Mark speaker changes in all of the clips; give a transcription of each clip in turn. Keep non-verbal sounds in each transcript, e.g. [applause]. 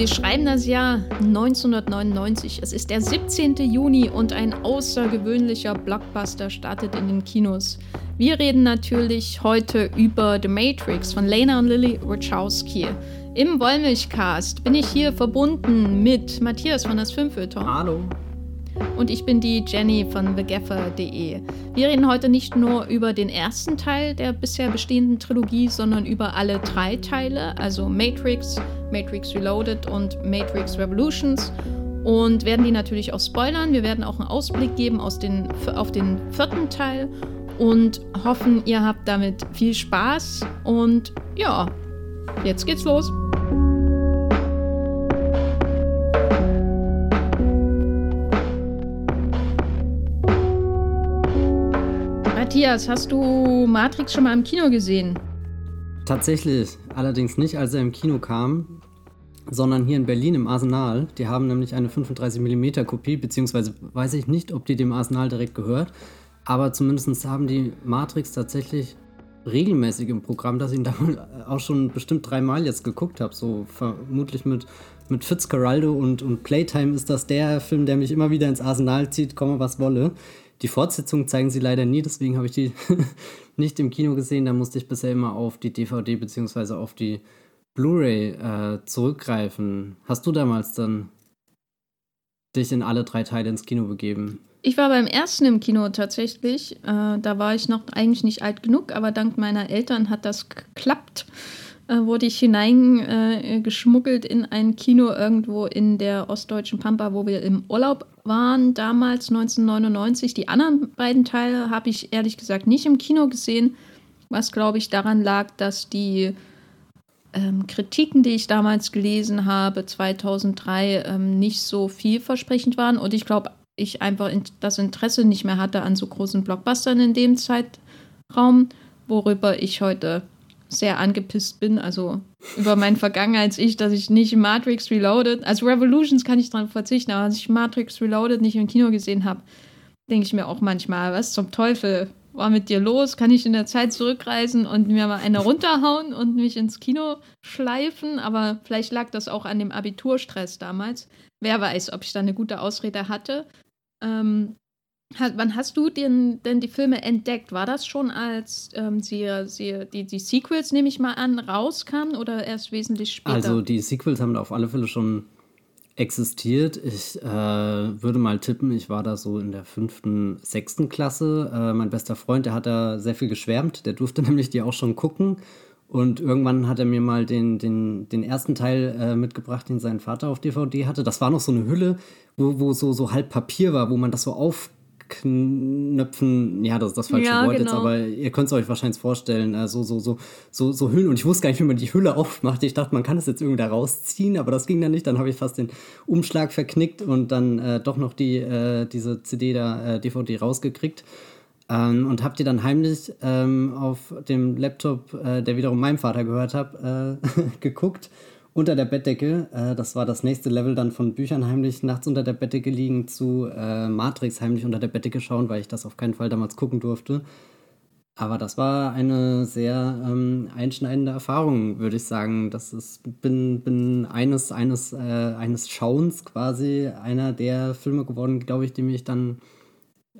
Speaker 1: Wir schreiben das Jahr 1999. Es ist der 17. Juni und ein außergewöhnlicher Blockbuster startet in den Kinos. Wir reden natürlich heute über The Matrix von Lena und Lily Wachowski. Im Wollmilchcast bin ich hier verbunden mit Matthias von das Filmfilter.
Speaker 2: Hallo.
Speaker 1: Und ich bin die Jenny von thegaffer.de. Wir reden heute nicht nur über den ersten Teil der bisher bestehenden Trilogie, sondern über alle drei Teile, also Matrix, Matrix Reloaded und Matrix Revolutions. Und werden die natürlich auch spoilern. Wir werden auch einen Ausblick geben aus den, auf den vierten Teil und hoffen, ihr habt damit viel Spaß. Und ja, jetzt geht's los. Matthias, hast du Matrix schon mal im Kino gesehen?
Speaker 2: Tatsächlich, allerdings nicht, als er im Kino kam, sondern hier in Berlin im Arsenal. Die haben nämlich eine 35mm Kopie, beziehungsweise weiß ich nicht, ob die dem Arsenal direkt gehört, aber zumindest haben die Matrix tatsächlich regelmäßig im Programm, dass ich ihn [laughs] da auch schon bestimmt dreimal jetzt geguckt habe, so vermutlich mit, mit Fitzcarraldo und, und Playtime ist das der Film, der mich immer wieder ins Arsenal zieht, komme was wolle. Die Fortsetzung zeigen sie leider nie, deswegen habe ich die [laughs] nicht im Kino gesehen. Da musste ich bisher immer auf die DVD bzw. auf die Blu-ray äh, zurückgreifen. Hast du damals dann dich in alle drei Teile ins Kino begeben?
Speaker 1: Ich war beim ersten im Kino tatsächlich. Äh, da war ich noch eigentlich nicht alt genug, aber dank meiner Eltern hat das geklappt. Äh, wurde ich hineingeschmuggelt äh, in ein Kino irgendwo in der ostdeutschen Pampa, wo wir im Urlaub waren, damals 1999. Die anderen beiden Teile habe ich ehrlich gesagt nicht im Kino gesehen, was glaube ich daran lag, dass die ähm, Kritiken, die ich damals gelesen habe, 2003, ähm, nicht so vielversprechend waren. Und ich glaube, ich einfach in, das Interesse nicht mehr hatte an so großen Blockbustern in dem Zeitraum, worüber ich heute sehr angepisst bin, also über mein Vergangenheits-Ich, dass ich nicht Matrix Reloaded, also Revolutions kann ich dran verzichten, aber als ich Matrix Reloaded nicht im Kino gesehen habe, denke ich mir auch manchmal, was zum Teufel war mit dir los? Kann ich in der Zeit zurückreisen und mir mal eine runterhauen und mich ins Kino schleifen? Aber vielleicht lag das auch an dem Abiturstress damals. Wer weiß, ob ich da eine gute Ausrede hatte. Ähm, wann hast du denn, denn die Filme entdeckt? War das schon, als ähm, sie, sie, die, die Sequels, nehme ich mal an, rauskamen oder erst wesentlich später?
Speaker 2: Also die Sequels haben auf alle Fälle schon existiert. Ich äh, würde mal tippen, ich war da so in der fünften, sechsten Klasse. Äh, mein bester Freund, der hat da sehr viel geschwärmt. Der durfte [laughs] nämlich die auch schon gucken. Und irgendwann hat er mir mal den, den, den ersten Teil äh, mitgebracht, den sein Vater auf DVD hatte. Das war noch so eine Hülle, wo, wo so, so halb Papier war, wo man das so aufknöpfen, ja, das ist das falsche ja, Wort genau. jetzt, aber ihr könnt es euch wahrscheinlich vorstellen, äh, so, so, so, so, so Hüllen. Und ich wusste gar nicht, wie man die Hülle aufmacht. Ich dachte, man kann es jetzt irgendwie da rausziehen, aber das ging dann nicht. Dann habe ich fast den Umschlag verknickt und dann äh, doch noch die, äh, diese CD da, äh, DVD rausgekriegt. Ähm, und habe die dann heimlich ähm, auf dem Laptop, äh, der wiederum meinem Vater gehört habe, äh, [laughs] geguckt. Unter der Bettdecke. Äh, das war das nächste Level dann von Büchern heimlich nachts unter der Bettdecke liegen zu äh, Matrix heimlich unter der Bettdecke schauen, weil ich das auf keinen Fall damals gucken durfte. Aber das war eine sehr ähm, einschneidende Erfahrung, würde ich sagen. Das ist, bin, bin eines, eines, äh, eines Schauens quasi einer der Filme geworden, glaube ich, die mich dann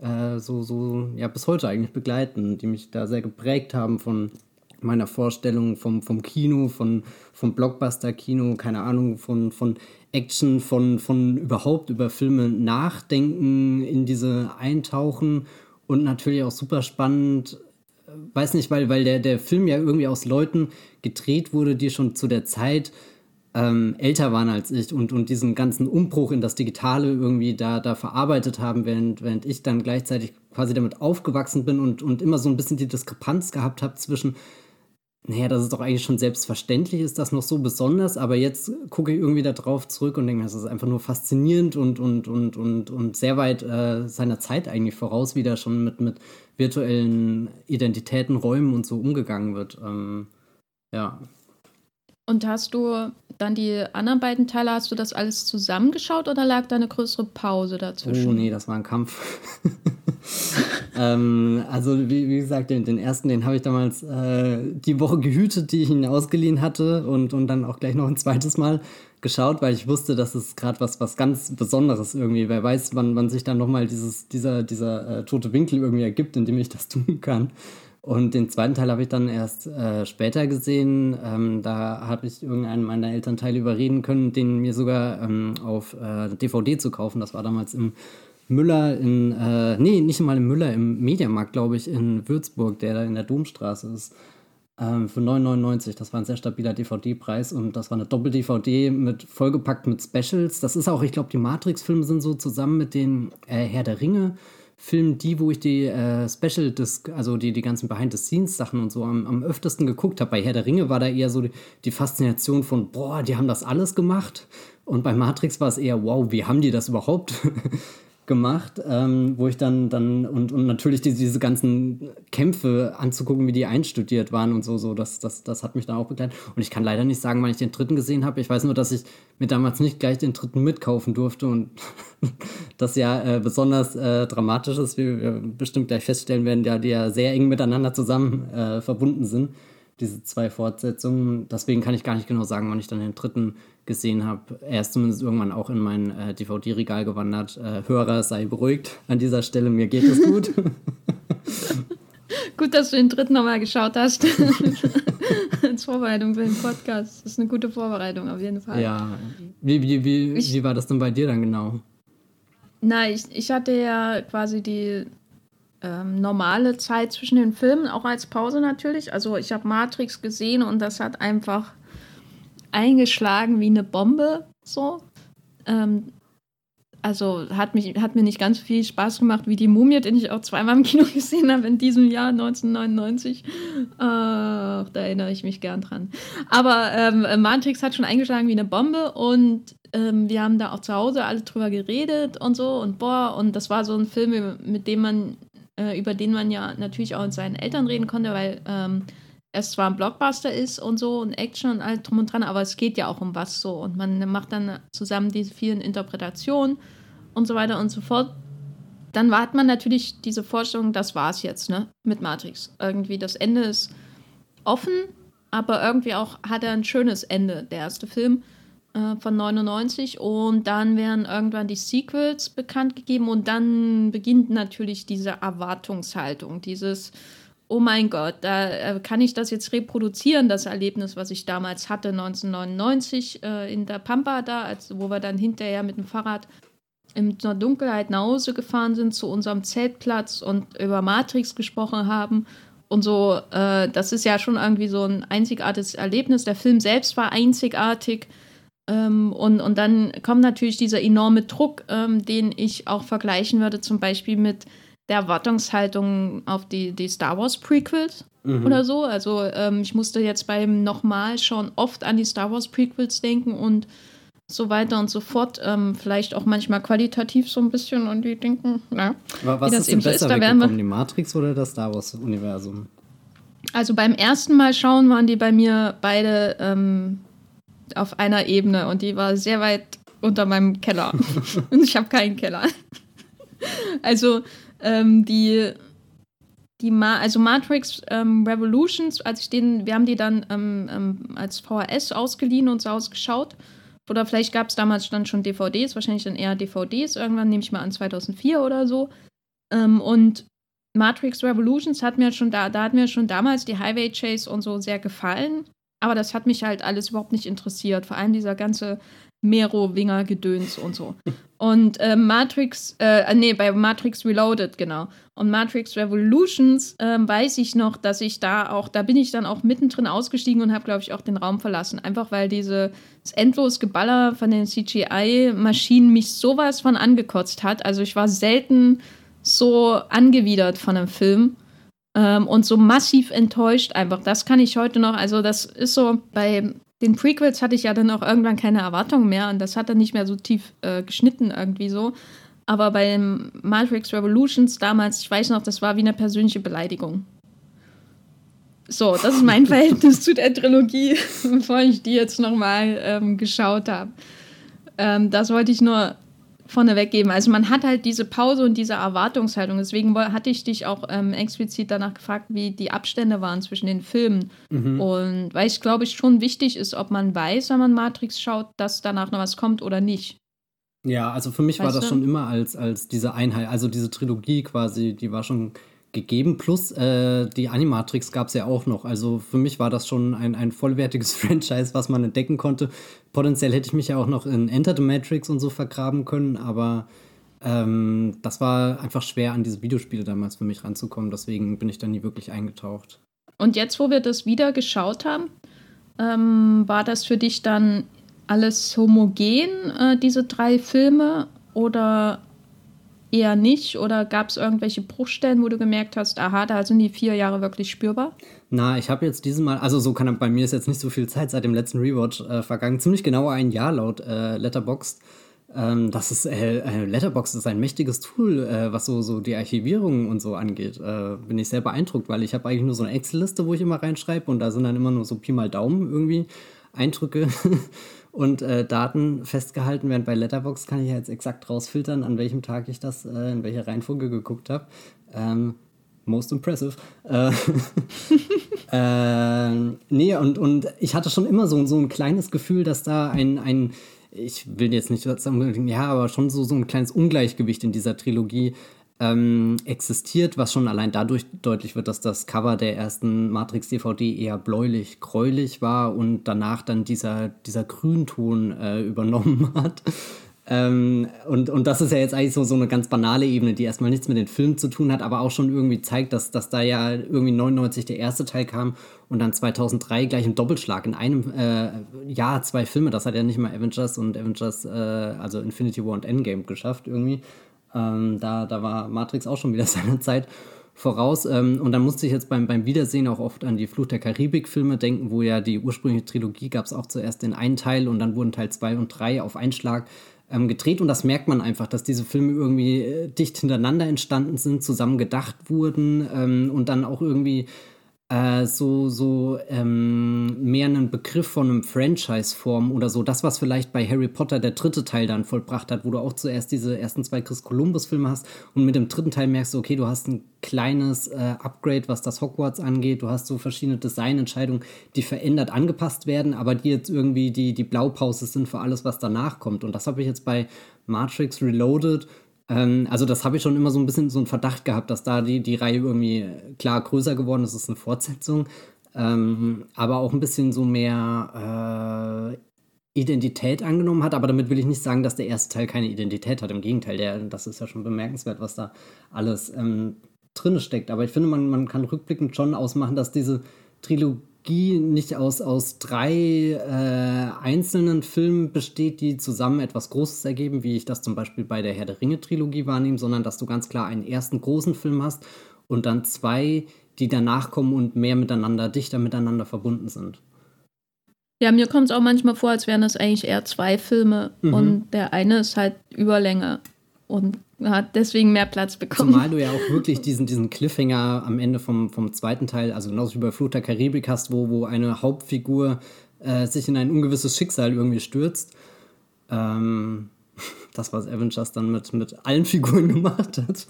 Speaker 2: äh, so, so, ja, bis heute eigentlich begleiten, die mich da sehr geprägt haben von meiner Vorstellung vom, vom Kino, von, vom Blockbuster-Kino, keine Ahnung, von, von Action, von, von überhaupt über Filme nachdenken, in diese eintauchen und natürlich auch super spannend, äh, weiß nicht, weil, weil der, der Film ja irgendwie aus Leuten gedreht wurde, die schon zu der Zeit ähm, älter waren als ich und, und diesen ganzen Umbruch in das Digitale irgendwie da, da verarbeitet haben, während, während ich dann gleichzeitig quasi damit aufgewachsen bin und, und immer so ein bisschen die Diskrepanz gehabt habe zwischen, naja, das ist doch eigentlich schon selbstverständlich, ist das noch so besonders, aber jetzt gucke ich irgendwie da drauf zurück und denke, das ist einfach nur faszinierend und, und, und, und, und sehr weit äh, seiner Zeit eigentlich voraus, wie da schon mit, mit virtuellen Identitäten, Räumen und so umgegangen wird. Ähm, ja.
Speaker 1: Und hast du dann die anderen beiden Teile, hast du das alles zusammengeschaut oder lag da eine größere Pause dazwischen?
Speaker 2: Oh nee, das war ein Kampf. [laughs] ähm, also wie, wie, gesagt, den, den ersten, den habe ich damals äh, die Woche gehütet, die ich ihn ausgeliehen hatte und, und dann auch gleich noch ein zweites Mal geschaut, weil ich wusste, dass es gerade was, was ganz Besonderes irgendwie. Wer weiß, wann, wann sich dann nochmal dieser, dieser äh, tote Winkel irgendwie ergibt, in dem ich das tun kann. Und den zweiten Teil habe ich dann erst äh, später gesehen. Ähm, da habe ich irgendeinen meiner Elternteile überreden können, den mir sogar ähm, auf äh, DVD zu kaufen. Das war damals im Müller in, äh, nee, nicht mal im Müller, im Mediamarkt, glaube ich, in Würzburg, der da in der Domstraße ist. Ähm, für 9,99. Das war ein sehr stabiler DVD-Preis und das war eine Doppel-DVD mit vollgepackt mit Specials. Das ist auch, ich glaube, die Matrix-Filme sind so zusammen mit den äh, Herr der Ringe. Filmen die, wo ich die äh, Special Disc, also die, die ganzen Behind-the-Scenes-Sachen und so am, am öftesten geguckt habe. Bei Herr der Ringe war da eher so die, die Faszination von, boah, die haben das alles gemacht. Und bei Matrix war es eher, wow, wie haben die das überhaupt [laughs] gemacht, ähm, wo ich dann, dann und, und natürlich diese, diese ganzen Kämpfe anzugucken, wie die einstudiert waren und so, so, das, das, das hat mich dann auch begleitet. Und ich kann leider nicht sagen, wann ich den dritten gesehen habe. Ich weiß nur, dass ich mir damals nicht gleich den dritten mitkaufen durfte und [laughs] das ja äh, besonders äh, dramatisch ist, wie wir bestimmt gleich feststellen werden, ja, die ja sehr eng miteinander zusammen äh, verbunden sind diese zwei Fortsetzungen. Deswegen kann ich gar nicht genau sagen, wann ich dann den dritten gesehen habe. Er ist zumindest irgendwann auch in mein äh, DVD-Regal gewandert. Äh, Hörer, sei beruhigt. An dieser Stelle, mir geht es gut. [laughs]
Speaker 1: gut, dass du den dritten nochmal geschaut hast. [laughs] Als Vorbereitung für den Podcast. Das ist eine gute Vorbereitung auf jeden Fall.
Speaker 2: Ja. Wie, wie, wie, ich, wie war das denn bei dir dann genau?
Speaker 1: Na, ich, ich hatte ja quasi die ähm, normale Zeit zwischen den Filmen, auch als Pause natürlich. Also ich habe Matrix gesehen und das hat einfach eingeschlagen wie eine Bombe. So. Ähm, also hat, mich, hat mir nicht ganz viel Spaß gemacht wie die Mumie, den ich auch zweimal im Kino [laughs] gesehen habe in diesem Jahr 1999. Äh, da erinnere ich mich gern dran. Aber ähm, Matrix hat schon eingeschlagen wie eine Bombe und ähm, wir haben da auch zu Hause alle drüber geredet und so und boah, und das war so ein Film, mit dem man äh, über den man ja natürlich auch mit seinen Eltern reden konnte, weil ähm, es zwar ein Blockbuster ist und so und Action und alles drum und dran, aber es geht ja auch um was so und man macht dann zusammen diese vielen Interpretationen und so weiter und so fort. Dann hat man natürlich diese Vorstellung, das war's jetzt, ne, mit Matrix. Irgendwie das Ende ist offen, aber irgendwie auch hat er ein schönes Ende, der erste Film. Äh, von 99 und dann werden irgendwann die Sequels bekannt gegeben und dann beginnt natürlich diese Erwartungshaltung, dieses oh mein Gott, da äh, kann ich das jetzt reproduzieren, das Erlebnis, was ich damals hatte, 1999 äh, in der Pampa da, als, wo wir dann hinterher mit dem Fahrrad in der Dunkelheit nach Hause gefahren sind zu unserem Zeltplatz und über Matrix gesprochen haben und so. Äh, das ist ja schon irgendwie so ein einzigartiges Erlebnis. Der Film selbst war einzigartig. Ähm, und, und dann kommt natürlich dieser enorme Druck, ähm, den ich auch vergleichen würde, zum Beispiel mit der Erwartungshaltung auf die, die Star Wars Prequels mhm. oder so. Also ähm, ich musste jetzt beim nochmal schon oft an die Star Wars Prequels denken und so weiter und so fort. Ähm, vielleicht auch manchmal qualitativ so ein bisschen und die denken, na,
Speaker 2: was wie das ist denn besser ist, da wir die Matrix oder das Star Wars Universum?
Speaker 1: Also beim ersten Mal schauen waren die bei mir beide ähm, auf einer Ebene und die war sehr weit unter meinem Keller. [laughs] und ich habe keinen Keller. also ähm, die, die Ma also Matrix ähm, Revolutions, als ich den, wir haben die dann ähm, ähm als VHS ausgeliehen und zu Hause geschaut. Oder vielleicht gab es damals dann schon DVDs, wahrscheinlich dann eher DVDs, irgendwann nehme ich mal an 2004 oder so. Ähm, und Matrix Revolutions hat mir schon da, da hat mir schon damals die Highway Chase und so sehr gefallen. Aber das hat mich halt alles überhaupt nicht interessiert. Vor allem dieser ganze Mero-Winger-Gedöns und so. [laughs] Und äh, Matrix, äh, nee, bei Matrix Reloaded, genau. Und Matrix Revolutions äh, weiß ich noch, dass ich da auch, da bin ich dann auch mittendrin ausgestiegen und habe, glaube ich, auch den Raum verlassen. Einfach weil dieses endlos Geballer von den CGI-Maschinen mich sowas von angekotzt hat. Also ich war selten so angewidert von einem Film. Ähm, und so massiv enttäuscht einfach. Das kann ich heute noch, also das ist so, bei den Prequels hatte ich ja dann auch irgendwann keine Erwartungen mehr und das hat dann nicht mehr so tief äh, geschnitten irgendwie so. Aber bei Matrix Revolutions damals, ich weiß noch, das war wie eine persönliche Beleidigung. So, das ist mein [laughs] Verhältnis zu der Trilogie, [laughs] bevor ich die jetzt nochmal ähm, geschaut habe. Ähm, das wollte ich nur vorneweg geben. Also man hat halt diese Pause und diese Erwartungshaltung. Deswegen hatte ich dich auch ähm, explizit danach gefragt, wie die Abstände waren zwischen den Filmen. Mhm. Und weil ich glaube, ich schon wichtig ist, ob man weiß, wenn man Matrix schaut, dass danach noch was kommt oder nicht.
Speaker 2: Ja, also für mich weißt war das du? schon immer als, als diese Einheit, also diese Trilogie quasi, die war schon gegeben. Plus äh, die Animatrix gab es ja auch noch. Also für mich war das schon ein, ein vollwertiges [laughs] Franchise, was man entdecken konnte. Potenziell hätte ich mich ja auch noch in Enter the Matrix und so vergraben können, aber ähm, das war einfach schwer, an diese Videospiele damals für mich ranzukommen. Deswegen bin ich da nie wirklich eingetaucht.
Speaker 1: Und jetzt, wo wir das wieder geschaut haben, ähm, war das für dich dann alles homogen, äh, diese drei Filme? Oder eher nicht? Oder gab es irgendwelche Bruchstellen, wo du gemerkt hast, aha, da sind die vier Jahre wirklich spürbar?
Speaker 2: Na, ich habe jetzt dieses Mal, also so kann bei mir ist jetzt nicht so viel Zeit seit dem letzten Rewatch äh, vergangen, ziemlich genau ein Jahr laut äh, Letterboxd. Ähm, das ist äh, äh, Letterboxd ist ein mächtiges Tool, äh, was so, so die Archivierung und so angeht. Äh, bin ich sehr beeindruckt, weil ich habe eigentlich nur so eine Excel-Liste, wo ich immer reinschreibe und da sind dann immer nur so Pi mal Daumen irgendwie Eindrücke. [laughs] und äh, Daten festgehalten werden. Bei Letterbox kann ich ja jetzt exakt rausfiltern, an welchem Tag ich das, äh, in welcher Reihenfolge geguckt habe. Ähm, most impressive. Äh, [laughs] äh, nee, und, und ich hatte schon immer so, so ein kleines Gefühl, dass da ein, ein ich will jetzt nicht sagen, ja, aber schon so, so ein kleines Ungleichgewicht in dieser Trilogie ähm, existiert, was schon allein dadurch deutlich wird, dass das Cover der ersten Matrix-DVD eher bläulich-gräulich war und danach dann dieser, dieser Grünton äh, übernommen [laughs] hat. Ähm, und, und das ist ja jetzt eigentlich so, so eine ganz banale Ebene, die erstmal nichts mit den Filmen zu tun hat, aber auch schon irgendwie zeigt, dass, dass da ja irgendwie 99 der erste Teil kam und dann 2003 gleich ein Doppelschlag in einem äh, Jahr zwei Filme. Das hat ja nicht mal Avengers und Avengers, äh, also Infinity War und Endgame geschafft irgendwie. Ähm, da, da war Matrix auch schon wieder [laughs] seiner Zeit voraus. Ähm, und dann musste ich jetzt beim, beim Wiedersehen auch oft an die Flucht der Karibik-Filme denken, wo ja die ursprüngliche Trilogie gab es auch zuerst in einen Teil und dann wurden Teil 2 und 3 auf einen Schlag ähm, gedreht. Und das merkt man einfach, dass diese Filme irgendwie äh, dicht hintereinander entstanden sind, zusammen gedacht wurden ähm, und dann auch irgendwie äh, so, so ähm, mehr einen Begriff von einem Franchise-Form oder so. Das, was vielleicht bei Harry Potter der dritte Teil dann vollbracht hat, wo du auch zuerst diese ersten zwei Chris Columbus-Filme hast und mit dem dritten Teil merkst du, okay, du hast ein kleines äh, Upgrade, was das Hogwarts angeht. Du hast so verschiedene Designentscheidungen, die verändert, angepasst werden, aber die jetzt irgendwie die, die Blaupause sind für alles, was danach kommt. Und das habe ich jetzt bei Matrix Reloaded ähm, also das habe ich schon immer so ein bisschen so einen Verdacht gehabt, dass da die, die Reihe irgendwie klar größer geworden ist, es ist eine Fortsetzung, ähm, aber auch ein bisschen so mehr äh, Identität angenommen hat. Aber damit will ich nicht sagen, dass der erste Teil keine Identität hat. Im Gegenteil, der, das ist ja schon bemerkenswert, was da alles ähm, drin steckt. Aber ich finde, man, man kann rückblickend schon ausmachen, dass diese Trilogie Trilogie nicht aus, aus drei äh, einzelnen Filmen besteht, die zusammen etwas Großes ergeben, wie ich das zum Beispiel bei der Herr der Ringe-Trilogie wahrnehme, sondern dass du ganz klar einen ersten großen Film hast und dann zwei, die danach kommen und mehr miteinander, dichter miteinander verbunden sind.
Speaker 1: Ja, mir kommt es auch manchmal vor, als wären das eigentlich eher zwei Filme mhm. und der eine ist halt Überlänge und hat deswegen mehr Platz bekommen.
Speaker 2: Zumal du ja auch wirklich diesen, diesen Cliffhanger am Ende vom, vom zweiten Teil, also genauso wie bei Flut der Karibik hast, wo, wo eine Hauptfigur äh, sich in ein ungewisses Schicksal irgendwie stürzt. Ähm, [laughs] das, was Avengers dann mit, mit allen Figuren [laughs] gemacht hat.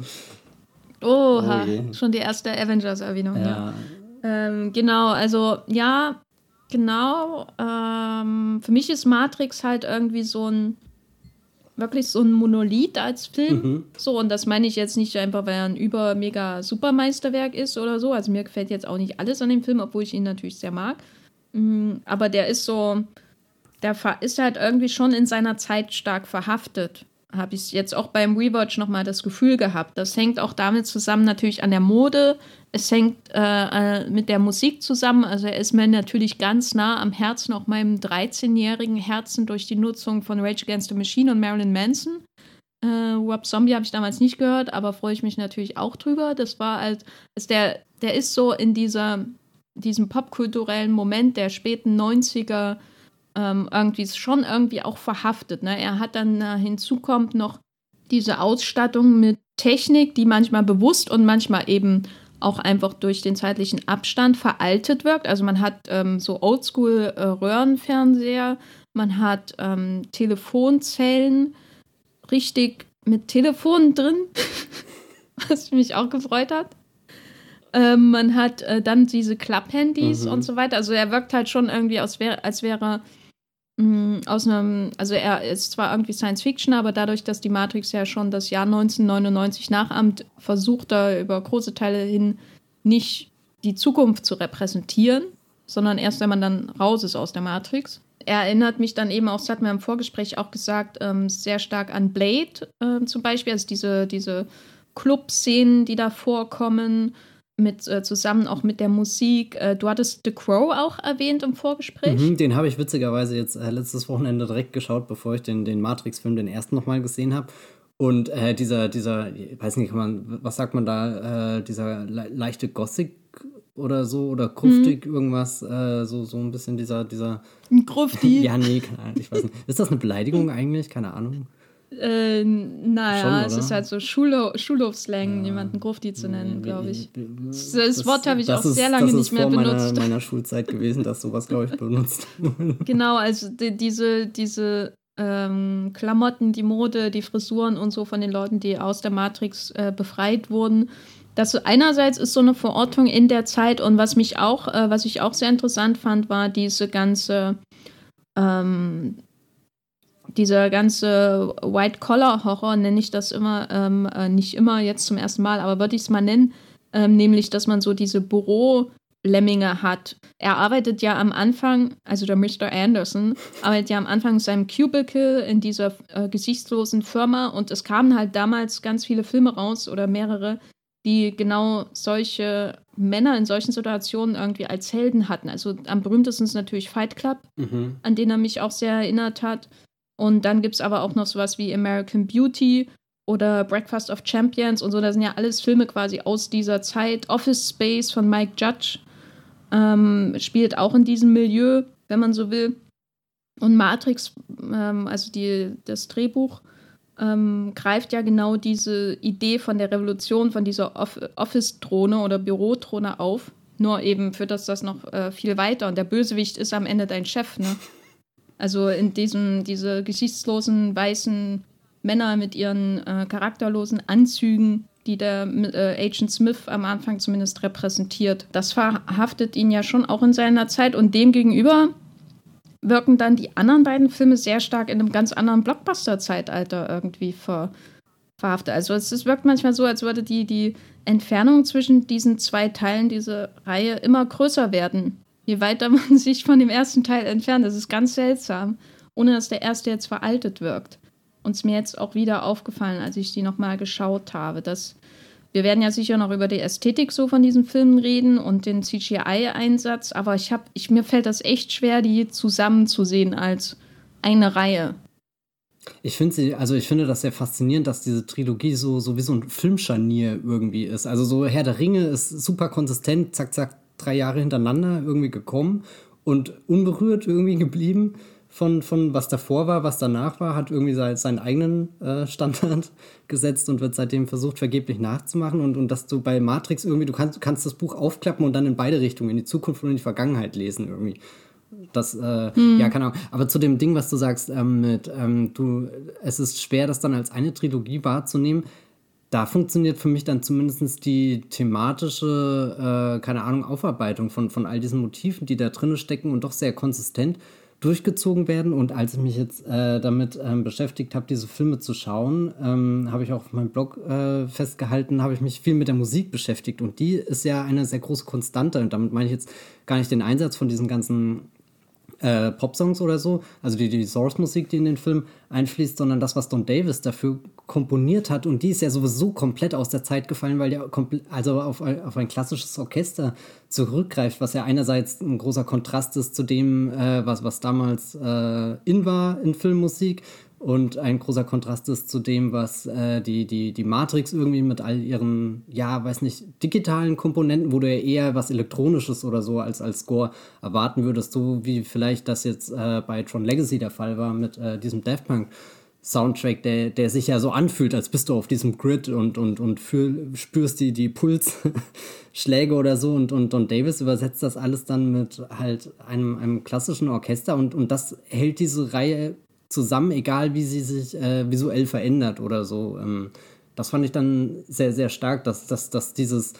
Speaker 1: Oha, oh schon die erste Avengers-Erwähnung. Ja. ja. Ähm, genau, also ja, genau. Ähm, für mich ist Matrix halt irgendwie so ein wirklich so ein Monolith als Film. Mhm. So, und das meine ich jetzt nicht einfach, weil er ein über mega Supermeisterwerk ist oder so. Also mir gefällt jetzt auch nicht alles an dem Film, obwohl ich ihn natürlich sehr mag. Mhm, aber der ist so, der ist halt irgendwie schon in seiner Zeit stark verhaftet habe ich jetzt auch beim Rewatch nochmal das Gefühl gehabt. Das hängt auch damit zusammen natürlich an der Mode. Es hängt äh, äh mit der Musik zusammen. Also er ist mir natürlich ganz nah am Herzen, auch meinem 13-jährigen Herzen durch die Nutzung von Rage Against the Machine und Marilyn Manson. Äh, Rob Zombie habe ich damals nicht gehört, aber freue ich mich natürlich auch drüber. Das war als, als der, der ist so in dieser, diesem popkulturellen Moment der späten 90er ähm, irgendwie schon irgendwie auch verhaftet. Ne? Er hat dann äh, hinzukommt noch diese Ausstattung mit Technik, die manchmal bewusst und manchmal eben auch einfach durch den zeitlichen Abstand veraltet wirkt. Also man hat ähm, so Oldschool-Röhrenfernseher, man hat ähm, Telefonzellen, richtig mit Telefon drin, [laughs] was mich auch gefreut hat. Ähm, man hat äh, dann diese Klapphandys mhm. und so weiter. Also er wirkt halt schon irgendwie, als wäre, als wäre aus einem, also er ist zwar irgendwie Science Fiction, aber dadurch, dass die Matrix ja schon das Jahr 1999 nachahmt, versucht er über große Teile hin nicht die Zukunft zu repräsentieren, sondern erst, wenn man dann raus ist aus der Matrix. Er erinnert mich dann eben auch, das hat mir im Vorgespräch auch gesagt, ähm, sehr stark an Blade äh, zum Beispiel, also diese, diese Club-Szenen, die da vorkommen mit, äh, zusammen auch mit der Musik. Äh, du hattest The Crow auch erwähnt im Vorgespräch.
Speaker 2: Mhm, den habe ich witzigerweise jetzt äh, letztes Wochenende direkt geschaut, bevor ich den, den Matrix-Film, den ersten nochmal gesehen habe. Und äh, dieser, dieser, ich weiß nicht, man, was sagt man da, äh, dieser le leichte Gothic oder so oder kruftig mhm. irgendwas, äh, so, so ein bisschen dieser, dieser.
Speaker 1: Grufti.
Speaker 2: ja, nee, keine Ahnung, ich weiß nicht. Ist das eine Beleidigung eigentlich? Keine Ahnung.
Speaker 1: Äh, naja, Schon, es ist halt so Schulho Schulhofslang, ja. jemanden Grufti zu nennen, glaube ich. Das, das Wort habe ich auch ist, sehr lange nicht mehr benutzt. Das ist
Speaker 2: vor meiner, Schulzeit gewesen, dass sowas, glaube ich, benutzt. [laughs]
Speaker 1: genau, also die, diese, diese ähm, Klamotten, die Mode, die Frisuren und so von den Leuten, die aus der Matrix äh, befreit wurden. Das einerseits ist so eine Verortung in der Zeit und was mich auch, äh, was ich auch sehr interessant fand, war diese ganze ähm, dieser ganze White-Collar-Horror, nenne ich das immer, ähm, äh, nicht immer jetzt zum ersten Mal, aber würde ich es mal nennen, ähm, nämlich, dass man so diese Büro-Lemminge hat. Er arbeitet ja am Anfang, also der Mr. Anderson, arbeitet ja am Anfang in seinem Cubicle in dieser äh, gesichtslosen Firma und es kamen halt damals ganz viele Filme raus oder mehrere, die genau solche Männer in solchen Situationen irgendwie als Helden hatten. Also am berühmtesten ist natürlich Fight Club, mhm. an den er mich auch sehr erinnert hat. Und dann gibt es aber auch noch sowas wie American Beauty oder Breakfast of Champions und so. Das sind ja alles Filme quasi aus dieser Zeit. Office Space von Mike Judge ähm, spielt auch in diesem Milieu, wenn man so will. Und Matrix, ähm, also die, das Drehbuch, ähm, greift ja genau diese Idee von der Revolution, von dieser Office-Drohne oder Bürodrohne auf. Nur eben führt das das noch äh, viel weiter. Und der Bösewicht ist am Ende dein Chef, ne? Also in diesem, diese gesichtslosen weißen Männer mit ihren äh, charakterlosen Anzügen, die der äh, Agent Smith am Anfang zumindest repräsentiert. Das verhaftet ihn ja schon auch in seiner Zeit und demgegenüber wirken dann die anderen beiden Filme sehr stark in einem ganz anderen Blockbuster-Zeitalter irgendwie ver verhaftet. Also es, es wirkt manchmal so, als würde die, die Entfernung zwischen diesen zwei Teilen dieser Reihe immer größer werden je weiter man [laughs] sich von dem ersten Teil entfernt. Das ist ganz seltsam, ohne dass der erste jetzt veraltet wirkt. Und es mir jetzt auch wieder aufgefallen, als ich die nochmal geschaut habe, dass wir werden ja sicher noch über die Ästhetik so von diesen Filmen reden und den CGI-Einsatz, aber ich habe, ich, mir fällt das echt schwer, die zusammenzusehen als eine Reihe.
Speaker 2: Ich finde sie, also ich finde das sehr faszinierend, dass diese Trilogie so, so wie so ein Filmscharnier irgendwie ist. Also so Herr der Ringe ist super konsistent, zack, zack, drei Jahre hintereinander irgendwie gekommen und unberührt irgendwie [laughs] geblieben von, von was davor war, was danach war, hat irgendwie seinen eigenen äh, Standard [laughs] gesetzt und wird seitdem versucht, vergeblich nachzumachen. Und, und dass du bei Matrix irgendwie, du kannst, du kannst das Buch aufklappen und dann in beide Richtungen, in die Zukunft und in die Vergangenheit lesen irgendwie. Das, äh, hm. ja, keine Ahnung. Aber zu dem Ding, was du sagst, ähm, mit, ähm, du, es ist schwer, das dann als eine Trilogie wahrzunehmen da funktioniert für mich dann zumindest die thematische, äh, keine Ahnung, Aufarbeitung von, von all diesen Motiven, die da drin stecken und doch sehr konsistent durchgezogen werden. Und als ich mich jetzt äh, damit ähm, beschäftigt habe, diese Filme zu schauen, ähm, habe ich auch auf meinem Blog äh, festgehalten, habe ich mich viel mit der Musik beschäftigt. Und die ist ja eine sehr große Konstante. Und damit meine ich jetzt gar nicht den Einsatz von diesen ganzen äh, Popsongs oder so, also die, die Source-Musik, die in den Film einfließt, sondern das, was Don Davis dafür komponiert hat. Und die ist ja sowieso komplett aus der Zeit gefallen, weil der also auf, auf ein klassisches Orchester zurückgreift, was ja einerseits ein großer Kontrast ist zu dem, äh, was, was damals äh, in war in Filmmusik und ein großer Kontrast ist zu dem, was äh, die, die, die Matrix irgendwie mit all ihren, ja, weiß nicht, digitalen Komponenten, wo du ja eher was Elektronisches oder so als, als Score erwarten würdest, so wie vielleicht das jetzt äh, bei Tron Legacy der Fall war mit äh, diesem Daft Punk. Soundtrack, der, der sich ja so anfühlt, als bist du auf diesem Grid und, und, und für, spürst die, die Pulsschläge oder so. Und, und Don Davis übersetzt das alles dann mit halt einem, einem klassischen Orchester und, und das hält diese Reihe zusammen, egal wie sie sich äh, visuell verändert oder so. Ähm, das fand ich dann sehr, sehr stark, dass, dass, dass dieses,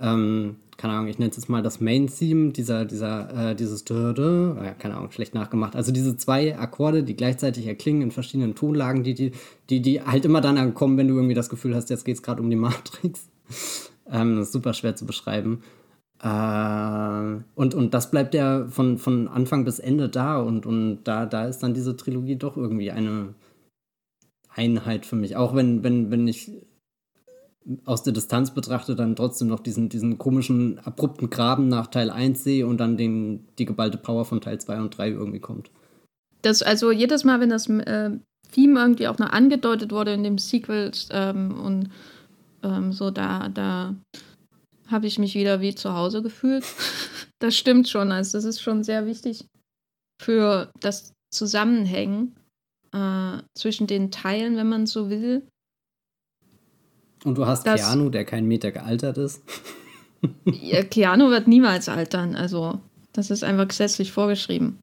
Speaker 2: ähm, keine Ahnung, ich nenne es jetzt mal das Main-Theme, dieser, dieser, äh, dieses Dörde, äh, keine Ahnung, schlecht nachgemacht. Also diese zwei Akkorde, die gleichzeitig erklingen in verschiedenen Tonlagen, die, die, die, die halt immer dann ankommen, wenn du irgendwie das Gefühl hast, jetzt geht es gerade um die Matrix. [laughs] ähm, das ist super schwer zu beschreiben. Äh, und, und das bleibt ja von, von Anfang bis Ende da und, und da, da ist dann diese Trilogie doch irgendwie eine Einheit für mich. Auch wenn, wenn, wenn ich aus der Distanz betrachte, dann trotzdem noch diesen, diesen komischen, abrupten Graben nach Teil 1 sehe und dann den, die geballte Power von Teil 2 und 3 irgendwie kommt.
Speaker 1: Das, also jedes Mal, wenn das äh, Theme irgendwie auch noch angedeutet wurde in dem Sequel ähm, und ähm, so, da, da habe ich mich wieder wie zu Hause gefühlt. [laughs] das stimmt schon. Also, das ist schon sehr wichtig für das Zusammenhängen äh, zwischen den Teilen, wenn man so will.
Speaker 2: Und du hast das, Keanu, der keinen Meter gealtert ist.
Speaker 1: ja, Keanu wird niemals altern. Also, das ist einfach gesetzlich vorgeschrieben.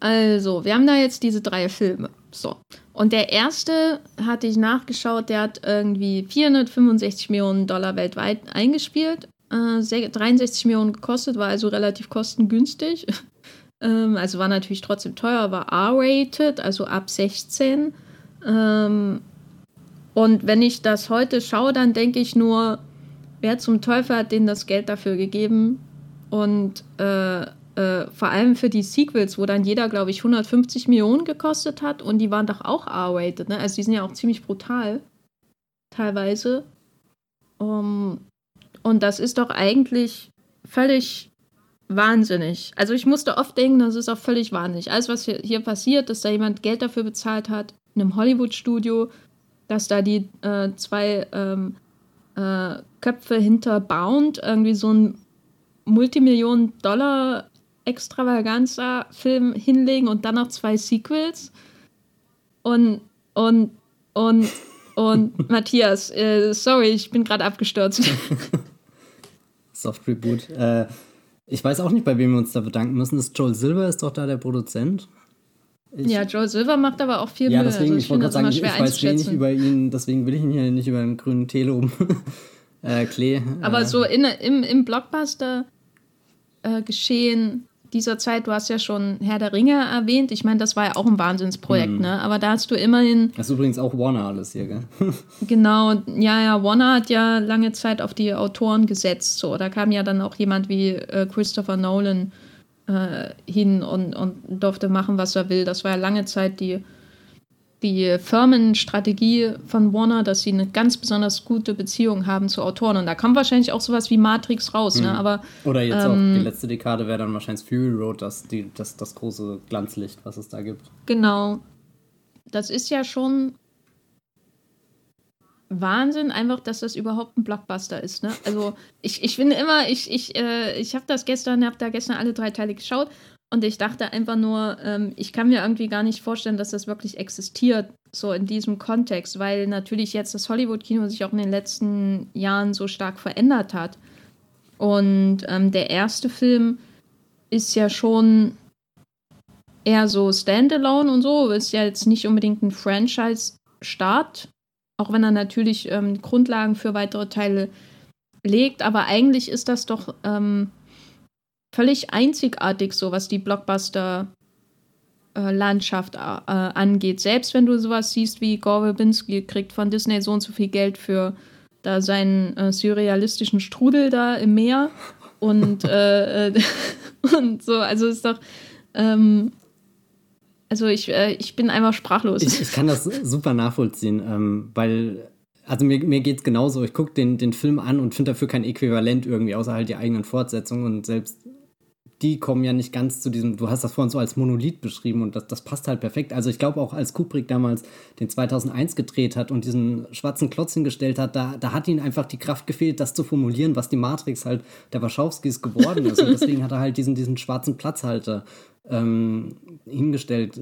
Speaker 1: Also, wir haben da jetzt diese drei Filme. So. Und der erste hatte ich nachgeschaut, der hat irgendwie 465 Millionen Dollar weltweit eingespielt, äh, 63 Millionen gekostet, war also relativ kostengünstig. [laughs] ähm, also war natürlich trotzdem teuer, war R-rated, also ab 16. Ähm, und wenn ich das heute schaue, dann denke ich nur, wer zum Teufel hat denen das Geld dafür gegeben? Und äh, äh, vor allem für die Sequels, wo dann jeder, glaube ich, 150 Millionen gekostet hat und die waren doch auch R-rated, ne? Also die sind ja auch ziemlich brutal, teilweise. Um, und das ist doch eigentlich völlig wahnsinnig. Also ich musste oft denken, das ist auch völlig wahnsinnig. Alles, was hier, hier passiert, dass da jemand Geld dafür bezahlt hat, in einem Hollywood-Studio, dass da die äh, zwei ähm, äh, Köpfe hinter Bound irgendwie so ein Multimillionen-Dollar extravaganza Film hinlegen und dann noch zwei Sequels. Und, und, und, und [laughs] Matthias, äh, sorry, ich bin gerade abgestürzt. [laughs]
Speaker 2: Soft Reboot. Äh, ich weiß auch nicht, bei wem wir uns da bedanken müssen. Das Joel Silver ist doch da der Produzent.
Speaker 1: Ich, ja, Joel Silver macht aber auch viel
Speaker 2: Ja, deswegen, also ich, ich wollte gerade sagen, ich, ich weiß wenig über ihn, deswegen will ich ihn hier nicht über den grünen Tee loben. [laughs] äh, Klee.
Speaker 1: Aber äh. so in, im, im Blockbuster-Geschehen äh, dieser Zeit, du hast ja schon Herr der Ringe erwähnt. Ich meine, das war ja auch ein Wahnsinnsprojekt, mhm. ne? Aber da hast du immerhin.
Speaker 2: Das ist übrigens auch Warner alles hier, gell? [laughs]
Speaker 1: genau, ja, ja, Warner hat ja lange Zeit auf die Autoren gesetzt. So, da kam ja dann auch jemand wie äh, Christopher Nolan äh, hin und, und durfte machen, was er will. Das war ja lange Zeit die die Firmenstrategie von Warner, dass sie eine ganz besonders gute Beziehung haben zu Autoren. Und da kommt wahrscheinlich auch sowas wie Matrix raus. Ne? Mhm. Ne? Aber,
Speaker 2: Oder jetzt ähm, auch die letzte Dekade wäre dann wahrscheinlich Fury Road, das, die, das, das große Glanzlicht, was es da gibt.
Speaker 1: Genau. Das ist ja schon Wahnsinn, einfach, dass das überhaupt ein Blockbuster ist. Ne? Also ich, ich finde immer, ich, ich, äh, ich habe das gestern, habe da gestern alle drei Teile geschaut und ich dachte einfach nur, ähm, ich kann mir irgendwie gar nicht vorstellen, dass das wirklich existiert, so in diesem Kontext, weil natürlich jetzt das Hollywood-Kino sich auch in den letzten Jahren so stark verändert hat. Und ähm, der erste Film ist ja schon eher so Standalone und so, ist ja jetzt nicht unbedingt ein Franchise-Start, auch wenn er natürlich ähm, Grundlagen für weitere Teile legt, aber eigentlich ist das doch ähm, völlig einzigartig, so was die Blockbuster-Landschaft äh, äh, angeht. Selbst wenn du sowas siehst wie Gore Verbinski kriegt von Disney so und so viel Geld für da seinen äh, surrealistischen Strudel da im Meer und, äh, äh [laughs] und so, also ist doch ähm, also ich, äh, ich bin einfach sprachlos.
Speaker 2: Ich, ich kann das super nachvollziehen, ähm, weil also mir, mir geht es genauso. Ich gucke den, den Film an und finde dafür kein Äquivalent irgendwie, außer halt die eigenen Fortsetzungen. Und selbst die kommen ja nicht ganz zu diesem, du hast das vorhin so als Monolith beschrieben und das, das passt halt perfekt. Also ich glaube auch, als Kubrick damals den 2001 gedreht hat und diesen schwarzen Klotz hingestellt hat, da, da hat ihm einfach die Kraft gefehlt, das zu formulieren, was die Matrix halt der Wachowskis geworden ist. Und deswegen hat er halt diesen, diesen schwarzen Platzhalter ähm, hingestellt.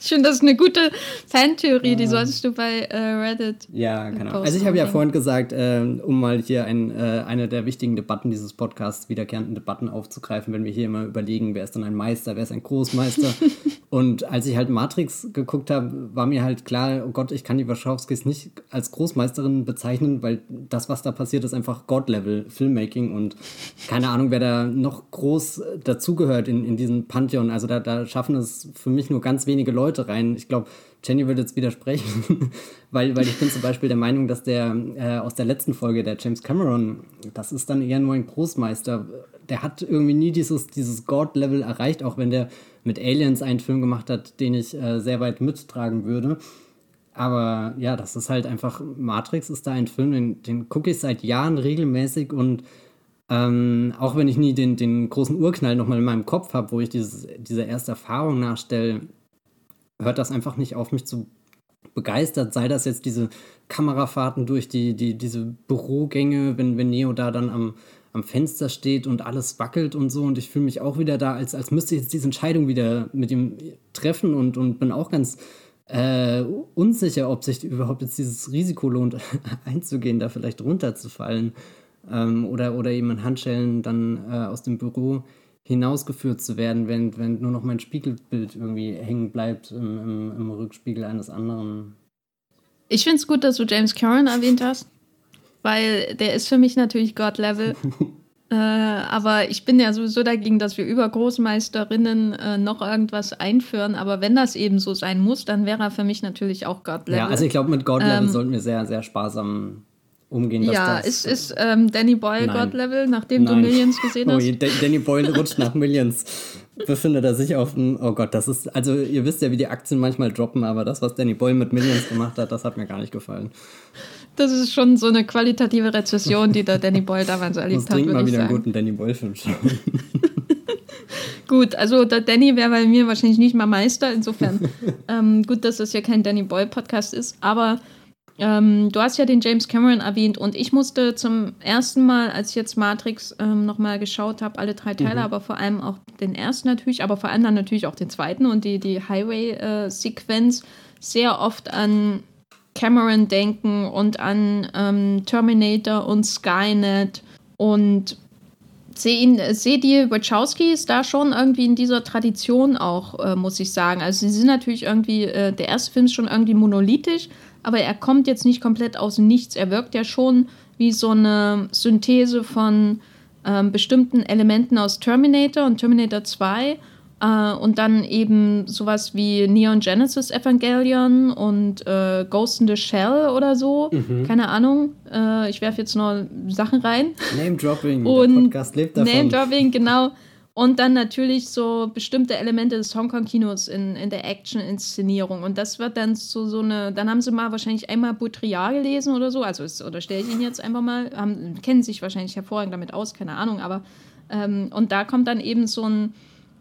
Speaker 1: Ich finde, das ist eine gute Fantheorie, die solltest du bei äh, Reddit.
Speaker 2: Ja, genau. Also ich habe ja vorhin gesagt, äh, um mal hier ein, äh, eine der wichtigen Debatten dieses Podcasts, wiederkehrenden Debatten aufzugreifen, wenn wir hier immer überlegen, wer ist dann ein Meister, wer ist ein Großmeister. [laughs] Und als ich halt Matrix geguckt habe, war mir halt klar, oh Gott, ich kann die Wachowskis nicht als Großmeisterin bezeichnen, weil das, was da passiert, ist einfach God-Level Filmmaking und keine Ahnung, wer da noch groß dazugehört in, in diesem Pantheon. Also da, da schaffen es für mich nur ganz wenige Leute rein. Ich glaube, Jenny würde jetzt widersprechen, [laughs] weil, weil ich bin zum Beispiel der Meinung, dass der äh, aus der letzten Folge, der James Cameron, das ist dann eher nur ein Großmeister. Der hat irgendwie nie dieses, dieses God-Level erreicht, auch wenn der mit Aliens einen Film gemacht hat, den ich äh, sehr weit mittragen würde. Aber ja, das ist halt einfach, Matrix ist da ein Film, den, den gucke ich seit Jahren regelmäßig und ähm, auch wenn ich nie den, den großen Urknall nochmal in meinem Kopf habe, wo ich dieses, diese erste Erfahrung nachstelle, hört das einfach nicht auf, mich zu begeistert. Sei das jetzt diese Kamerafahrten durch die, die, diese Bürogänge, wenn, wenn Neo da dann am, am Fenster steht und alles wackelt und so. Und ich fühle mich auch wieder da, als, als müsste ich jetzt diese Entscheidung wieder mit ihm treffen und, und bin auch ganz äh, unsicher, ob sich überhaupt jetzt dieses Risiko lohnt, [laughs] einzugehen, da vielleicht runterzufallen ähm, oder, oder eben in Handschellen dann äh, aus dem Büro hinausgeführt zu werden, wenn, wenn nur noch mein Spiegelbild irgendwie hängen bleibt im, im, im Rückspiegel eines anderen.
Speaker 1: Ich finde es gut, dass du James Cameron erwähnt hast, weil der ist für mich natürlich God-Level. [laughs] äh, aber ich bin ja sowieso dagegen, dass wir über Großmeisterinnen äh, noch irgendwas einführen. Aber wenn das eben so sein muss, dann wäre er für mich natürlich auch God-Level.
Speaker 2: Ja, also ich glaube, mit God-Level ähm, sollten wir sehr, sehr sparsam umgehen.
Speaker 1: ja, ist, ist ähm, Danny Boyle God-Level, nachdem Nein. du Millions gesehen oh hast?
Speaker 2: Oh, Danny Boyle rutscht nach Millions. Befindet er sich auf dem, oh Gott, das ist, also ihr wisst ja, wie die Aktien manchmal droppen, aber das, was Danny Boyle mit Millions gemacht hat, das hat mir gar nicht gefallen.
Speaker 1: Das ist schon so eine qualitative Rezession, die der Danny Boyle damals [laughs] erlebt hat.
Speaker 2: Ich mal wieder einen guten Danny Boyle-Film schauen. [laughs]
Speaker 1: gut, also der Danny wäre bei mir wahrscheinlich nicht mal Meister, insofern [laughs] ähm, gut, dass das ja kein Danny Boyle-Podcast ist, aber ähm, du hast ja den James Cameron erwähnt und ich musste zum ersten Mal, als ich jetzt Matrix ähm, nochmal geschaut habe, alle drei Teile, mhm. aber vor allem auch den ersten natürlich, aber vor allem dann natürlich auch den zweiten und die, die Highway-Sequenz sehr oft an Cameron denken und an ähm, Terminator und Skynet und sehe sehe die Wachowskis da schon irgendwie in dieser Tradition auch, äh, muss ich sagen. Also sie sind natürlich irgendwie, äh, der erste Film ist schon irgendwie monolithisch, aber er kommt jetzt nicht komplett aus Nichts. Er wirkt ja schon wie so eine Synthese von ähm, bestimmten Elementen aus Terminator und Terminator 2 äh, und dann eben sowas wie Neon Genesis Evangelion und äh, Ghost in the Shell oder so. Mhm. Keine Ahnung. Äh, ich werfe jetzt noch Sachen rein.
Speaker 2: Name Dropping. und der Podcast lebt davon.
Speaker 1: Name Dropping, genau. Und dann natürlich so bestimmte Elemente des Hongkong-Kinos in, in der Action-Inszenierung. Und das wird dann so, so eine, dann haben sie mal wahrscheinlich einmal Baudrillard gelesen oder so, also ist, oder stelle ich ihn jetzt einfach mal, haben, kennen sich wahrscheinlich hervorragend damit aus, keine Ahnung, aber ähm, und da kommt dann eben so ein,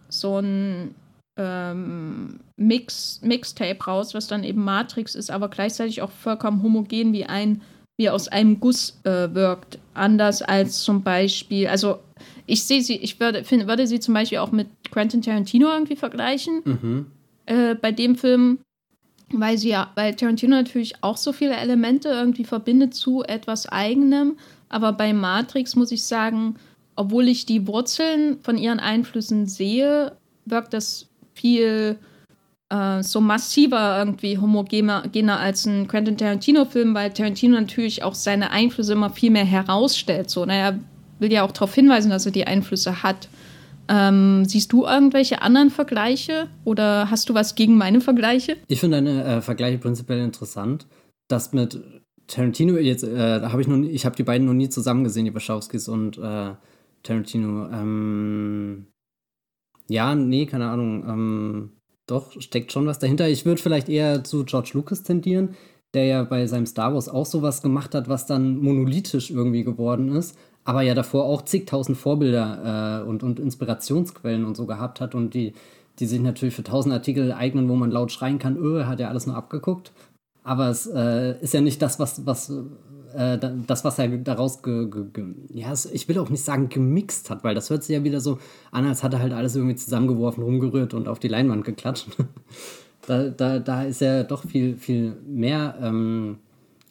Speaker 1: so ein ähm, Mix, Mixtape raus, was dann eben Matrix ist, aber gleichzeitig auch vollkommen homogen wie ein, wie aus einem Guss äh, wirkt. Anders als zum Beispiel, also ich sehe sie, ich würde, find, würde sie zum Beispiel auch mit Quentin Tarantino irgendwie vergleichen. Mhm. Äh, bei dem Film, weil sie ja, weil Tarantino natürlich auch so viele Elemente irgendwie verbindet zu etwas Eigenem. Aber bei Matrix muss ich sagen, obwohl ich die Wurzeln von ihren Einflüssen sehe, wirkt das viel äh, so massiver irgendwie homogener als ein Quentin Tarantino-Film, weil Tarantino natürlich auch seine Einflüsse immer viel mehr herausstellt. So, naja, will ja auch darauf hinweisen, dass er die Einflüsse hat. Ähm, siehst du irgendwelche anderen Vergleiche oder hast du was gegen meine Vergleiche?
Speaker 2: Ich finde deine äh, Vergleiche prinzipiell interessant. Das mit Tarantino, jetzt äh, habe ich noch ich habe die beiden noch nie zusammen gesehen, die Wachowskis und äh, Tarantino. Ähm, ja, nee, keine Ahnung. Ähm, doch, steckt schon was dahinter. Ich würde vielleicht eher zu George Lucas tendieren, der ja bei seinem Star Wars auch sowas gemacht hat, was dann monolithisch irgendwie geworden ist aber ja davor auch zigtausend Vorbilder äh, und, und Inspirationsquellen und so gehabt hat und die, die sich natürlich für tausend Artikel eignen, wo man laut schreien kann, öh, hat ja alles nur abgeguckt. Aber es äh, ist ja nicht das, was, was äh, das, was er daraus ge, ge, ge, ja, ich will auch nicht sagen gemixt hat, weil das hört sich ja wieder so an, als hat er halt alles irgendwie zusammengeworfen, rumgerührt und auf die Leinwand geklatscht. [laughs] Da, da, da ist ja doch viel, viel mehr ähm,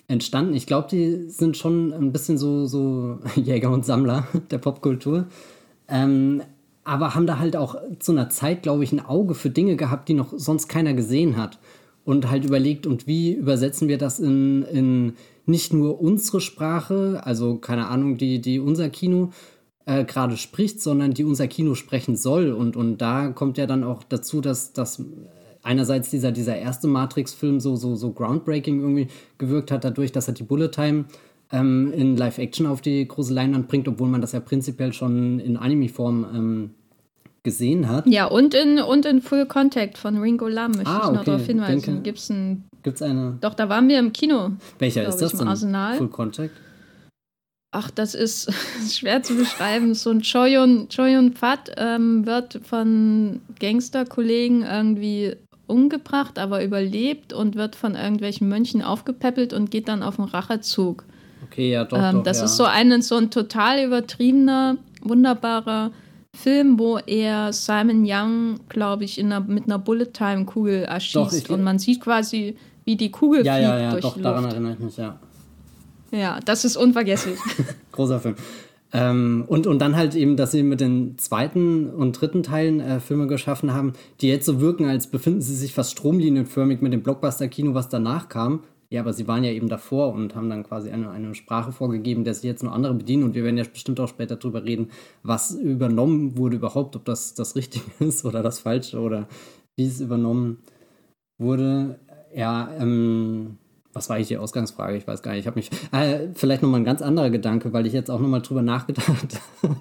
Speaker 2: entstanden. Ich glaube, die sind schon ein bisschen so, so [laughs] Jäger und Sammler [laughs] der Popkultur. Ähm, aber haben da halt auch zu einer Zeit, glaube ich, ein Auge für Dinge gehabt, die noch sonst keiner gesehen hat. Und halt überlegt, und wie übersetzen wir das in, in nicht nur unsere Sprache, also keine Ahnung, die, die unser Kino äh, gerade spricht, sondern die unser Kino sprechen soll. Und, und da kommt ja dann auch dazu, dass, dass einerseits dieser, dieser erste Matrix-Film so, so, so groundbreaking irgendwie gewirkt hat, dadurch, dass er die Bullet Time ähm, in Live-Action auf die große Leinwand bringt, obwohl man das ja prinzipiell schon in Anime-Form ähm, gesehen hat.
Speaker 1: Ja, und in, und in Full Contact von Ringo Lam möchte ah, ich noch okay. darauf hinweisen.
Speaker 2: Gibt es ein, Gibt's eine?
Speaker 1: Doch, da waren wir im Kino.
Speaker 2: Welcher ist das
Speaker 1: denn? Arsenal.
Speaker 2: Full Contact?
Speaker 1: Ach, das ist [laughs] schwer zu beschreiben. So ein Choyun, Choyun Phat ähm, wird von Gangsterkollegen irgendwie umgebracht, aber überlebt und wird von irgendwelchen Mönchen aufgepäppelt und geht dann auf einen Rachezug.
Speaker 2: Okay, ja, doch. Ähm, doch
Speaker 1: das
Speaker 2: ja.
Speaker 1: ist so ein, so ein total übertriebener, wunderbarer Film, wo er Simon Young, glaube ich, in einer, mit einer Bullet-Time-Kugel erschießt. Doch, und man sieht quasi, wie die Kugel
Speaker 2: ja,
Speaker 1: fliegt
Speaker 2: ja, ja,
Speaker 1: durch
Speaker 2: doch,
Speaker 1: die
Speaker 2: daran erinnere ich mich, ja.
Speaker 1: Ja, das ist unvergesslich. [laughs]
Speaker 2: Großer Film. Ähm, und, und dann halt eben, dass sie mit den zweiten und dritten Teilen äh, Filme geschaffen haben, die jetzt so wirken, als befinden sie sich fast stromlinienförmig mit dem Blockbuster-Kino, was danach kam. Ja, aber sie waren ja eben davor und haben dann quasi eine, eine Sprache vorgegeben, der sich jetzt nur andere bedienen. Und wir werden ja bestimmt auch später darüber reden, was übernommen wurde überhaupt, ob das das Richtige [laughs] ist oder das Falsche oder wie es übernommen wurde. Ja, ähm, was war eigentlich die Ausgangsfrage? Ich weiß gar nicht. Ich habe mich. Äh, vielleicht nochmal ein ganz anderer Gedanke, weil ich jetzt auch nochmal drüber nachgedacht habe, [laughs]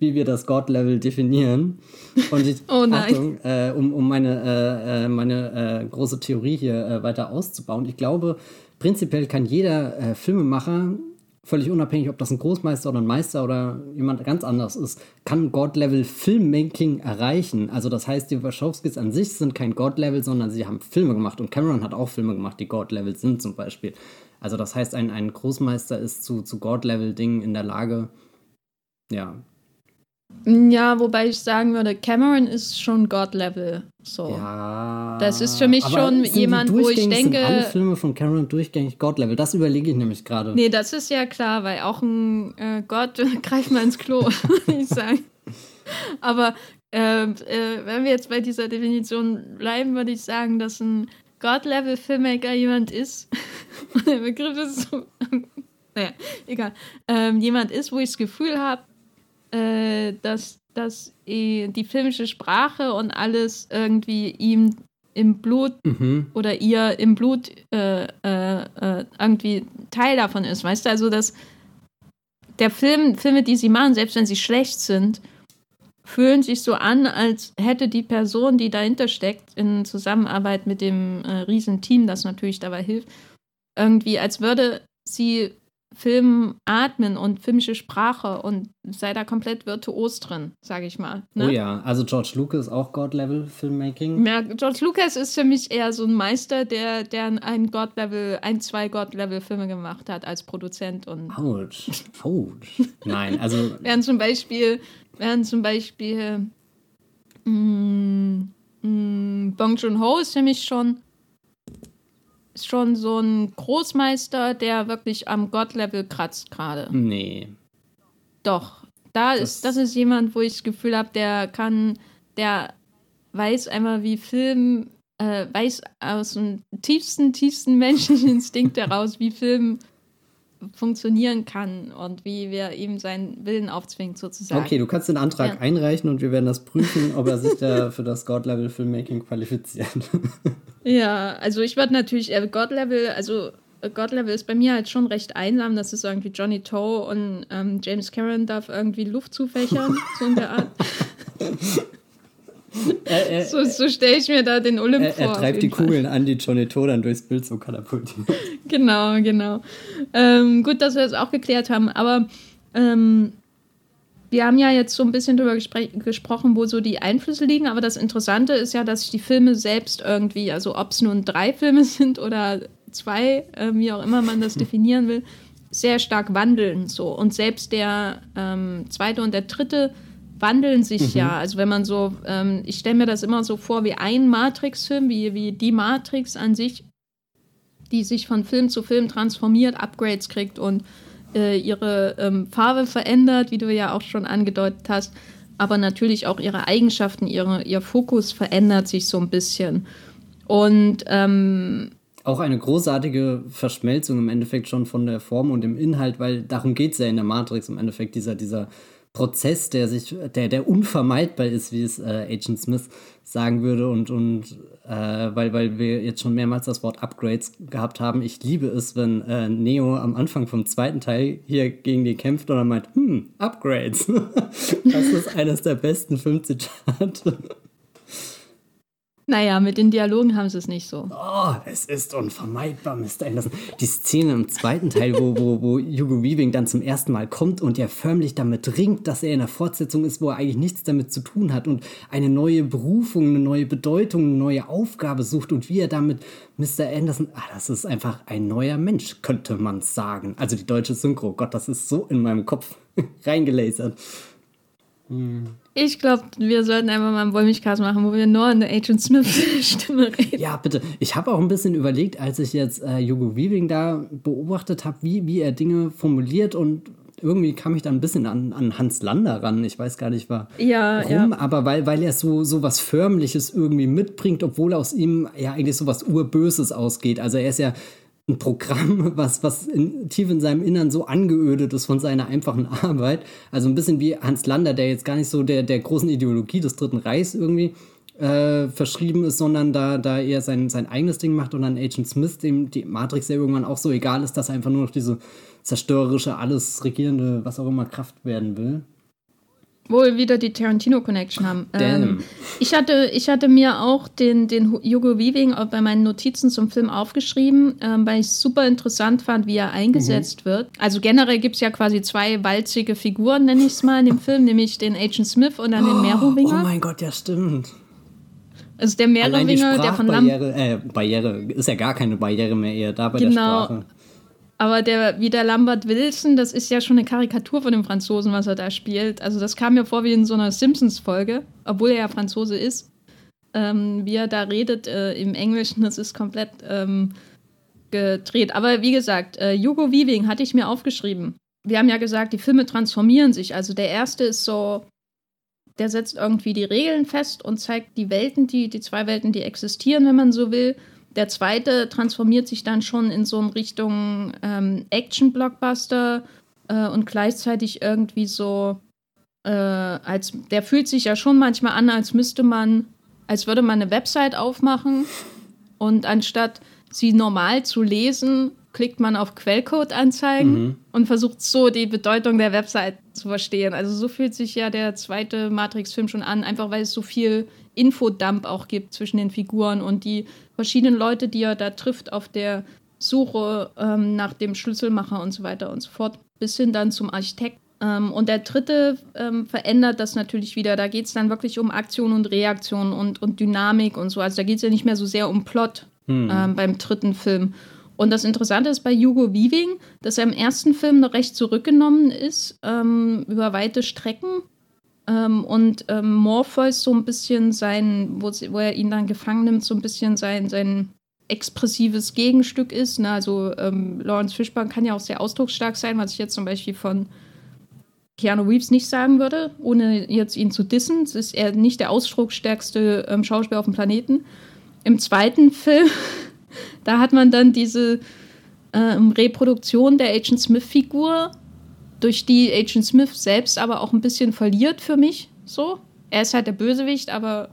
Speaker 2: wie wir das God-Level definieren. Und ich,
Speaker 1: oh nein.
Speaker 2: Achtung, äh, um, um meine, äh, äh meine äh, große Theorie hier äh, weiter auszubauen. Ich glaube, prinzipiell kann jeder Filmemacher völlig unabhängig, ob das ein Großmeister oder ein Meister oder jemand ganz anders ist, kann God-Level Filmmaking erreichen. Also das heißt, die Wachowskis an sich sind kein God-Level, sondern sie haben Filme gemacht und Cameron hat auch Filme gemacht, die God-Level sind zum Beispiel. Also das heißt, ein, ein Großmeister ist zu, zu God-Level-Dingen in der Lage, ja,
Speaker 1: ja, wobei ich sagen würde, Cameron ist schon God-Level. So.
Speaker 2: Ja.
Speaker 1: Das ist für mich schon jemand, wo ich denke. Sind
Speaker 2: alle Filme von Cameron durchgängig God-Level. Das überlege ich nämlich gerade.
Speaker 1: Nee, das ist ja klar, weil auch ein äh, Gott [laughs] greift mal ins Klo, [laughs] würde ich sagen. Aber äh, äh, wenn wir jetzt bei dieser Definition bleiben, würde ich sagen, dass ein God-Level-Filmmaker jemand ist. [laughs] der Begriff ist so. naja, egal. Ähm, jemand ist, wo ich das Gefühl habe, äh, dass, dass die filmische Sprache und alles irgendwie ihm im Blut mhm. oder ihr im Blut äh, äh, äh, irgendwie Teil davon ist. Weißt du, also dass der Film, Filme, die sie machen, selbst wenn sie schlecht sind, fühlen sich so an, als hätte die Person, die dahinter steckt, in Zusammenarbeit mit dem äh, riesen Team, das natürlich dabei hilft, irgendwie, als würde sie Film atmen und filmische Sprache und sei da komplett virtuos drin, sage ich mal.
Speaker 2: Ne? Oh ja, also George Lucas auch God-Level Filmmaking.
Speaker 1: Ja, George Lucas ist für mich eher so ein Meister, der, der ein God-Level, ein, zwei God-Level Filme gemacht hat als Produzent und.
Speaker 2: Autsch. Autsch. Nein, also. [laughs]
Speaker 1: während zum Beispiel, während zum Beispiel mh, mm, mh, mm, Bong Joon-ho ist für mich schon schon so ein Großmeister, der wirklich am Gott-Level kratzt gerade.
Speaker 2: Nee.
Speaker 1: Doch. Da das ist, das ist jemand, wo ich das Gefühl habe, der kann, der weiß einmal, wie Film, äh, weiß aus dem tiefsten, tiefsten [laughs] menschlichen Instinkt heraus, wie Film funktionieren kann und wie wir ihm seinen Willen aufzwingen, sozusagen.
Speaker 2: Okay, du kannst den Antrag ja. einreichen und wir werden das prüfen, ob er sich [laughs] da für das God-Level Filmmaking qualifiziert. [laughs]
Speaker 1: ja, also ich würde natürlich, äh, God-Level, also äh, God-Level ist bei mir halt schon recht einsam. Das ist irgendwie Johnny Toe und ähm, James Cameron darf irgendwie Luft zufächern, so in der Art. [laughs] [laughs] Er, er, so, so stelle ich mir da den Olymp
Speaker 2: er,
Speaker 1: vor.
Speaker 2: Er treibt die Fall. Kugeln an, die Johnny dann durchs Bild so katapultieren. [laughs]
Speaker 1: genau, genau. Ähm, gut, dass wir das auch geklärt haben, aber ähm, wir haben ja jetzt so ein bisschen darüber gesprochen, wo so die Einflüsse liegen, aber das Interessante ist ja, dass die Filme selbst irgendwie, also ob es nun drei Filme [laughs] sind oder zwei, äh, wie auch immer man das definieren will, sehr stark wandeln so. Und selbst der ähm, zweite und der dritte wandeln sich mhm. ja. Also wenn man so, ähm, ich stelle mir das immer so vor wie ein Matrix-Film, wie, wie die Matrix an sich, die sich von Film zu Film transformiert, Upgrades kriegt und äh, ihre ähm, Farbe verändert, wie du ja auch schon angedeutet hast, aber natürlich auch ihre Eigenschaften, ihre, ihr Fokus verändert sich so ein bisschen. Und ähm,
Speaker 2: auch eine großartige Verschmelzung im Endeffekt schon von der Form und dem Inhalt, weil darum geht es ja in der Matrix im Endeffekt, dieser, dieser Prozess, der sich, der, der unvermeidbar ist, wie es äh, Agent Smith sagen würde. Und, und äh, weil, weil wir jetzt schon mehrmals das Wort Upgrades gehabt haben, ich liebe es, wenn äh, Neo am Anfang vom zweiten Teil hier gegen die kämpft und er meint, hm, Upgrades. [laughs] das ist eines der besten Filmzitate.
Speaker 1: Naja, mit den Dialogen haben sie es nicht so.
Speaker 2: Oh, es ist unvermeidbar, Mr. Anderson. Die Szene im zweiten Teil, wo, wo, wo Hugo Weaving dann zum ersten Mal kommt und er förmlich damit ringt, dass er in der Fortsetzung ist, wo er eigentlich nichts damit zu tun hat und eine neue Berufung, eine neue Bedeutung, eine neue Aufgabe sucht und wie er damit Mr. Anderson, ah, das ist einfach ein neuer Mensch, könnte man sagen. Also die deutsche Synchro, Gott, das ist so in meinem Kopf [laughs] reingelasert.
Speaker 1: Ich glaube, wir sollten einfach mal einen Wollmilchcast machen, wo wir nur eine Agent Smith-Stimme [laughs] reden.
Speaker 2: Ja, bitte. Ich habe auch ein bisschen überlegt, als ich jetzt äh, Hugo Weaving da beobachtet habe, wie, wie er Dinge formuliert und irgendwie kam ich da ein bisschen an, an Hans Lander ran. Ich weiß gar nicht warum,
Speaker 1: ja, ja.
Speaker 2: aber weil, weil er so, so was Förmliches irgendwie mitbringt, obwohl aus ihm ja eigentlich so was Urböses ausgeht. Also er ist ja ein Programm, was, was in, tief in seinem Innern so angeödet ist von seiner einfachen Arbeit. Also ein bisschen wie Hans Lander, der jetzt gar nicht so der, der großen Ideologie des Dritten Reichs irgendwie äh, verschrieben ist, sondern da, da eher sein, sein eigenes Ding macht und dann Agent Smith, dem die Matrix ja irgendwann auch so egal ist, dass er einfach nur noch diese zerstörerische, alles regierende, was auch immer Kraft werden will
Speaker 1: wo wir wieder die Tarantino-Connection haben. Ähm, ich, hatte, ich hatte mir auch den, den Hugo Weaving bei meinen Notizen zum Film aufgeschrieben, ähm, weil ich es super interessant fand, wie er eingesetzt mhm. wird. Also generell gibt es ja quasi zwei walzige Figuren, nenne ich es mal, in dem [laughs] Film, nämlich den Agent Smith und dann oh, den Merowinger.
Speaker 2: Oh mein Gott, ja stimmt.
Speaker 1: Also der Merowinger, der von Lam
Speaker 2: äh, Barriere ist ja gar keine Barriere mehr eher da bei genau. der Sprache.
Speaker 1: Aber der, wie der Lambert Wilson, das ist ja schon eine Karikatur von dem Franzosen, was er da spielt. Also das kam mir vor wie in so einer Simpsons-Folge, obwohl er ja Franzose ist. Ähm, wie er da redet äh, im Englischen, das ist komplett ähm, gedreht. Aber wie gesagt, äh, Hugo Weaving hatte ich mir aufgeschrieben. Wir haben ja gesagt, die Filme transformieren sich. Also der erste ist so, der setzt irgendwie die Regeln fest und zeigt die Welten, die, die zwei Welten, die existieren, wenn man so will. Der zweite transformiert sich dann schon in so eine Richtung ähm, Action-Blockbuster äh, und gleichzeitig irgendwie so, äh, als der fühlt sich ja schon manchmal an, als müsste man, als würde man eine Website aufmachen und anstatt sie normal zu lesen, klickt man auf Quellcode anzeigen mhm. und versucht so die Bedeutung der Website zu verstehen. Also so fühlt sich ja der zweite Matrix-Film schon an, einfach weil es so viel Infodump auch gibt zwischen den Figuren und die verschiedenen Leute, die er da trifft auf der Suche ähm, nach dem Schlüsselmacher und so weiter und so fort, bis hin dann zum Architekt. Ähm, und der dritte ähm, verändert das natürlich wieder. Da geht es dann wirklich um Aktion und Reaktion und, und Dynamik und so. Also da geht es ja nicht mehr so sehr um Plot hm. ähm, beim dritten Film. Und das Interessante ist bei Hugo Weaving, dass er im ersten Film noch recht zurückgenommen ist ähm, über weite Strecken. Ähm, und ähm, Morpheus so ein bisschen sein, wo, wo, er ihn dann gefangen nimmt, so ein bisschen sein, sein expressives Gegenstück ist. Ne? Also ähm, Lawrence Fishburne kann ja auch sehr ausdrucksstark sein, was ich jetzt zum Beispiel von Keanu Reeves nicht sagen würde, ohne jetzt ihn zu dissen. Es ist er nicht der ausdrucksstärkste ähm, Schauspieler auf dem Planeten. Im zweiten [laughs] Film da hat man dann diese ähm, Reproduktion der Agent Smith-Figur, durch die Agent Smith selbst aber auch ein bisschen verliert für mich. So. Er ist halt der Bösewicht, aber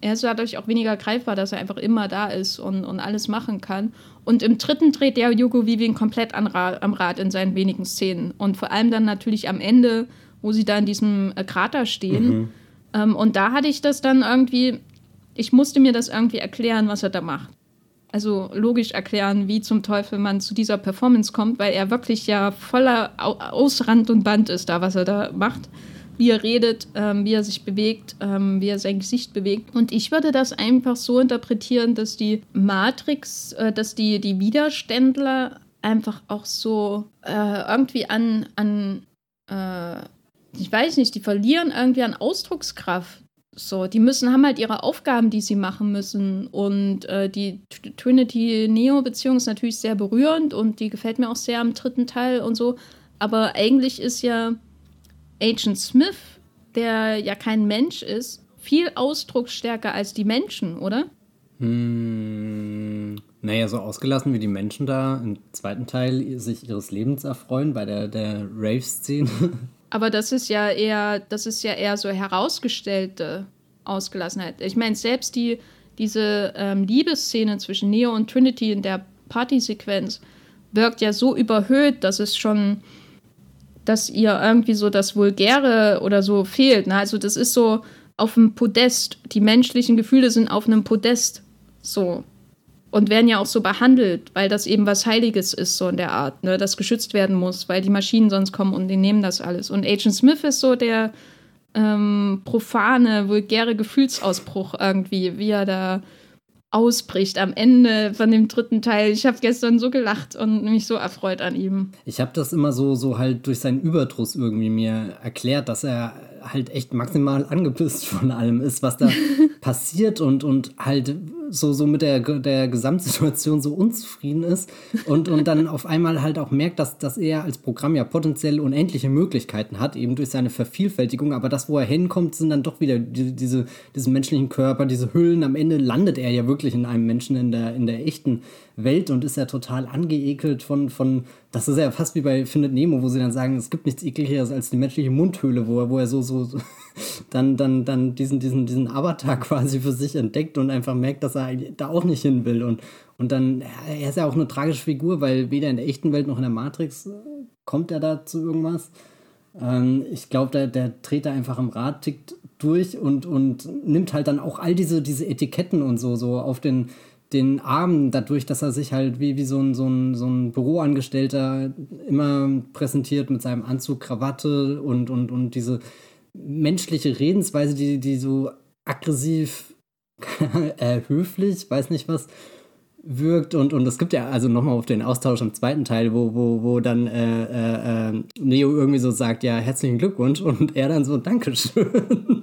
Speaker 1: er ist dadurch auch weniger greifbar, dass er einfach immer da ist und, und alles machen kann. Und im dritten dreht der Hugo Vivian komplett am Rad in seinen wenigen Szenen. Und vor allem dann natürlich am Ende, wo sie da in diesem äh, Krater stehen. Mhm. Ähm, und da hatte ich das dann irgendwie, ich musste mir das irgendwie erklären, was er da macht also logisch erklären, wie zum Teufel man zu dieser Performance kommt, weil er wirklich ja voller Ausrand und Band ist, da was er da macht, wie er redet, ähm, wie er sich bewegt, ähm, wie er sein Gesicht bewegt. Und ich würde das einfach so interpretieren, dass die Matrix, äh, dass die, die Widerständler einfach auch so äh, irgendwie an, an äh, ich weiß nicht, die verlieren irgendwie an Ausdruckskraft. So, die müssen, haben halt ihre Aufgaben, die sie machen müssen. Und äh, die Trinity-Neo-Beziehung ist natürlich sehr berührend und die gefällt mir auch sehr am dritten Teil und so. Aber eigentlich ist ja Agent Smith, der ja kein Mensch ist, viel ausdrucksstärker als die Menschen, oder?
Speaker 2: Hm, naja, so ausgelassen wie die Menschen da im zweiten Teil sich ihres Lebens erfreuen bei der, der Rave-Szene.
Speaker 1: Aber das ist ja eher, das ist ja eher so herausgestellte Ausgelassenheit. Ich meine, selbst die, diese ähm, Liebesszene zwischen Neo und Trinity in der Partysequenz wirkt ja so überhöht, dass es schon, dass ihr irgendwie so das Vulgäre oder so fehlt. Ne? Also das ist so auf dem Podest. Die menschlichen Gefühle sind auf einem Podest. So und werden ja auch so behandelt, weil das eben was Heiliges ist, so in der Art, ne, das geschützt werden muss, weil die Maschinen sonst kommen und die nehmen das alles. Und Agent Smith ist so der ähm, profane, vulgäre Gefühlsausbruch irgendwie, wie er da ausbricht am Ende von dem dritten Teil. Ich habe gestern so gelacht und mich so erfreut an ihm.
Speaker 2: Ich habe das immer so, so halt durch seinen Überdruss irgendwie mir erklärt, dass er halt echt maximal angepisst von allem ist, was da [laughs] passiert und, und halt so, so mit der, der Gesamtsituation so unzufrieden ist und, und dann auf einmal halt auch merkt, dass, dass er als Programm ja potenziell unendliche Möglichkeiten hat, eben durch seine Vervielfältigung, aber das, wo er hinkommt, sind dann doch wieder die, diese, diese menschlichen Körper, diese Hüllen. Am Ende landet er ja wirklich in einem Menschen in der, in der echten Welt und ist ja total angeekelt von, von, das ist ja fast wie bei Findet Nemo, wo sie dann sagen, es gibt nichts ekligeres als die menschliche Mundhöhle, wo er, wo er so, so, so [laughs] dann, dann, dann diesen, diesen, diesen Avatar [laughs] quasi für sich entdeckt und einfach merkt, dass er da auch nicht hin will. Und, und dann, er ist ja auch eine tragische Figur, weil weder in der echten Welt noch in der Matrix äh, kommt er da zu irgendwas. Ähm, ich glaube, der, der dreht da einfach im Rad, tickt durch und, und nimmt halt dann auch all diese, diese Etiketten und so, so auf den, den Arm, dadurch, dass er sich halt wie, wie so, ein, so, ein, so ein Büroangestellter immer präsentiert mit seinem Anzug, Krawatte und, und, und diese menschliche Redensweise, die, die so aggressiv, [laughs] äh, höflich, weiß nicht was, wirkt. Und, und es gibt ja also nochmal auf den Austausch im zweiten Teil, wo, wo, wo dann äh, äh, äh Neo irgendwie so sagt, ja, herzlichen Glückwunsch und er dann so, Dankeschön.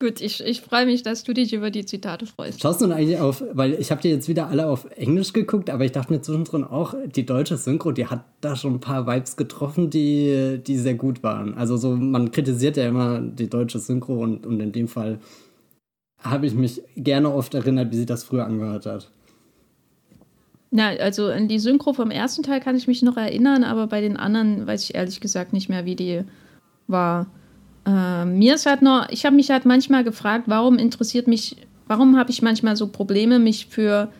Speaker 1: Gut, ich, ich freue mich, dass du dich über die Zitate freust.
Speaker 2: Schaust du denn eigentlich auf, weil ich habe dir jetzt wieder alle auf Englisch geguckt, aber ich dachte mir zwischendrin auch, die deutsche Synchro, die hat da schon ein paar Vibes getroffen, die, die sehr gut waren. Also so, man kritisiert ja immer die deutsche Synchro und, und in dem Fall habe ich mich gerne oft erinnert, wie sie das früher angehört hat.
Speaker 1: Na, also an die Synchro vom ersten Teil kann ich mich noch erinnern, aber bei den anderen weiß ich ehrlich gesagt nicht mehr, wie die war. Äh, mir ist halt noch, ich habe mich halt manchmal gefragt, warum interessiert mich, warum habe ich manchmal so Probleme, mich für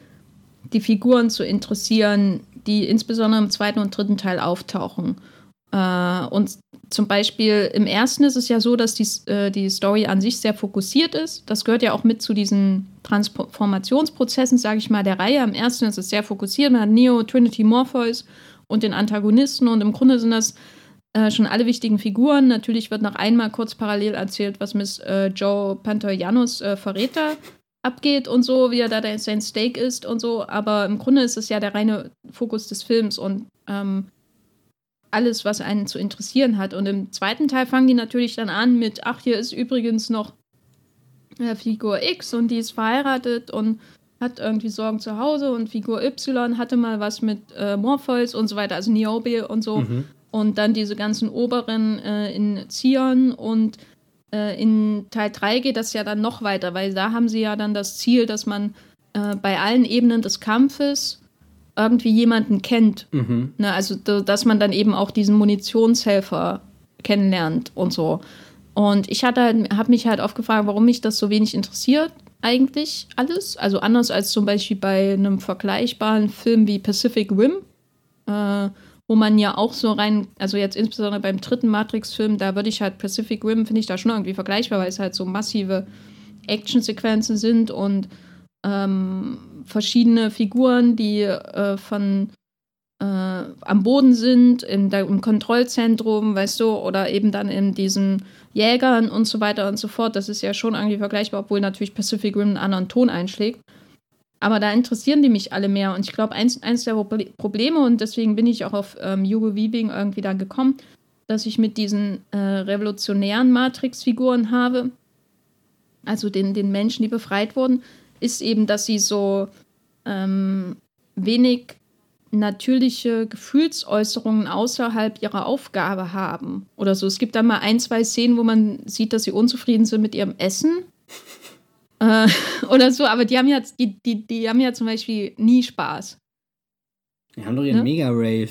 Speaker 1: die Figuren zu interessieren, die insbesondere im zweiten und dritten Teil auftauchen. Äh, und zum Beispiel im ersten ist es ja so, dass die, äh, die Story an sich sehr fokussiert ist. Das gehört ja auch mit zu diesen Transformationsprozessen, sage ich mal, der Reihe. Im ersten ist es sehr fokussiert. Man hat Neo, Trinity, Morpheus und den Antagonisten. Und im Grunde sind das äh, schon alle wichtigen Figuren. Natürlich wird noch einmal kurz parallel erzählt, was mit äh, Joe Pantoyanos äh, Verräter abgeht und so, wie er da sein Steak ist und so. Aber im Grunde ist es ja der reine Fokus des Films und ähm, alles, was einen zu interessieren hat. Und im zweiten Teil fangen die natürlich dann an mit, ach, hier ist übrigens noch äh, Figur X und die ist verheiratet und hat irgendwie Sorgen zu Hause und Figur Y hatte mal was mit äh, Morpheus und so weiter, also Niobe und so. Mhm. Und dann diese ganzen Oberen äh, in Zion und äh, in Teil 3 geht das ja dann noch weiter, weil da haben sie ja dann das Ziel, dass man äh, bei allen Ebenen des Kampfes irgendwie jemanden kennt. Mhm. Ne, also, dass man dann eben auch diesen Munitionshelfer kennenlernt und so. Und ich hatte halt, habe mich halt oft gefragt, warum mich das so wenig interessiert, eigentlich alles. Also anders als zum Beispiel bei einem vergleichbaren Film wie Pacific Rim. Äh, wo man ja auch so rein, also jetzt insbesondere beim dritten Matrix-Film, da würde ich halt Pacific Rim, finde ich da schon irgendwie vergleichbar, weil es halt so massive Actionsequenzen sind und ähm, verschiedene Figuren, die äh, von äh, am Boden sind, in der, im Kontrollzentrum, weißt du, oder eben dann in diesen Jägern und so weiter und so fort. Das ist ja schon irgendwie vergleichbar, obwohl natürlich Pacific Rim einen anderen Ton einschlägt. Aber da interessieren die mich alle mehr. Und ich glaube, eins, eins der Probleme, und deswegen bin ich auch auf ähm, Hugo Weaving irgendwie da gekommen, das ich mit diesen äh, revolutionären Matrix-Figuren habe, also den, den Menschen, die befreit wurden, ist eben, dass sie so ähm, wenig natürliche Gefühlsäußerungen außerhalb ihrer Aufgabe haben oder so. Es gibt da mal ein, zwei Szenen, wo man sieht, dass sie unzufrieden sind mit ihrem Essen äh, [laughs] oder so, aber die haben ja, die, die, die haben ja zum Beispiel nie Spaß.
Speaker 2: Die haben doch ihren ne? Mega-Rave.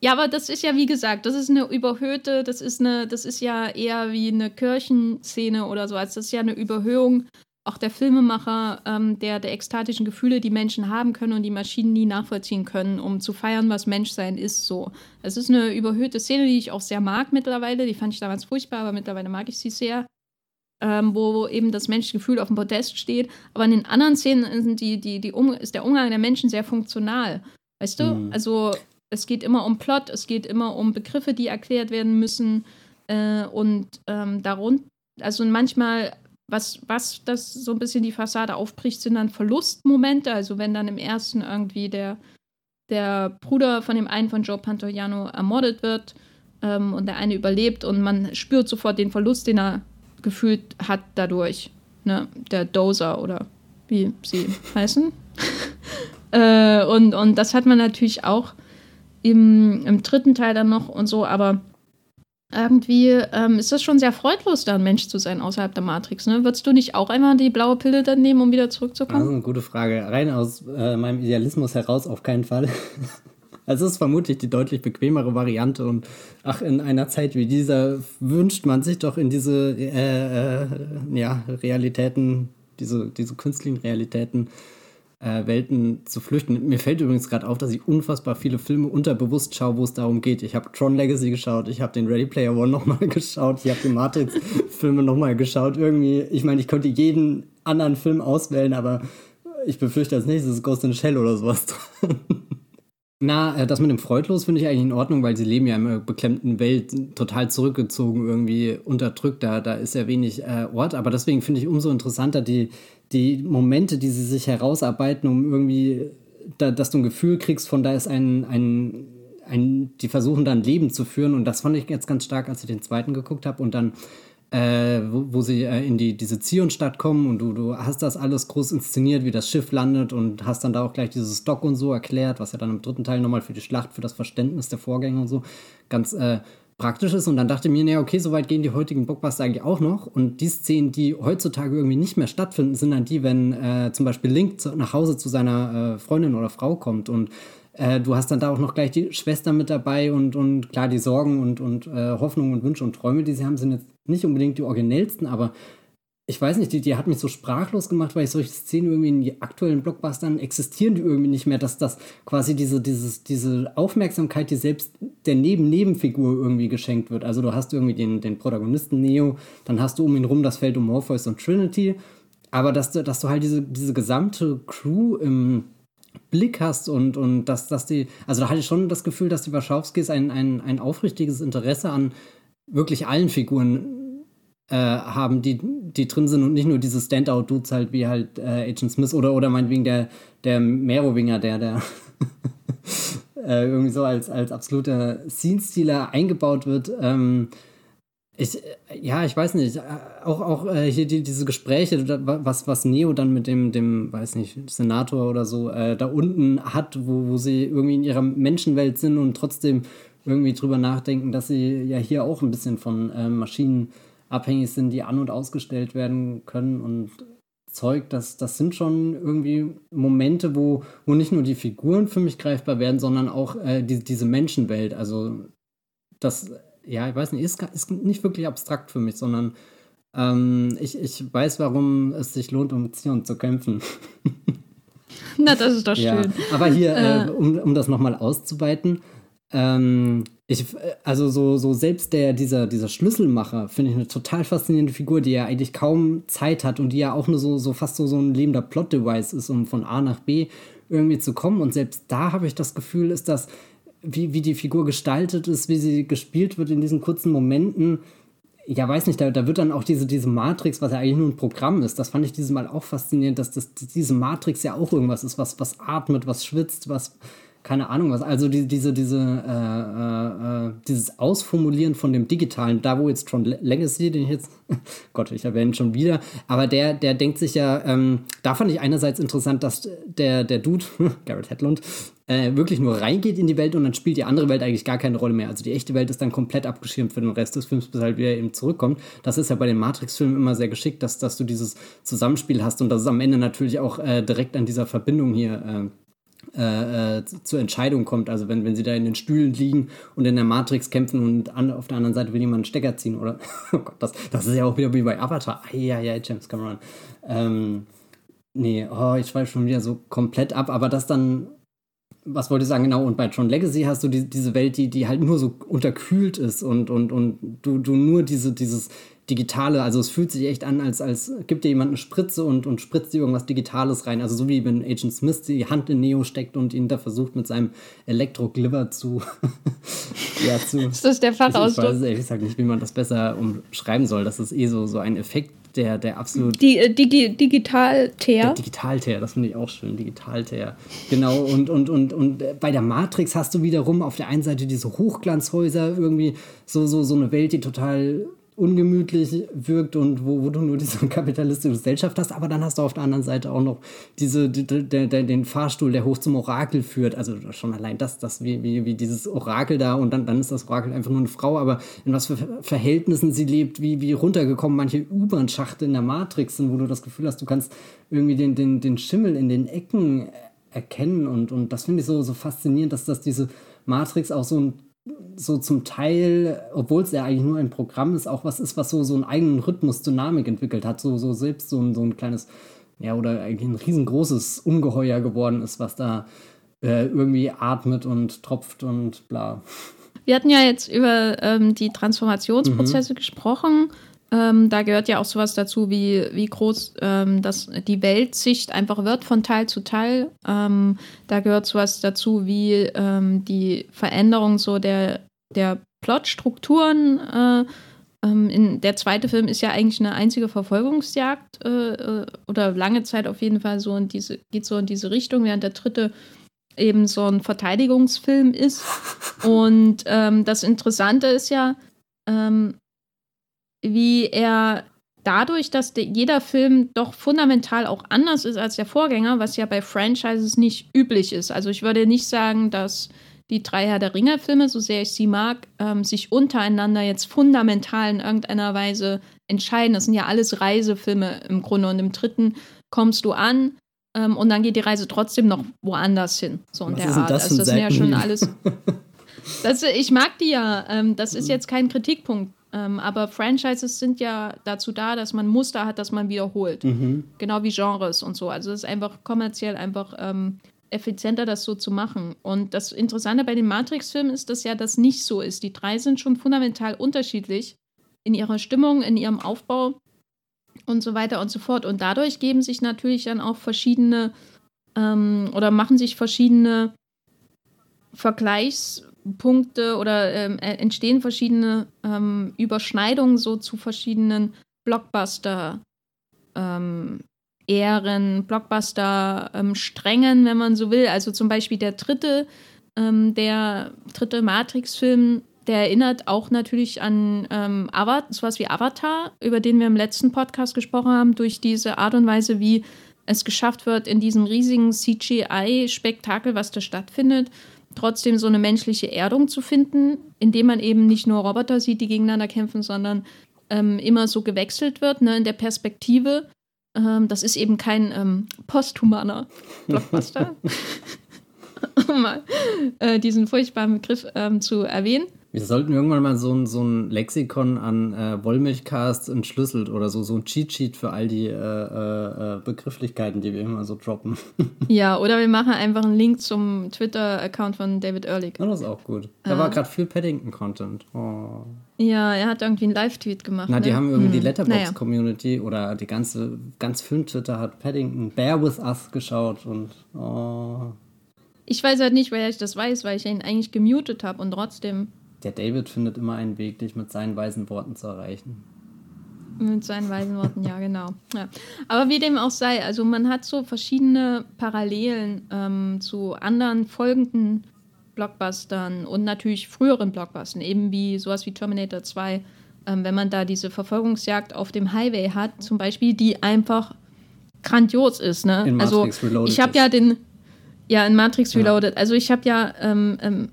Speaker 1: Ja, aber das ist ja, wie gesagt, das ist eine überhöhte, das ist eine, das ist ja eher wie eine Kirchenszene oder so. Also das ist ja eine Überhöhung auch der Filmemacher ähm, der, der ekstatischen Gefühle, die Menschen haben können und die Maschinen nie nachvollziehen können, um zu feiern, was Menschsein ist. So. Es ist eine überhöhte Szene, die ich auch sehr mag mittlerweile. Die fand ich damals furchtbar, aber mittlerweile mag ich sie sehr. Ähm, wo eben das menschliche Gefühl auf dem Podest steht. Aber in den anderen Szenen sind die, die, die um ist der Umgang der Menschen sehr funktional. Weißt du? Mhm. Also es geht immer um Plot, es geht immer um Begriffe, die erklärt werden müssen. Äh, und ähm, darunter, also manchmal was, was das so ein bisschen die Fassade aufbricht, sind dann Verlustmomente. Also wenn dann im ersten irgendwie der, der Bruder von dem einen von Joe Pantoliano ermordet wird ähm, und der eine überlebt und man spürt sofort den Verlust, den er gefühlt hat dadurch. Ne? Der Dozer oder wie sie [laughs] heißen. [laughs] äh, und, und das hat man natürlich auch im, im dritten Teil dann noch und so, aber irgendwie ähm, ist das schon sehr freudlos, da ein Mensch zu sein außerhalb der Matrix. Ne? Würdest du nicht auch einmal die blaue Pille dann nehmen, um wieder zurückzukommen?
Speaker 2: Das ist eine gute Frage. Rein aus äh, meinem Idealismus heraus auf keinen Fall. [laughs] Also es ist vermutlich die deutlich bequemere Variante und ach, in einer Zeit wie dieser wünscht man sich doch in diese äh, äh, ja, Realitäten, diese, diese künstlichen Realitäten äh, Welten zu flüchten. Mir fällt übrigens gerade auf, dass ich unfassbar viele Filme unterbewusst schaue, wo es darum geht. Ich habe Tron Legacy geschaut, ich habe den Ready Player One nochmal [laughs] geschaut, ich habe die Matrix-Filme nochmal geschaut. Irgendwie, ich meine, ich könnte jeden anderen Film auswählen, aber ich befürchte als nächstes ist Ghost in Shell oder sowas Na, äh, das mit dem Freudlos finde ich eigentlich in Ordnung, weil sie leben ja in einer beklemmten Welt, total zurückgezogen, irgendwie unterdrückt. Da, da ist ja wenig äh, Ort. Aber deswegen finde ich umso interessanter die, die Momente, die sie sich herausarbeiten, um irgendwie, da, dass du ein Gefühl kriegst von, da ist ein, ein, ein, die versuchen dann Leben zu führen. Und das fand ich jetzt ganz stark, als ich den zweiten geguckt habe und dann äh, wo, wo, sie äh, in die, diese Zionstadt kommen und du, du hast das alles groß inszeniert, wie das Schiff landet und hast dann da auch gleich dieses Stock und so erklärt, was ja dann im dritten Teil nochmal für die Schlacht, für das Verständnis der Vorgänge und so ganz äh, praktisch ist. Und dann dachte ich mir, naja, okay, soweit gehen die heutigen Blockbuster eigentlich auch noch. Und die Szenen, die heutzutage irgendwie nicht mehr stattfinden, sind dann die, wenn äh, zum Beispiel Link zu, nach Hause zu seiner äh, Freundin oder Frau kommt und äh, du hast dann da auch noch gleich die Schwester mit dabei und, und klar, die Sorgen und, und äh, Hoffnungen und Wünsche und Träume, die sie haben, sind jetzt nicht unbedingt die originellsten, aber ich weiß nicht, die, die hat mich so sprachlos gemacht, weil ich solche Szenen irgendwie in die aktuellen Blockbustern existieren die irgendwie nicht mehr, dass das quasi diese, dieses, diese Aufmerksamkeit, die selbst der Neben-Nebenfigur irgendwie geschenkt wird. Also du hast irgendwie den, den Protagonisten Neo, dann hast du um ihn rum das Feld um Morpheus und Trinity, aber dass du, dass du halt diese, diese gesamte Crew im Blick hast und, und dass, dass die, also da hatte ich schon das Gefühl, dass die Wachowskis ein, ein, ein aufrichtiges Interesse an wirklich allen Figuren äh, haben, die, die drin sind und nicht nur diese Standout-Dudes halt wie halt äh, Agent Smith oder, oder meinetwegen der, der Merowinger, der, der [laughs] äh, irgendwie so als, als absoluter Scene-Stealer eingebaut wird. Ähm, ich, ja, ich weiß nicht, auch, auch äh, hier die, diese Gespräche, was, was Neo dann mit dem, dem, weiß nicht, Senator oder so äh, da unten hat, wo, wo sie irgendwie in ihrer Menschenwelt sind und trotzdem irgendwie drüber nachdenken, dass sie ja hier auch ein bisschen von äh, Maschinen abhängig sind, die an- und ausgestellt werden können und Zeug, das, das sind schon irgendwie Momente, wo, wo nicht nur die Figuren für mich greifbar werden, sondern auch äh, die, diese Menschenwelt. Also das, ja, ich weiß nicht, ist, ist nicht wirklich abstrakt für mich, sondern ähm, ich, ich weiß, warum es sich lohnt, um Zion zu kämpfen. [laughs]
Speaker 1: Na, das ist doch schön. Ja,
Speaker 2: aber hier, äh, äh um, um das nochmal auszuweiten, ähm, ich, also so, so selbst der, dieser, dieser Schlüsselmacher finde ich eine total faszinierende Figur, die ja eigentlich kaum Zeit hat und die ja auch nur so, so fast so, so ein lebender Plot-Device ist, um von A nach B irgendwie zu kommen. Und selbst da habe ich das Gefühl, ist das, wie, wie die Figur gestaltet ist, wie sie gespielt wird in diesen kurzen Momenten. Ja, weiß nicht, da, da wird dann auch diese, diese Matrix, was ja eigentlich nur ein Programm ist, das fand ich dieses Mal auch faszinierend, dass das, diese Matrix ja auch irgendwas ist, was, was atmet, was schwitzt, was, keine Ahnung was. Also die, diese, diese, äh, äh, dieses Ausformulieren von dem Digitalen, da wo jetzt Tron Legacy, den ich jetzt, [laughs] Gott, ich erwähne schon wieder, aber der, der denkt sich ja, ähm, da fand ich einerseits interessant, dass der, der Dude, [laughs] Garrett Hedlund, äh, wirklich nur reingeht in die Welt und dann spielt die andere Welt eigentlich gar keine Rolle mehr. Also die echte Welt ist dann komplett abgeschirmt für den Rest des Films, bis halt wieder eben zurückkommt. Das ist ja bei den Matrix-Filmen immer sehr geschickt, dass, dass du dieses Zusammenspiel hast und dass es am Ende natürlich auch äh, direkt an dieser Verbindung hier äh, äh, zur Entscheidung kommt. Also wenn, wenn sie da in den Stühlen liegen und in der Matrix kämpfen und an, auf der anderen Seite will jemand einen Stecker ziehen, oder? [laughs] oh Gott, das, das ist ja auch wieder wie bei Avatar. Ja, James Cameron. Ähm, nee, oh, ich schweife schon wieder so komplett ab, aber das dann was wollte ich sagen, genau, und bei Tron Legacy hast du die, diese Welt, die, die halt nur so unterkühlt ist und, und, und du, du nur diese, dieses Digitale, also es fühlt sich echt an, als, als gibt dir jemand eine Spritze und, und spritzt dir irgendwas Digitales rein. Also so wie wenn Agent Smith die Hand in Neo steckt und ihn da versucht mit seinem Elektro-Gliver zu, [laughs]
Speaker 1: ja, zu. Ist das der Fachausdruck?
Speaker 2: Ich weiß ehrlich gesagt nicht, wie man das besser umschreiben soll. Das ist eh so, so ein Effekt, der, der absolut.
Speaker 1: Die, äh, Digi, Digital-Teer.
Speaker 2: Digital-Teer, das finde ich auch schön. Digital-Teer. Genau, und, und, und, und bei der Matrix hast du wiederum auf der einen Seite diese Hochglanzhäuser, irgendwie so, so, so eine Welt, die total ungemütlich wirkt und wo, wo du nur diese [laughs] kapitalistische Gesellschaft hast, aber dann hast du auf der anderen Seite auch noch diese, die, die, den Fahrstuhl, der hoch zum Orakel führt. Also schon allein das, das wie, wie, wie dieses Orakel da und dann, dann ist das Orakel einfach nur eine Frau, aber in was für Verhältnissen sie lebt, wie, wie runtergekommen manche U-Bahn-Schachte in der Matrix sind, wo du das Gefühl hast, du kannst irgendwie den, den, den Schimmel in den Ecken erkennen und, und das finde ich so, so faszinierend, dass das diese Matrix auch so ein so zum Teil, obwohl es ja eigentlich nur ein Programm ist, auch was ist, was so, so einen eigenen Rhythmus, Dynamik entwickelt hat, so, so selbst so ein, so ein kleines, ja, oder eigentlich ein riesengroßes Ungeheuer geworden ist, was da äh, irgendwie atmet und tropft und bla.
Speaker 1: Wir hatten ja jetzt über ähm, die Transformationsprozesse mhm. gesprochen. Ähm, da gehört ja auch sowas dazu, wie, wie groß ähm, das, die Weltsicht einfach wird von Teil zu Teil. Ähm, da gehört sowas dazu, wie ähm, die Veränderung so der, der Plotstrukturen. Äh, ähm, in, der zweite Film ist ja eigentlich eine einzige Verfolgungsjagd äh, äh, oder lange Zeit auf jeden Fall so in diese, geht so in diese Richtung, während der dritte eben so ein Verteidigungsfilm ist. [laughs] Und ähm, das Interessante ist ja, ähm, wie er dadurch, dass jeder Film doch fundamental auch anders ist als der Vorgänger, was ja bei Franchises nicht üblich ist. Also ich würde nicht sagen, dass die drei Herr der Ringe-Filme, so sehr ich sie mag, ähm, sich untereinander jetzt fundamental in irgendeiner Weise entscheiden. Das sind ja alles Reisefilme im Grunde. Und im dritten kommst du an ähm, und dann geht die Reise trotzdem noch woanders hin. So in Was der Art. Das, also das sind ja schon alles. [laughs] Das, ich mag die ja. Ähm, das ist jetzt kein Kritikpunkt. Ähm, aber Franchises sind ja dazu da, dass man Muster hat, dass man wiederholt. Mhm. Genau wie Genres und so. Also es ist einfach kommerziell einfach ähm, effizienter, das so zu machen. Und das Interessante bei den Matrix-Filmen ist, dass ja das nicht so ist. Die drei sind schon fundamental unterschiedlich in ihrer Stimmung, in ihrem Aufbau und so weiter und so fort. Und dadurch geben sich natürlich dann auch verschiedene ähm, oder machen sich verschiedene Vergleichs- Punkte oder ähm, äh, entstehen verschiedene ähm, Überschneidungen so zu verschiedenen Blockbuster ähm, Blockbuster ähm, Strängen, wenn man so will. Also zum Beispiel der dritte, ähm, der dritte Matrix-Film, der erinnert auch natürlich an ähm, Avatar, sowas wie Avatar, über den wir im letzten Podcast gesprochen haben, durch diese Art und Weise, wie es geschafft wird, in diesem riesigen CGI-Spektakel, was da stattfindet, trotzdem so eine menschliche Erdung zu finden, indem man eben nicht nur Roboter sieht, die gegeneinander kämpfen, sondern ähm, immer so gewechselt wird ne, in der Perspektive. Ähm, das ist eben kein ähm, posthumaner Blockbuster, [laughs] [laughs] um mal äh, diesen furchtbaren Begriff ähm, zu erwähnen.
Speaker 2: Wir sollten irgendwann mal so ein, so ein Lexikon an äh, Wollmilchcasts entschlüsselt oder so, so ein Cheat-Sheet für all die äh, äh, äh Begrifflichkeiten, die wir immer so droppen. [laughs]
Speaker 1: ja, oder wir machen einfach einen Link zum Twitter-Account von David Ehrlich.
Speaker 2: Oh, das ist auch gut. Da war gerade viel Paddington-Content. Oh.
Speaker 1: Ja, er hat irgendwie einen Live-Tweet gemacht.
Speaker 2: Na, ne? die haben irgendwie hm. die Letterbox-Community naja. oder die ganze, ganz Film-Twitter hat Paddington Bear With Us geschaut und oh.
Speaker 1: Ich weiß halt nicht, wer ich das weiß, weil ich ihn eigentlich gemutet habe und trotzdem
Speaker 2: der David findet immer einen Weg, dich mit seinen weisen Worten zu erreichen.
Speaker 1: Mit seinen weisen Worten, ja, genau. Ja. Aber wie dem auch sei, also man hat so verschiedene Parallelen ähm, zu anderen folgenden Blockbustern und natürlich früheren Blockbustern, eben wie sowas wie Terminator 2, ähm, wenn man da diese Verfolgungsjagd auf dem Highway hat, zum Beispiel, die einfach grandios ist. Ne? In also Matrix Reloaded ich habe ja den, ja, in Matrix Reloaded, ja. also ich habe ja ähm, ähm,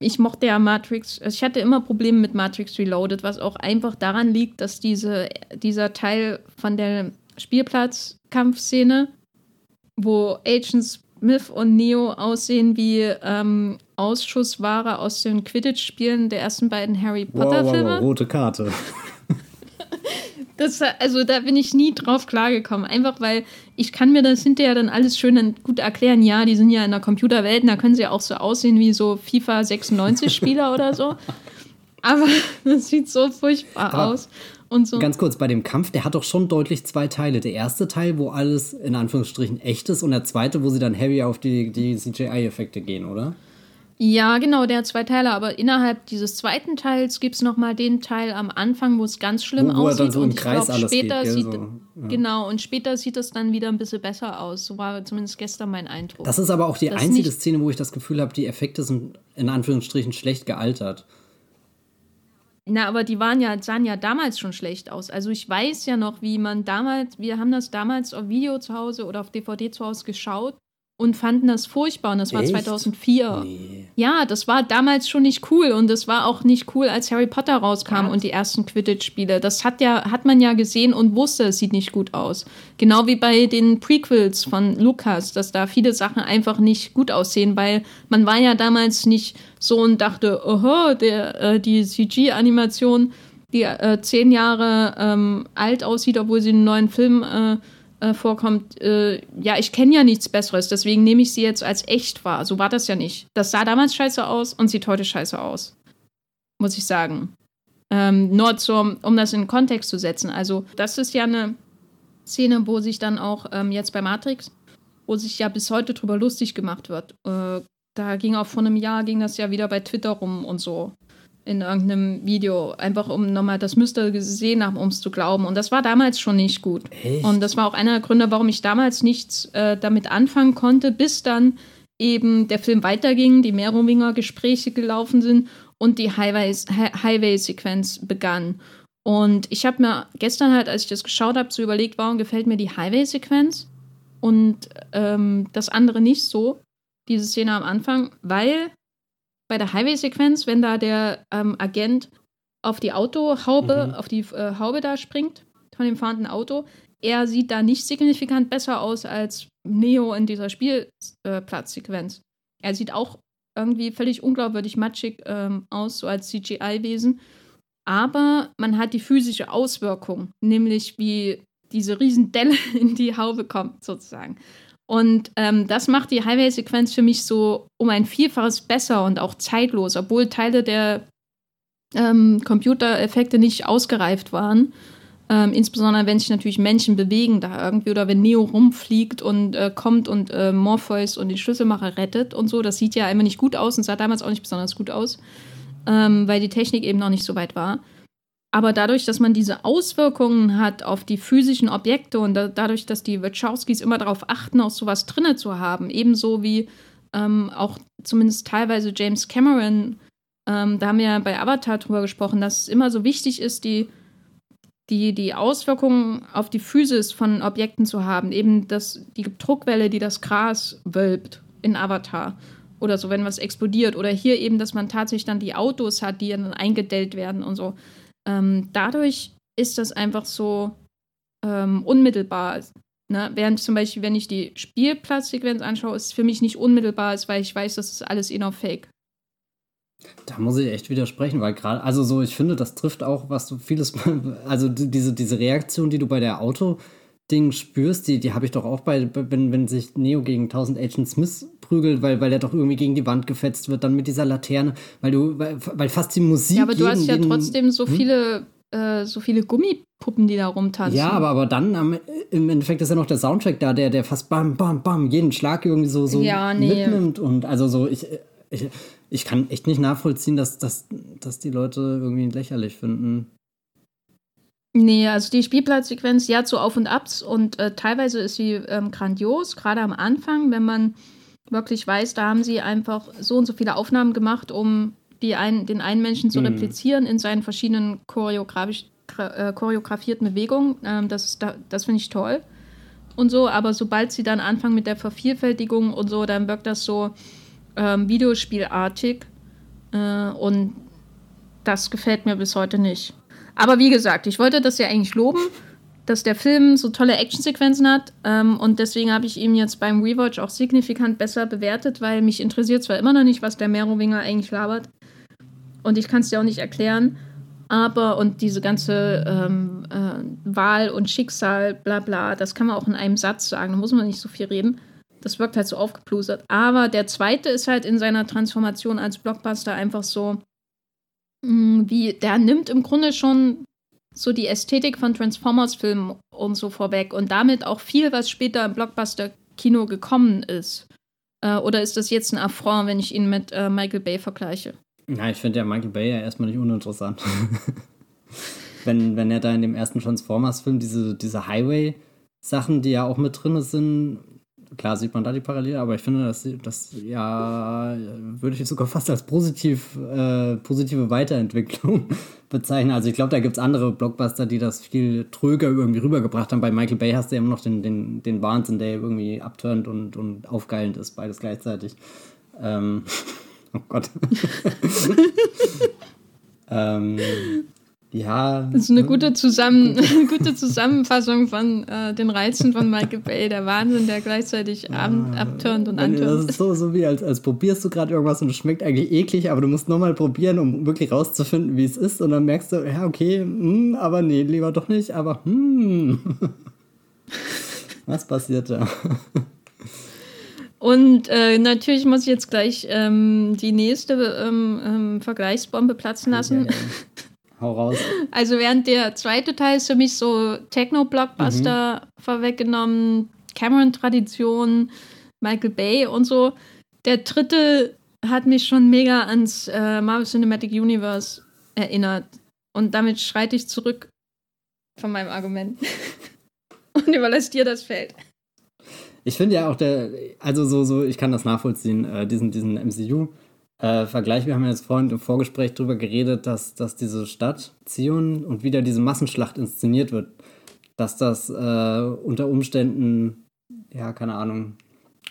Speaker 1: ich mochte ja Matrix, also ich hatte immer Probleme mit Matrix Reloaded, was auch einfach daran liegt, dass diese, dieser Teil von der Spielplatzkampfszene, wo Agent Smith und Neo aussehen wie ähm, Ausschussware aus den Quidditch-Spielen der ersten beiden Harry Potter-Filme. Wow, wow, wow,
Speaker 2: rote Karte.
Speaker 1: Das, also da bin ich nie drauf klargekommen. Einfach weil ich kann mir das hinterher dann alles schön und gut erklären. Ja, die sind ja in der Computerwelt und da können sie auch so aussehen wie so FIFA 96 Spieler [laughs] oder so. Aber [laughs] das sieht so furchtbar Aber aus. Und so.
Speaker 2: Ganz kurz, bei dem Kampf, der hat doch schon deutlich zwei Teile. Der erste Teil, wo alles in Anführungsstrichen echt ist und der zweite, wo sie dann heavy auf die, die CGI-Effekte gehen, oder?
Speaker 1: Ja, genau, der hat zwei Teile, aber innerhalb dieses zweiten Teils gibt es nochmal den Teil am Anfang, wo es ganz schlimm wo, wo aussieht. So und ich glaube, später geht, sieht, so, ja. genau, und später sieht es dann wieder ein bisschen besser aus. So war zumindest gestern mein Eindruck.
Speaker 2: Das ist aber auch die das einzige Szene, wo ich das Gefühl habe, die Effekte sind in Anführungsstrichen schlecht gealtert.
Speaker 1: Na, aber die waren ja, sahen ja damals schon schlecht aus. Also ich weiß ja noch, wie man damals, wir haben das damals auf Video zu Hause oder auf DVD zu Hause geschaut und fanden das furchtbar und das war Echt? 2004. Nee. Ja, das war damals schon nicht cool und das war auch nicht cool, als Harry Potter rauskam Was? und die ersten Quidditch-Spiele. Das hat ja hat man ja gesehen und wusste, es sieht nicht gut aus. Genau wie bei den Prequels von Lucas, dass da viele Sachen einfach nicht gut aussehen, weil man war ja damals nicht so und dachte, oho, der äh, die CG-Animation, die äh, zehn Jahre ähm, alt aussieht, obwohl sie einen neuen Film äh, äh, vorkommt, äh, ja, ich kenne ja nichts Besseres, deswegen nehme ich sie jetzt als echt wahr. So war das ja nicht. Das sah damals scheiße aus und sieht heute scheiße aus. Muss ich sagen. Ähm, nur zum, um das in Kontext zu setzen. Also, das ist ja eine Szene, wo sich dann auch ähm, jetzt bei Matrix, wo sich ja bis heute drüber lustig gemacht wird. Äh, da ging auch vor einem Jahr, ging das ja wieder bei Twitter rum und so in irgendeinem Video, einfach um nochmal das Müster gesehen haben, um es zu glauben. Und das war damals schon nicht gut. Echt? Und das war auch einer der Gründe, warum ich damals nichts äh, damit anfangen konnte, bis dann eben der Film weiterging, die Merowinger Gespräche gelaufen sind und die Highway-Sequenz begann. Und ich habe mir gestern halt, als ich das geschaut habe, so überlegt, warum gefällt mir die Highway-Sequenz und ähm, das andere nicht so, diese Szene am Anfang, weil bei der Highway-Sequenz, wenn da der ähm, Agent auf die Autohaube, mhm. auf die äh, Haube da springt, von dem fahrenden Auto, er sieht da nicht signifikant besser aus als Neo in dieser Spielplatzsequenz. Äh, er sieht auch irgendwie völlig unglaubwürdig matschig ähm, aus, so als CGI-Wesen. Aber man hat die physische Auswirkung, nämlich wie diese Riesendelle [laughs] in die Haube kommt, sozusagen. Und ähm, das macht die Highway-Sequenz für mich so um ein Vielfaches besser und auch zeitlos, obwohl Teile der ähm, Computereffekte nicht ausgereift waren. Ähm, insbesondere wenn sich natürlich Menschen bewegen da irgendwie oder wenn Neo rumfliegt und äh, kommt und äh, Morpheus und den Schlüsselmacher rettet und so. Das sieht ja einfach nicht gut aus und sah damals auch nicht besonders gut aus, ähm, weil die Technik eben noch nicht so weit war. Aber dadurch, dass man diese Auswirkungen hat auf die physischen Objekte und da, dadurch, dass die Wachowskis immer darauf achten, auch sowas drinne zu haben, ebenso wie ähm, auch zumindest teilweise James Cameron, ähm, da haben wir ja bei Avatar drüber gesprochen, dass es immer so wichtig ist, die, die, die Auswirkungen auf die Physis von Objekten zu haben. Eben das, die Druckwelle, die das Gras wölbt in Avatar oder so, wenn was explodiert. Oder hier eben, dass man tatsächlich dann die Autos hat, die dann eingedellt werden und so ähm, dadurch ist das einfach so ähm, unmittelbar. Ne? Während zum Beispiel, wenn ich die Spielplatzsequenz anschaue, ist es für mich nicht unmittelbar, ist, weil ich weiß, das ist alles eh noch fake.
Speaker 2: Da muss ich echt widersprechen, weil gerade, also so, ich finde, das trifft auch, was du vieles, also diese, diese Reaktion, die du bei der Auto, Ding spürst, die, die habe ich doch auch bei, wenn, wenn sich Neo gegen 1000 Agent Smith prügelt, weil, weil er doch irgendwie gegen die Wand gefetzt wird, dann mit dieser Laterne, weil du, weil, weil fast die Musik.
Speaker 1: Ja, aber du hast ja jeden, trotzdem so hm? viele, äh, so viele Gummipuppen, die da rumtanzen.
Speaker 2: Ja, aber, aber dann am, im Endeffekt ist ja noch der Soundtrack da, der, der fast bam, bam, bam, jeden Schlag irgendwie so, so ja, nee. mitnimmt und also so, ich, ich, ich kann echt nicht nachvollziehen, dass, dass, dass die Leute irgendwie lächerlich finden.
Speaker 1: Nee, also die Spielplatzsequenz, die hat so Auf und Abs und äh, teilweise ist sie ähm, grandios, gerade am Anfang, wenn man wirklich weiß, da haben sie einfach so und so viele Aufnahmen gemacht, um die ein, den einen Menschen zu mhm. replizieren in seinen verschiedenen choreografisch, äh, choreografierten Bewegungen. Ähm, das das finde ich toll und so, aber sobald sie dann anfangen mit der Vervielfältigung und so, dann wirkt das so ähm, Videospielartig äh, und das gefällt mir bis heute nicht. Aber wie gesagt, ich wollte das ja eigentlich loben, dass der Film so tolle Actionsequenzen hat ähm, und deswegen habe ich ihn jetzt beim Rewatch auch signifikant besser bewertet, weil mich interessiert zwar immer noch nicht, was der Merowinger eigentlich labert und ich kann es dir auch nicht erklären, aber und diese ganze ähm, äh, Wahl und Schicksal, bla bla, das kann man auch in einem Satz sagen, da muss man nicht so viel reden. Das wirkt halt so aufgeplustert. Aber der zweite ist halt in seiner Transformation als Blockbuster einfach so, mh, mm, wie, der nimmt im Grunde schon so die Ästhetik von Transformers-Filmen und so vorweg und damit auch viel, was später im Blockbuster-Kino gekommen ist. Äh, oder ist das jetzt ein Affront, wenn ich ihn mit äh, Michael Bay vergleiche?
Speaker 2: Ja, ich finde ja Michael Bay ja erstmal nicht uninteressant. [laughs] wenn, wenn er da in dem ersten Transformers-Film diese, diese Highway-Sachen, die ja auch mit drin sind, klar sieht man da die Parallele, aber ich finde, das, das ja, würde ich sogar fast als positiv, äh, positive Weiterentwicklung [laughs] bezeichnen. Also ich glaube, da gibt es andere Blockbuster, die das viel tröger irgendwie rübergebracht haben. Bei Michael Bay hast du ja immer noch den, den, den Wahnsinn, der irgendwie abturnt und, und aufgeilend ist, beides gleichzeitig. Ähm, [laughs] Oh Gott. [laughs] ähm, ja.
Speaker 1: Das ist eine gute, Zusammen [laughs] gute Zusammenfassung von äh, den Reizen von Michael Bay. Der Wahnsinn, der gleichzeitig ja, abturnt und antörnt.
Speaker 2: Das ist so, so wie, als, als probierst du gerade irgendwas und es schmeckt eigentlich eklig, aber du musst nochmal probieren, um wirklich rauszufinden, wie es ist. Und dann merkst du, ja, okay, hm, aber nee, lieber doch nicht, aber hm. [laughs] Was passiert da?
Speaker 1: Und äh, natürlich muss ich jetzt gleich ähm, die nächste ähm, ähm, Vergleichsbombe platzen lassen. Ja, ja.
Speaker 2: Hau raus.
Speaker 1: Also während der zweite Teil ist für mich so Techno-Blockbuster mhm. vorweggenommen, Cameron-Tradition, Michael Bay und so. Der dritte hat mich schon mega ans äh, Marvel Cinematic Universe erinnert. Und damit schreite ich zurück von meinem Argument [laughs] und überlasse dir das Feld.
Speaker 2: Ich finde ja auch der, also so, so, ich kann das nachvollziehen, äh, diesen, diesen MCU. Äh, Vergleich, wir haben ja jetzt vorhin im Vorgespräch darüber geredet, dass, dass diese Stadt Zion und wieder diese Massenschlacht inszeniert wird. Dass das äh, unter Umständen, ja, keine Ahnung,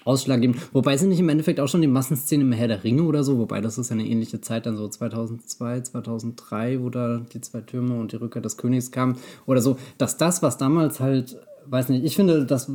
Speaker 2: ausschlaggebend. Wobei sind nicht im Endeffekt auch schon die Massenszenen im Herr der Ringe oder so, wobei das ist ja eine ähnliche Zeit, dann so 2002, 2003, wo da die zwei Türme und die Rückkehr des Königs kamen oder so, dass das, was damals halt weiß nicht, ich finde das,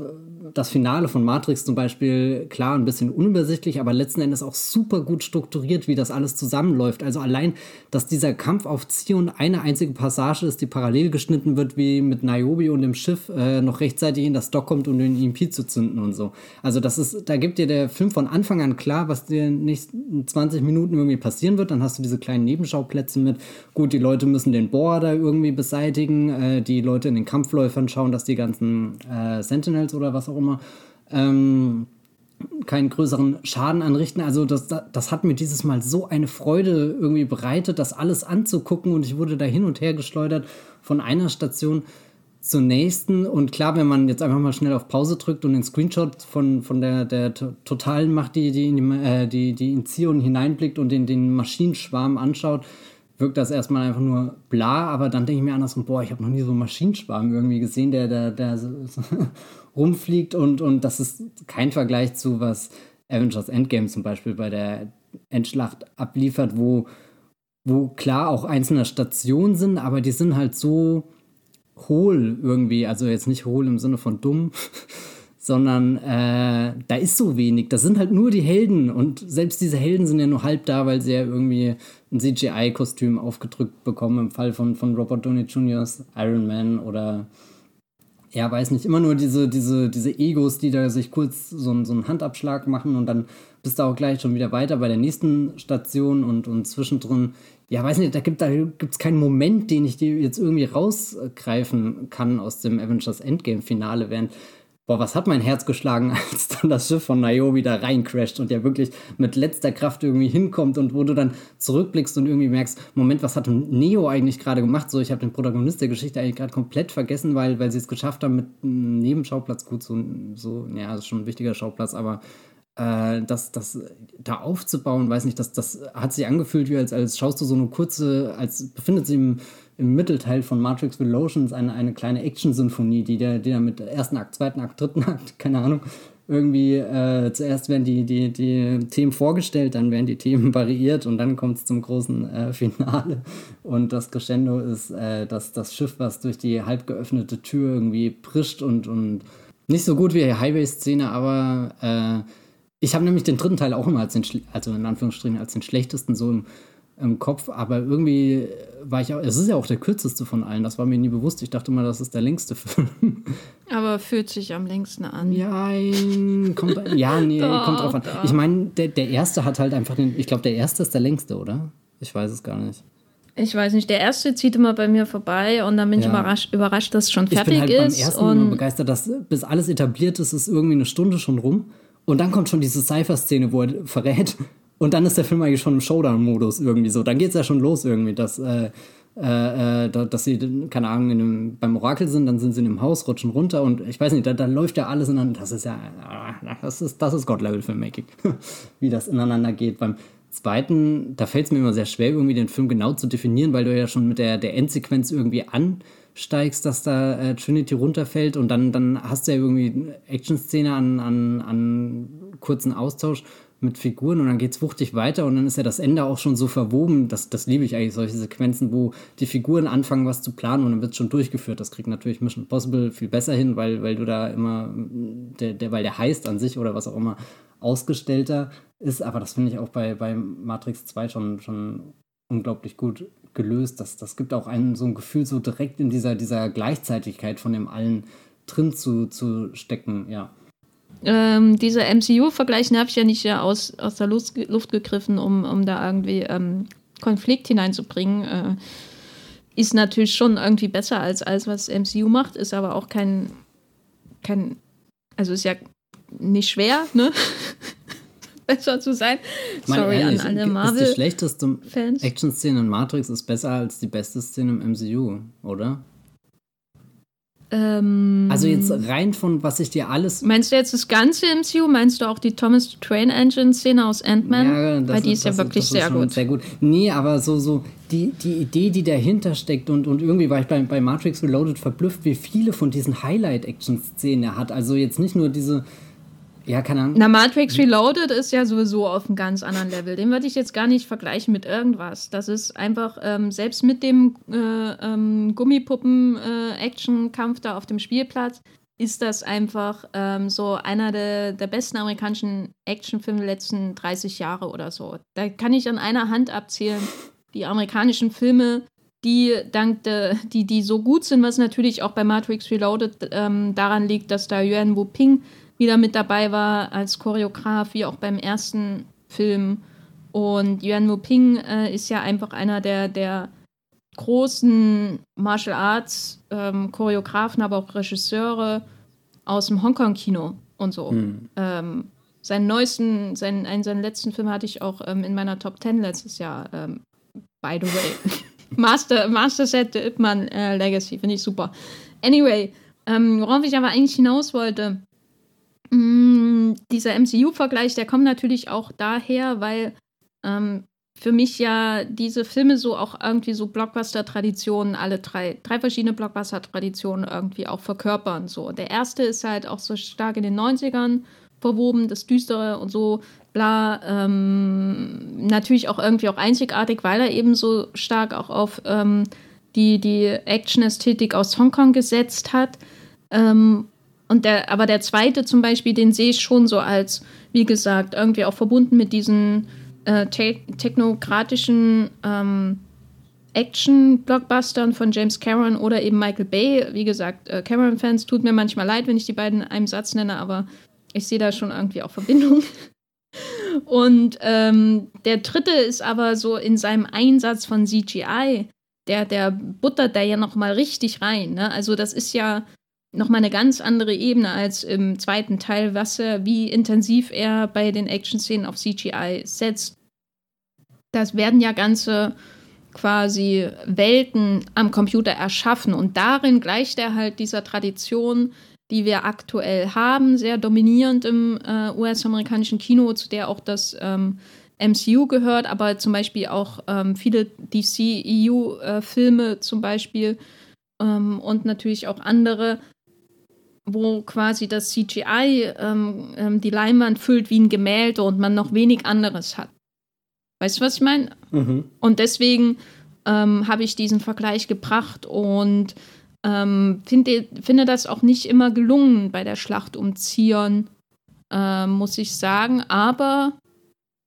Speaker 2: das Finale von Matrix zum Beispiel klar ein bisschen unübersichtlich, aber letzten Endes auch super gut strukturiert, wie das alles zusammenläuft. Also allein, dass dieser Kampf auf Zion eine einzige Passage ist, die parallel geschnitten wird, wie mit Niobe und dem Schiff äh, noch rechtzeitig in das Dock kommt, um den EMP zu zünden und so. Also das ist, da gibt dir der Film von Anfang an klar, was dir in den nächsten 20 Minuten irgendwie passieren wird. Dann hast du diese kleinen Nebenschauplätze mit, gut, die Leute müssen den Bohrer da irgendwie beseitigen, äh, die Leute in den Kampfläufern schauen, dass die ganzen äh, Sentinels oder was auch immer ähm, keinen größeren Schaden anrichten. Also das, das hat mir dieses Mal so eine Freude irgendwie bereitet, das alles anzugucken und ich wurde da hin und her geschleudert von einer Station zur nächsten. Und klar, wenn man jetzt einfach mal schnell auf Pause drückt und den Screenshot von, von der, der Totalen macht, die, die, in die, äh, die, die in Zion hineinblickt und den, den Maschinenschwarm anschaut, wirkt das erstmal einfach nur bla, aber dann denke ich mir andersrum, boah, ich habe noch nie so einen Maschinenschwarm irgendwie gesehen, der, der, [laughs] rumfliegt und, und das ist kein Vergleich zu, was Avengers Endgame zum Beispiel bei der Endschlacht abliefert, wo, wo klar auch einzelne Stationen sind, aber die sind halt so hohl irgendwie, also jetzt nicht hohl im Sinne von dumm, [laughs] sondern äh, da ist so wenig. Das sind halt nur die Helden und selbst diese Helden sind ja nur halb da, weil sie ja irgendwie ein CGI-Kostüm aufgedrückt bekommen im Fall von, von Robert Downey Jr.'s Iron Man oder ja, weiß nicht, immer nur diese, diese, diese Egos, die da sich kurz so, so einen Handabschlag machen und dann bist du auch gleich schon wieder weiter bei der nächsten Station und, und zwischendrin, ja, weiß nicht, da gibt es keinen Moment, den ich dir jetzt irgendwie rausgreifen kann aus dem Avengers Endgame-Finale, während boah, was hat mein Herz geschlagen, [laughs] als dann das Schiff von Niobe da reincrasht und der wirklich mit letzter Kraft irgendwie hinkommt und wo du dann zurückblickst und irgendwie merkst, Moment, was hat Neo eigentlich gerade gemacht? So, ich habe den Protagonist der Geschichte eigentlich gerade komplett vergessen, weil, weil sie es geschafft haben mit einem Nebenschauplatz, gut, so, so ja, das ist schon ein wichtiger Schauplatz, aber äh, das, das da aufzubauen, weiß nicht, das, das hat sich angefühlt, wie als, als schaust du so eine kurze, als befindet sich im, im Mittelteil von Matrix Relotions eine, eine kleine Action-Symphonie, die der, die da mit ersten Akt, zweiten Akt, dritten Akt, [laughs] keine Ahnung, irgendwie äh, zuerst werden die, die, die Themen vorgestellt, dann werden die Themen [laughs] variiert und dann kommt es zum großen äh, Finale. Und das Crescendo ist äh, das, das Schiff, was durch die halb geöffnete Tür irgendwie prischt und, und nicht so gut wie die Highway-Szene, aber äh, ich habe nämlich den dritten Teil auch immer als den, also in Anführungsstrichen als den schlechtesten so im, im Kopf, aber irgendwie war ich auch, es ist ja auch der kürzeste von allen, das war mir nie bewusst. Ich dachte immer, das ist der längste [laughs] Film.
Speaker 1: Aber fühlt sich am längsten an.
Speaker 2: Ja, kommt, ja nee, [laughs] doch, kommt drauf an. Doch. Ich meine, der, der erste hat halt einfach den, ich glaube, der erste ist der längste, oder? Ich weiß es gar nicht.
Speaker 1: Ich weiß nicht, der erste zieht immer bei mir vorbei und dann bin ja. ich überrascht, überrascht, dass es schon fertig ist. Ich bin halt ist
Speaker 2: beim ersten und begeistert, dass bis alles etabliert ist, ist irgendwie eine Stunde schon rum. Und dann kommt schon diese Cypher-Szene, wo er verrät. Und dann ist der Film eigentlich schon im Showdown-Modus irgendwie so. Dann geht es ja schon los irgendwie, dass, äh, äh, äh dass sie, keine Ahnung, einem, beim Orakel sind, dann sind sie in einem Haus, rutschen runter und ich weiß nicht, da, da läuft ja alles ineinander. Das ist ja, das ist, das ist God-Level-Filmmaking, [laughs] wie das ineinander geht. Beim zweiten, da fällt es mir immer sehr schwer, irgendwie den Film genau zu definieren, weil du ja schon mit der, der Endsequenz irgendwie an steigst, dass da äh, Trinity runterfällt und dann, dann hast du ja irgendwie Action-Szene an, an, an kurzen Austausch mit Figuren und dann geht es wuchtig weiter und dann ist ja das Ende auch schon so verwoben, das, das liebe ich eigentlich, solche Sequenzen, wo die Figuren anfangen, was zu planen und dann wird es schon durchgeführt. Das kriegt natürlich Mission Possible viel besser hin, weil, weil du da immer, der, der, weil der heißt an sich oder was auch immer ausgestellter ist, aber das finde ich auch bei, bei Matrix 2 schon, schon unglaublich gut gelöst. Das, das gibt auch einen so ein Gefühl, so direkt in dieser, dieser Gleichzeitigkeit von dem allen drin zu, zu stecken, ja.
Speaker 1: Ähm, dieser MCU-Vergleich habe ich ja nicht ja aus, aus der Luft, Luft gegriffen, um, um da irgendwie ähm, Konflikt hineinzubringen. Äh, ist natürlich schon irgendwie besser als alles, was MCU macht, ist aber auch kein, kein also ist ja nicht schwer, ne? [laughs] besser zu sein. Sorry ehrlich, an alle Marvel.
Speaker 2: Die schlechteste Action-Szene in Matrix ist besser als die beste Szene im MCU, oder?
Speaker 1: Ähm,
Speaker 2: also jetzt rein von was ich dir alles.
Speaker 1: Meinst du jetzt das ganze MCU? Meinst du auch die Thomas Train Engine Szene aus Ant-Man? Ja, Weil die ist, ist ja wirklich sehr gut.
Speaker 2: Sehr gut. Nee, aber so, so die, die Idee, die dahinter steckt und, und irgendwie war ich bei, bei Matrix Reloaded verblüfft, wie viele von diesen Highlight-Action-Szenen er hat. Also jetzt nicht nur diese ja, keine Ahnung.
Speaker 1: Na, Matrix Reloaded ist ja sowieso auf einem ganz anderen Level. Den würde ich jetzt gar nicht vergleichen mit irgendwas. Das ist einfach, ähm, selbst mit dem äh, ähm, Gummipuppen-Action-Kampf da auf dem Spielplatz, ist das einfach ähm, so einer der, der besten amerikanischen Actionfilme der letzten 30 Jahre oder so. Da kann ich an einer Hand abzählen, die amerikanischen Filme, die dank de, die, die so gut sind, was natürlich auch bei Matrix Reloaded ähm, daran liegt, dass da Yuan Wu Ping wieder mit dabei war als Choreograf, wie auch beim ersten Film. Und Yuan Wu Ping äh, ist ja einfach einer der, der großen Martial Arts ähm, Choreografen, aber auch Regisseure aus dem Hongkong-Kino und so. Hm. Ähm, seinen neuesten, seinen, einen seinen letzten Film hatte ich auch ähm, in meiner Top 10 letztes Jahr. Ähm, by the way. [laughs] Master, Master Set Ip Man äh, Legacy, finde ich super. Anyway, ähm, worauf ich aber eigentlich hinaus wollte, Mm, dieser MCU-Vergleich, der kommt natürlich auch daher, weil ähm, für mich ja diese Filme so auch irgendwie so Blockbuster-Traditionen, alle drei, drei verschiedene Blockbuster-Traditionen irgendwie auch verkörpern. So. Der erste ist halt auch so stark in den 90ern verwoben, das Düstere und so, bla. Ähm, natürlich auch irgendwie auch einzigartig, weil er eben so stark auch auf ähm, die, die Action-Ästhetik aus Hongkong gesetzt hat. Ähm, und der, aber der zweite zum Beispiel, den sehe ich schon so als, wie gesagt, irgendwie auch verbunden mit diesen äh, te technokratischen ähm, Action-Blockbustern von James Cameron oder eben Michael Bay. Wie gesagt, äh, Cameron-Fans tut mir manchmal leid, wenn ich die beiden in einem Satz nenne, aber ich sehe da schon irgendwie auch Verbindungen. [laughs] Und ähm, der dritte ist aber so in seinem Einsatz von CGI, der, der buttert da ja nochmal richtig rein. Ne? Also das ist ja nochmal eine ganz andere Ebene als im zweiten Teil, was er, wie intensiv er bei den Action-Szenen auf CGI setzt. Das werden ja ganze quasi Welten am Computer erschaffen und darin gleicht er halt dieser Tradition, die wir aktuell haben, sehr dominierend im äh, US-amerikanischen Kino, zu der auch das ähm, MCU gehört, aber zum Beispiel auch ähm, viele DC-EU-Filme äh, zum Beispiel ähm, und natürlich auch andere, wo quasi das CGI ähm, ähm, die Leinwand füllt wie ein Gemälde und man noch wenig anderes hat. Weißt du, was ich meine? Mhm. Und deswegen ähm, habe ich diesen Vergleich gebracht und ähm, finde, finde das auch nicht immer gelungen bei der Schlacht um Zion, äh, muss ich sagen. Aber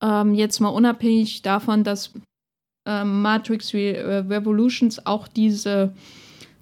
Speaker 1: ähm, jetzt mal unabhängig davon, dass ähm, Matrix Re äh, Revolutions auch diese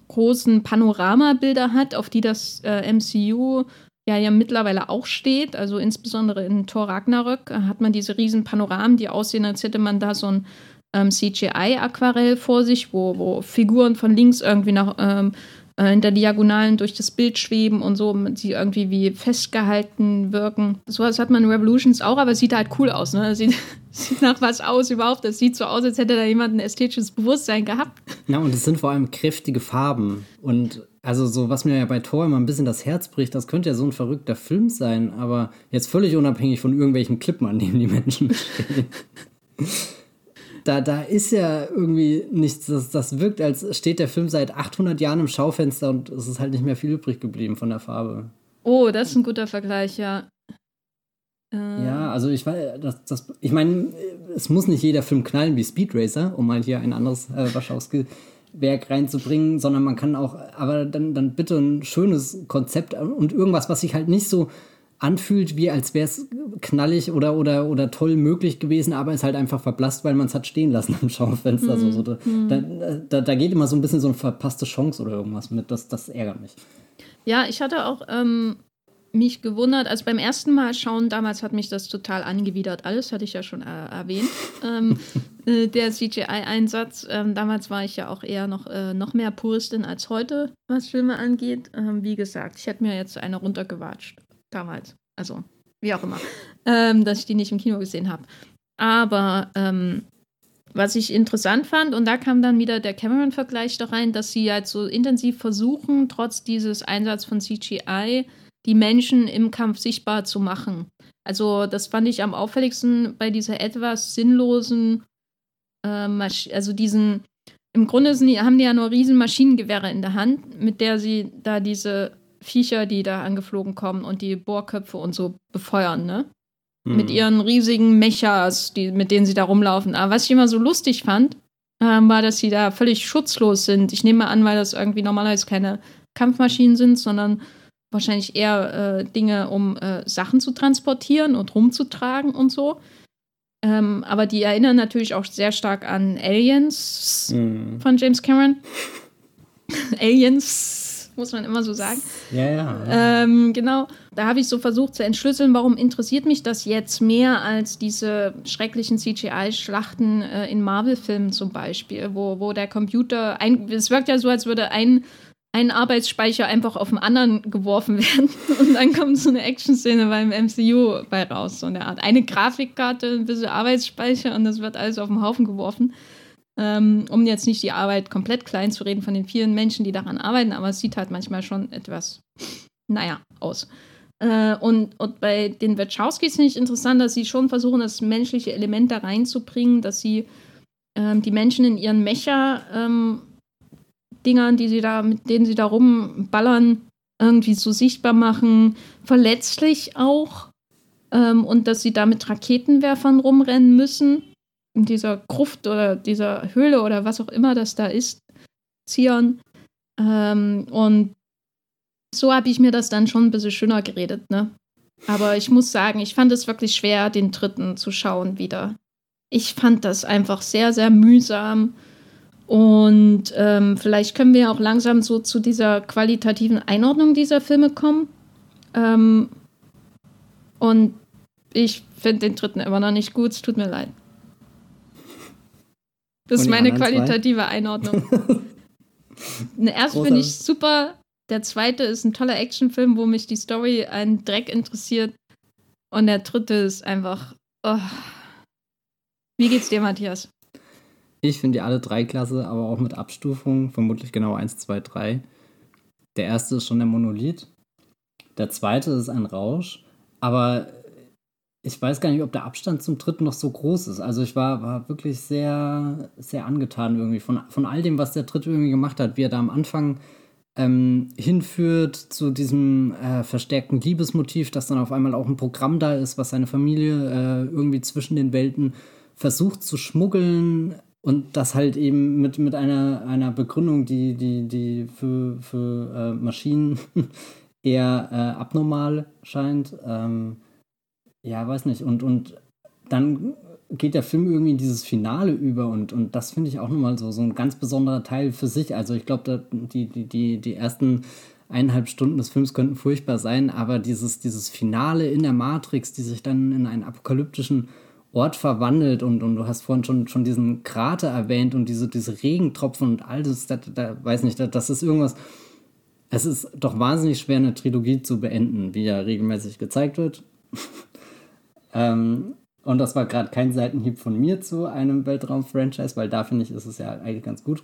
Speaker 1: großen Panoramabilder hat, auf die das äh, MCU ja, ja mittlerweile auch steht. Also insbesondere in Thor Ragnarök hat man diese riesen Panoramen, die aussehen, als hätte man da so ein ähm, CGI-Aquarell vor sich, wo, wo Figuren von links irgendwie nach ähm, äh, in der Diagonalen durch das Bild schweben und so, sie irgendwie wie festgehalten wirken. So was hat man in Revolutions auch, aber es sieht halt cool aus. Ne? Sieht, [laughs] sieht nach was aus überhaupt. Das sieht so aus, als hätte da jemand ein ästhetisches Bewusstsein gehabt.
Speaker 2: Ja, und es sind vor allem kräftige Farben. Und also so, was mir ja bei Thor immer ein bisschen das Herz bricht, das könnte ja so ein verrückter Film sein, aber jetzt völlig unabhängig von irgendwelchen Klippen, an denen die Menschen [laughs] stehen da, da ist ja irgendwie nichts, das, das wirkt, als steht der Film seit 800 Jahren im Schaufenster und es ist halt nicht mehr viel übrig geblieben von der Farbe.
Speaker 1: Oh, das ist ein guter Vergleich, ja.
Speaker 2: Äh. Ja, also ich weiß, das, das, ich meine, es muss nicht jeder Film knallen wie Speed Racer, um mal hier ein anderes äh, Wachowski-Werk reinzubringen, sondern man kann auch, aber dann, dann bitte ein schönes Konzept und irgendwas, was sich halt nicht so anfühlt, wie als wäre es knallig oder, oder, oder toll möglich gewesen, aber ist halt einfach verblasst, weil man es hat stehen lassen am Schaufenster. Mhm. So, so, hm. da, da, da, geht immer so ein bisschen so eine verpasste Chance oder irgendwas mit. Das, das ärgert mich.
Speaker 1: Ja, ich hatte auch ähm, mich gewundert, also beim ersten Mal schauen, damals hat mich das total angewidert. Alles hatte ich ja schon äh, erwähnt. ähm, [laughs] äh, der CGI-Einsatz, ähm, damals war ich ja auch eher noch, äh, noch mehr Puristin als heute, was Filme angeht. Ähm, wie gesagt, ich hätte mir jetzt eine runtergewatscht damals. Also, wie auch immer. [laughs] Ähm, dass ich die nicht im Kino gesehen habe. Aber ähm, was ich interessant fand, und da kam dann wieder der Cameron-Vergleich da rein, dass sie halt so intensiv versuchen, trotz dieses Einsatz von CGI, die Menschen im Kampf sichtbar zu machen. Also, das fand ich am auffälligsten bei dieser etwas sinnlosen, äh, also diesen, im Grunde die, haben die ja nur riesen Maschinengewehre in der Hand, mit der sie da diese Viecher, die da angeflogen kommen und die Bohrköpfe und so befeuern, ne? Mhm. Mit ihren riesigen Mechas, die, mit denen sie da rumlaufen. Aber was ich immer so lustig fand, ähm, war, dass sie da völlig schutzlos sind. Ich nehme an, weil das irgendwie normalerweise keine Kampfmaschinen sind, sondern wahrscheinlich eher äh, Dinge, um äh, Sachen zu transportieren und rumzutragen und so. Ähm, aber die erinnern natürlich auch sehr stark an Aliens mhm. von James Cameron. [laughs] Aliens muss man immer so sagen.
Speaker 2: Ja, ja.
Speaker 1: Ähm, genau. Da habe ich so versucht zu entschlüsseln, warum interessiert mich das jetzt mehr als diese schrecklichen CGI-Schlachten äh, in Marvel-Filmen zum Beispiel, wo, wo der Computer, ein, es wirkt ja so, als würde ein ein Arbeitsspeicher einfach auf den anderen geworfen [laughs] werden und dann kommt so eine Action-Szene beim MCU bei raus, so eine Art. Eine Grafikkarte, ein bisschen Arbeitsspeicher und das wird alles auf den Haufen geworfen. Ähm, um jetzt nicht die Arbeit komplett klein zu reden von den vielen Menschen, die daran arbeiten, aber es sieht halt manchmal schon etwas, naja, aus. Äh, und, und bei den Wachowskis finde ich interessant, dass sie schon versuchen, das menschliche Element da reinzubringen, dass sie ähm, die Menschen in ihren Mecher-Dingern, ähm, die sie da, mit denen sie da rumballern, irgendwie so sichtbar machen, verletzlich auch. Ähm, und dass sie da mit Raketenwerfern rumrennen müssen in dieser Gruft oder dieser Höhle oder was auch immer das da ist, Zion. Ähm, und so habe ich mir das dann schon ein bisschen schöner geredet, ne? Aber ich muss sagen, ich fand es wirklich schwer, den dritten zu schauen wieder. Ich fand das einfach sehr, sehr mühsam. Und ähm, vielleicht können wir auch langsam so zu dieser qualitativen Einordnung dieser Filme kommen. Ähm, und ich finde den dritten immer noch nicht gut, es tut mir leid. Das ist meine qualitative zwei? Einordnung. [laughs] Erst finde ich super der zweite ist ein toller Actionfilm, wo mich die Story einen Dreck interessiert. Und der dritte ist einfach. Oh. Wie geht's dir, Matthias?
Speaker 2: Ich finde die alle drei klasse, aber auch mit Abstufung, vermutlich genau 1, 2, 3. Der erste ist schon der Monolith. Der zweite ist ein Rausch. Aber ich weiß gar nicht, ob der Abstand zum dritten noch so groß ist. Also ich war, war wirklich sehr, sehr angetan irgendwie von, von all dem, was der dritte irgendwie gemacht hat, wie er da am Anfang ähm, hinführt zu diesem äh, verstärkten Liebesmotiv, dass dann auf einmal auch ein Programm da ist, was seine Familie äh, irgendwie zwischen den Welten versucht zu schmuggeln und das halt eben mit, mit einer, einer Begründung, die, die, die für, für äh, Maschinen [laughs] eher äh, abnormal scheint. Ähm, ja, weiß nicht. Und, und dann geht der Film irgendwie in dieses Finale über und, und das finde ich auch nochmal so, so ein ganz besonderer Teil für sich. Also ich glaube, die, die, die, die ersten eineinhalb Stunden des Films könnten furchtbar sein, aber dieses, dieses Finale in der Matrix, die sich dann in einen apokalyptischen Ort verwandelt und, und du hast vorhin schon, schon diesen Krater erwähnt und diese, diese Regentropfen und all das, da, da weiß nicht, da, das ist irgendwas. Es ist doch wahnsinnig schwer, eine Trilogie zu beenden, wie ja regelmäßig gezeigt wird. [laughs] ähm, und das war gerade kein Seitenhieb von mir zu einem Weltraum-Franchise, weil da finde ich, ist es ja eigentlich ganz gut.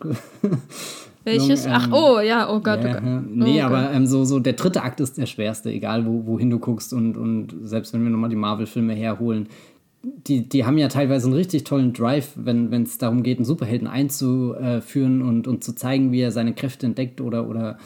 Speaker 2: [laughs]
Speaker 1: Welches? Ähm, Ach, oh, ja, oh Gott.
Speaker 2: Ja,
Speaker 1: oh Gott.
Speaker 2: Nee, oh aber ähm, so, so der dritte Akt ist der schwerste, egal wo, wohin du guckst. Und, und selbst wenn wir nochmal die Marvel-Filme herholen, die, die haben ja teilweise einen richtig tollen Drive, wenn es darum geht, einen Superhelden einzuführen und, und zu zeigen, wie er seine Kräfte entdeckt oder, oder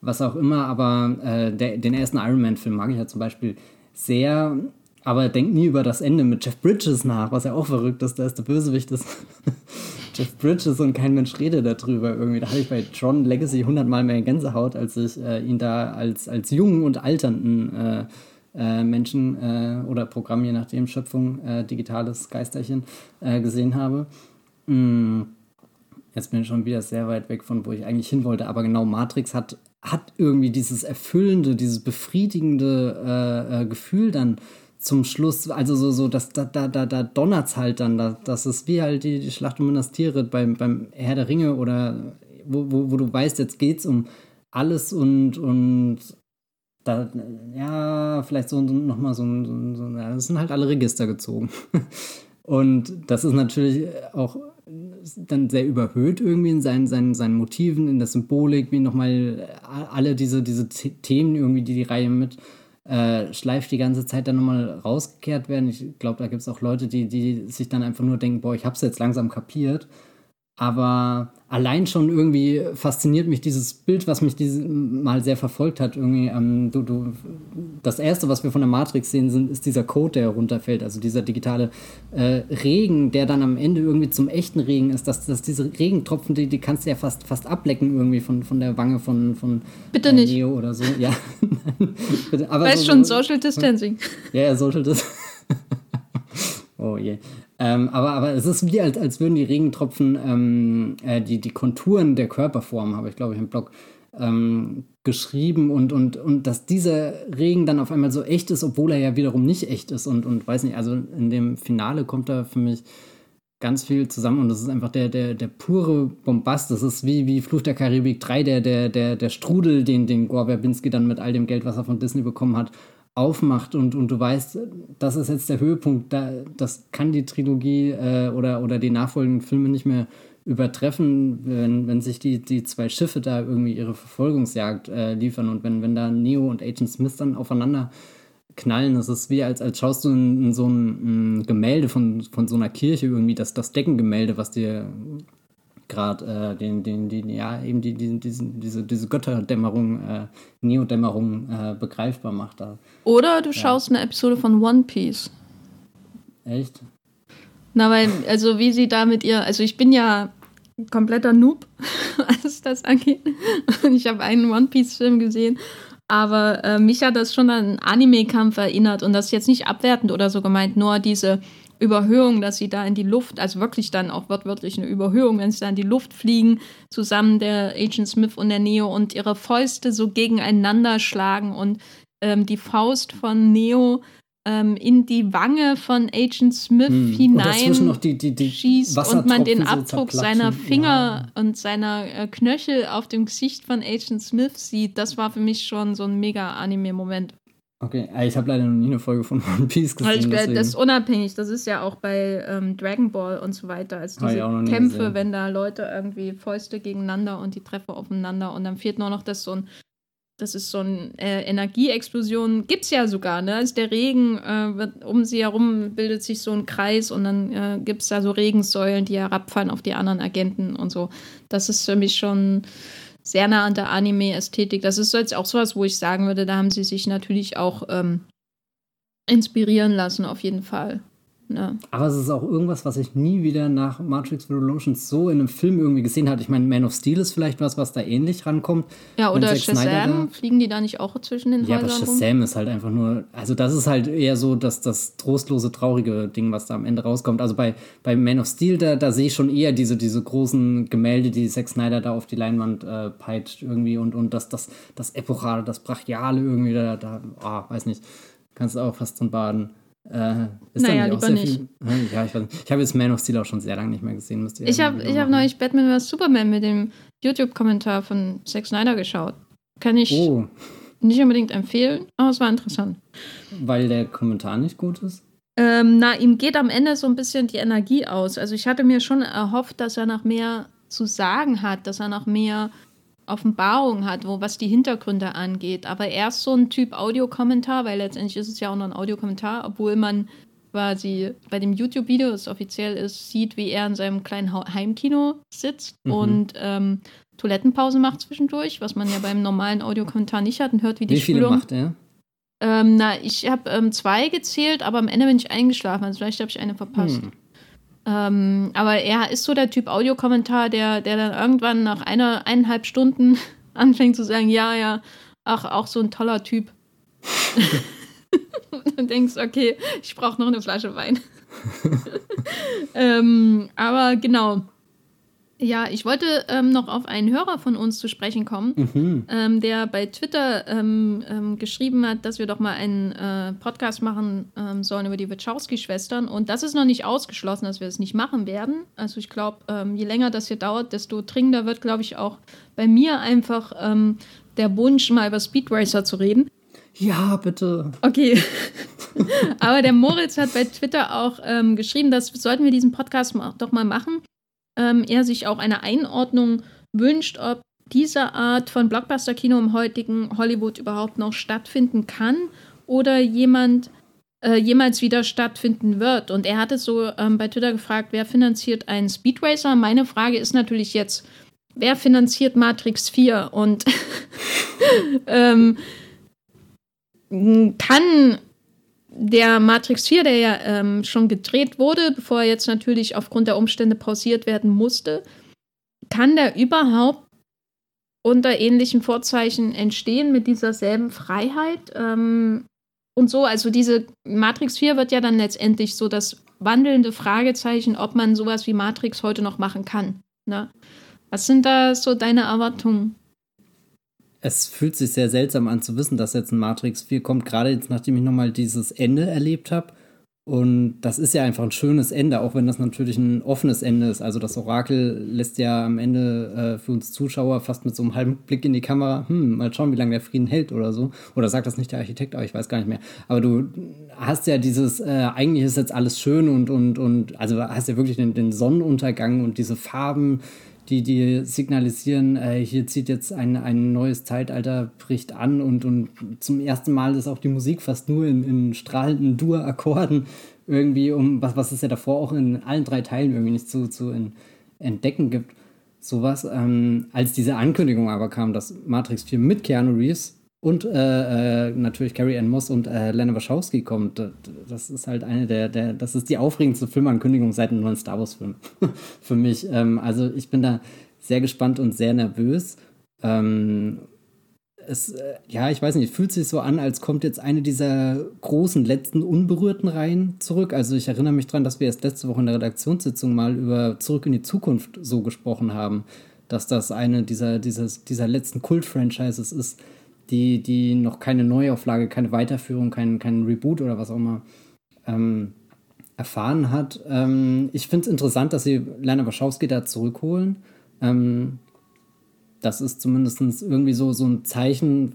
Speaker 2: was auch immer. Aber äh, der, den ersten Iron Man-Film mag ich ja zum Beispiel sehr aber denkt nie über das Ende mit Jeff Bridges nach, was ja auch verrückt ist, da ist der Bösewicht ist [laughs] Jeff Bridges und kein Mensch redet darüber irgendwie. Da hatte ich bei Tron Legacy hundertmal mehr Gänsehaut, als ich äh, ihn da als, als jungen und alternden äh, äh, Menschen äh, oder Programm, je nachdem, Schöpfung, äh, digitales Geisterchen äh, gesehen habe. Mm. Jetzt bin ich schon wieder sehr weit weg von, wo ich eigentlich hin wollte, aber genau Matrix hat, hat irgendwie dieses erfüllende, dieses befriedigende Gefühl dann zum Schluss, also so, so das, da, da, da, da donnert es halt dann. Da, das ist wie halt die, Schlacht um Minas Tirith beim, beim Herr der Ringe oder wo, wo, wo du weißt, jetzt geht's um alles und, und da, ja, vielleicht so nochmal so, so, so, ja, das sind halt alle Register gezogen. [laughs] und das ist natürlich auch dann sehr überhöht irgendwie in seinen, seinen, seinen Motiven, in der Symbolik, wie nochmal alle diese, diese Themen irgendwie, die die Reihe mit äh, schleift die ganze Zeit dann nochmal rausgekehrt werden. Ich glaube, da gibt es auch Leute, die, die sich dann einfach nur denken, boah, ich habe es jetzt langsam kapiert. Aber allein schon irgendwie fasziniert mich dieses Bild, was mich dieses Mal sehr verfolgt hat. Irgendwie, ähm, du, du, das erste, was wir von der Matrix sehen, sind, ist dieser Code, der runterfällt, also dieser digitale äh, Regen, der dann am Ende irgendwie zum echten Regen ist. Dass, dass diese Regentropfen, die, die kannst du ja fast, fast ablecken irgendwie von, von der Wange von, von
Speaker 1: Bitte äh, nicht.
Speaker 2: Neo oder so. Ja. [laughs]
Speaker 1: Aber weißt so, schon, Social Distancing.
Speaker 2: Ja, ja, Social Distancing. [laughs] oh je. Ähm, aber, aber es ist wie, als, als würden die Regentropfen ähm, äh, die, die Konturen der Körperform, habe ich glaube ich im Blog ähm, geschrieben und, und, und dass dieser Regen dann auf einmal so echt ist, obwohl er ja wiederum nicht echt ist und, und weiß nicht, also in dem Finale kommt da für mich ganz viel zusammen und das ist einfach der, der, der pure Bombast. Das ist wie, wie Fluch der Karibik 3, der, der, der, der Strudel, den, den Gore Verbinski dann mit all dem Geld, was er von Disney bekommen hat, aufmacht und, und du weißt, das ist jetzt der Höhepunkt, da, das kann die Trilogie äh, oder, oder die nachfolgenden Filme nicht mehr übertreffen, wenn, wenn sich die, die zwei Schiffe da irgendwie ihre Verfolgungsjagd äh, liefern und wenn, wenn da Neo und Agent Smith dann aufeinander knallen, das ist wie als, als schaust du in, in so ein, ein, Gemälde von, von so einer Kirche irgendwie, das, das Deckengemälde, was dir gerade äh, den, den, den, ja, eben die, die, diesen, diese, diese Götterdämmerung, äh, Neodämmerung äh, begreifbar macht. Da.
Speaker 1: Oder du ja. schaust eine Episode von One Piece.
Speaker 2: Echt?
Speaker 1: Na, weil, also wie sie da mit ihr, also ich bin ja kompletter Noob, [laughs] was das angeht. Und ich habe einen One Piece-Film gesehen. Aber äh, mich hat das schon an einen Anime-Kampf erinnert und das ist jetzt nicht abwertend oder so gemeint, nur diese Überhöhung, dass sie da in die Luft, also wirklich dann auch wortwörtlich eine Überhöhung, wenn sie da in die Luft fliegen, zusammen der Agent Smith und der Neo und ihre Fäuste so gegeneinander schlagen und ähm, die Faust von Neo ähm, in die Wange von Agent Smith hm. hinein
Speaker 2: und die, die, die
Speaker 1: schießt und man den Abdruck so seiner Finger ja. und seiner äh, Knöchel auf dem Gesicht von Agent Smith sieht, das war für mich schon so ein mega Anime-Moment.
Speaker 2: Okay, äh, ich habe leider noch nie eine Folge von One Piece gesehen.
Speaker 1: Also, das ist unabhängig, das ist ja auch bei ähm, Dragon Ball und so weiter. Also diese Kämpfe, gesehen. wenn da Leute irgendwie Fäuste gegeneinander und die treffen aufeinander und dann fehlt nur noch das so ein das ist so eine äh, Energieexplosion, gibt es ja sogar, ne? Also der Regen, äh, wird, um sie herum bildet sich so ein Kreis und dann äh, gibt es da so Regensäulen, die herabfallen auf die anderen Agenten und so. Das ist für mich schon sehr nah an der Anime-Ästhetik. Das ist jetzt auch sowas, wo ich sagen würde, da haben sie sich natürlich auch ähm, inspirieren lassen, auf jeden Fall. Ja.
Speaker 2: Aber es ist auch irgendwas, was ich nie wieder nach Matrix Revolutions so in einem Film irgendwie gesehen hatte. Ich meine, Man of Steel ist vielleicht was, was da ähnlich rankommt.
Speaker 1: Ja, oder Shazam, fliegen die da nicht auch zwischen den
Speaker 2: ja, Häusern Ja, aber Shazam rum? ist halt einfach nur, also das ist halt eher so das, das trostlose, traurige Ding, was da am Ende rauskommt. Also bei, bei Man of Steel, da, da sehe ich schon eher diese, diese großen Gemälde, die Zack Snyder da auf die Leinwand äh, peitscht irgendwie und, und das, das, das Epochale, das Brachiale irgendwie da, da oh, weiß nicht, kannst du auch fast drin baden.
Speaker 1: Äh, naja, lieber nicht. Viel,
Speaker 2: ja, ich, ich habe jetzt Man of Steel auch schon sehr lange nicht mehr gesehen.
Speaker 1: Müsst ihr ich habe hab neulich Batman vs. Superman mit dem YouTube-Kommentar von Zack Snyder geschaut. Kann ich oh. nicht unbedingt empfehlen, aber es war interessant.
Speaker 2: Weil der Kommentar nicht gut ist?
Speaker 1: Ähm, na, ihm geht am Ende so ein bisschen die Energie aus. Also ich hatte mir schon erhofft, dass er noch mehr zu sagen hat, dass er noch mehr Offenbarung hat, wo was die Hintergründe angeht. Aber erst so ein Typ Audiokommentar, weil letztendlich ist es ja auch noch ein Audiokommentar, obwohl man quasi bei dem YouTube-Video, das offiziell ist, sieht, wie er in seinem kleinen Heimkino sitzt mhm. und ähm, Toilettenpause macht zwischendurch, was man ja beim normalen Audiokommentar nicht hat und hört, wie die
Speaker 2: Wie viele Spülung, macht er?
Speaker 1: Ähm, na, ich habe ähm, zwei gezählt, aber am Ende bin ich eingeschlafen. Also vielleicht habe ich eine verpasst. Hm. Ähm, aber er ist so der Typ Audiokommentar, der, der dann irgendwann nach einer, eineinhalb Stunden [laughs] anfängt zu sagen, ja, ja, ach, auch so ein toller Typ. [laughs] Und dann denkst, okay, ich brauche noch eine Flasche Wein. [laughs] ähm, aber genau, ja, ich wollte ähm, noch auf einen Hörer von uns zu sprechen kommen, mhm. ähm, der bei Twitter ähm, ähm geschrieben hat, dass wir doch mal einen äh, Podcast machen ähm, sollen über die Wachowski-Schwestern. Und das ist noch nicht ausgeschlossen, dass wir es das nicht machen werden. Also ich glaube, ähm, je länger das hier dauert, desto dringender wird, glaube ich, auch bei mir einfach der Wunsch, mal über Speed Racer zu reden.
Speaker 2: Ja, bitte.
Speaker 1: Okay. [laughs] Aber der Moritz hat bei Twitter auch geschrieben, dass sollten wir diesen Podcast doch mal machen ähm, er sich auch eine Einordnung wünscht, ob diese Art von Blockbuster-Kino im heutigen Hollywood überhaupt noch stattfinden kann oder jemand äh, jemals wieder stattfinden wird. Und er hatte so ähm, bei Twitter gefragt, wer finanziert einen Speed Racer? Meine Frage ist natürlich jetzt, wer finanziert Matrix 4? Und [laughs] ähm, kann der Matrix 4, der ja ähm, schon gedreht wurde, bevor er jetzt natürlich aufgrund der Umstände pausiert werden musste, kann der überhaupt unter ähnlichen Vorzeichen entstehen mit dieser selben Freiheit? Ähm, und so, also diese Matrix 4 wird ja dann letztendlich so das wandelnde Fragezeichen, ob man sowas wie Matrix heute noch machen kann. Ne? Was sind da so deine Erwartungen?
Speaker 2: Es fühlt sich sehr seltsam an zu wissen, dass jetzt ein Matrix 4 kommt, gerade jetzt, nachdem ich nochmal dieses Ende erlebt habe. Und das ist ja einfach ein schönes Ende, auch wenn das natürlich ein offenes Ende ist. Also das Orakel lässt ja am Ende äh, für uns Zuschauer fast mit so einem halben Blick in die Kamera, hm, mal schauen, wie lange der Frieden hält oder so. Oder sagt das nicht der Architekt, aber ich weiß gar nicht mehr. Aber du hast ja dieses, äh, eigentlich ist jetzt alles schön und, und, und, also hast ja wirklich den, den Sonnenuntergang und diese Farben, die, die signalisieren, äh, hier zieht jetzt ein, ein neues Zeitalter, bricht an und, und zum ersten Mal ist auch die Musik fast nur in, in strahlenden Dur-Akkorden irgendwie, um was, was es ja davor auch in allen drei Teilen irgendwie nicht zu, zu in, entdecken gibt. Sowas. Ähm, als diese Ankündigung aber kam, dass Matrix 4 mit Keanu Reeves und äh, äh, natürlich Carrie Ann Moss und äh, Lena Wachowski kommt. Das ist halt eine der, der, das ist die aufregendste Filmankündigung seit einem neuen Star Wars-Film [laughs] für mich. Ähm, also ich bin da sehr gespannt und sehr nervös. Ähm, es, äh, ja, ich weiß nicht, fühlt sich so an, als kommt jetzt eine dieser großen letzten unberührten Reihen zurück. Also ich erinnere mich daran, dass wir erst letzte Woche in der Redaktionssitzung mal über Zurück in die Zukunft so gesprochen haben, dass das eine dieser, dieses, dieser letzten Kult-Franchises ist, die, die noch keine Neuauflage, keine Weiterführung, kein, kein Reboot oder was auch immer ähm, erfahren hat. Ähm, ich finde es interessant, dass sie Lana Wachowski da zurückholen. Ähm, das ist zumindest irgendwie so, so ein Zeichen,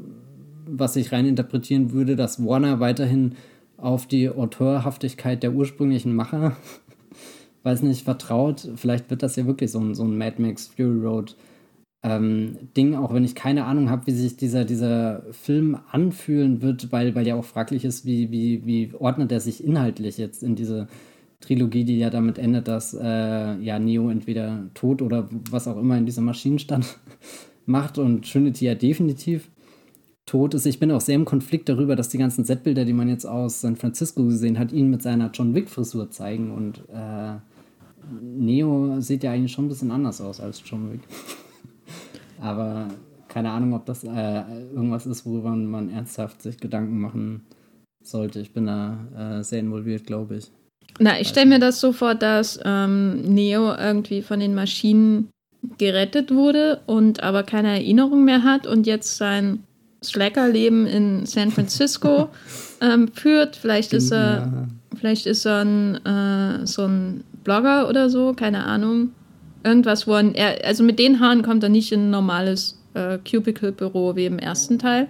Speaker 2: was ich reininterpretieren würde, dass Warner weiterhin auf die Autorhaftigkeit der ursprünglichen Macher, [laughs] weiß nicht, vertraut. Vielleicht wird das ja wirklich so ein, so ein Mad Max Fury Road ähm, Ding, auch wenn ich keine Ahnung habe, wie sich dieser, dieser Film anfühlen wird, weil, weil ja auch fraglich ist, wie, wie, wie ordnet er sich inhaltlich jetzt in diese Trilogie, die ja damit endet, dass äh, ja Neo entweder tot oder was auch immer in diesem Maschinenstand [laughs] macht und Trinity ja definitiv tot ist. Ich bin auch sehr im Konflikt darüber, dass die ganzen Setbilder, die man jetzt aus San Francisco gesehen hat, ihn mit seiner John Wick-Frisur zeigen und äh, Neo sieht ja eigentlich schon ein bisschen anders aus als John Wick. [laughs] Aber keine Ahnung, ob das äh, irgendwas ist, worüber man ernsthaft sich Gedanken machen sollte. Ich bin da äh, sehr involviert, glaube ich.
Speaker 1: Na, ich stelle mir das so vor, dass ähm, Neo irgendwie von den Maschinen gerettet wurde und aber keine Erinnerung mehr hat und jetzt sein Slacker-Leben in San Francisco [laughs] ähm, führt. Vielleicht ist er, ja. vielleicht ist er ein, äh, so ein Blogger oder so, keine Ahnung. Irgendwas, wo er, also mit den Haaren kommt er nicht in ein normales äh, Cubicle-Büro wie im ersten Teil.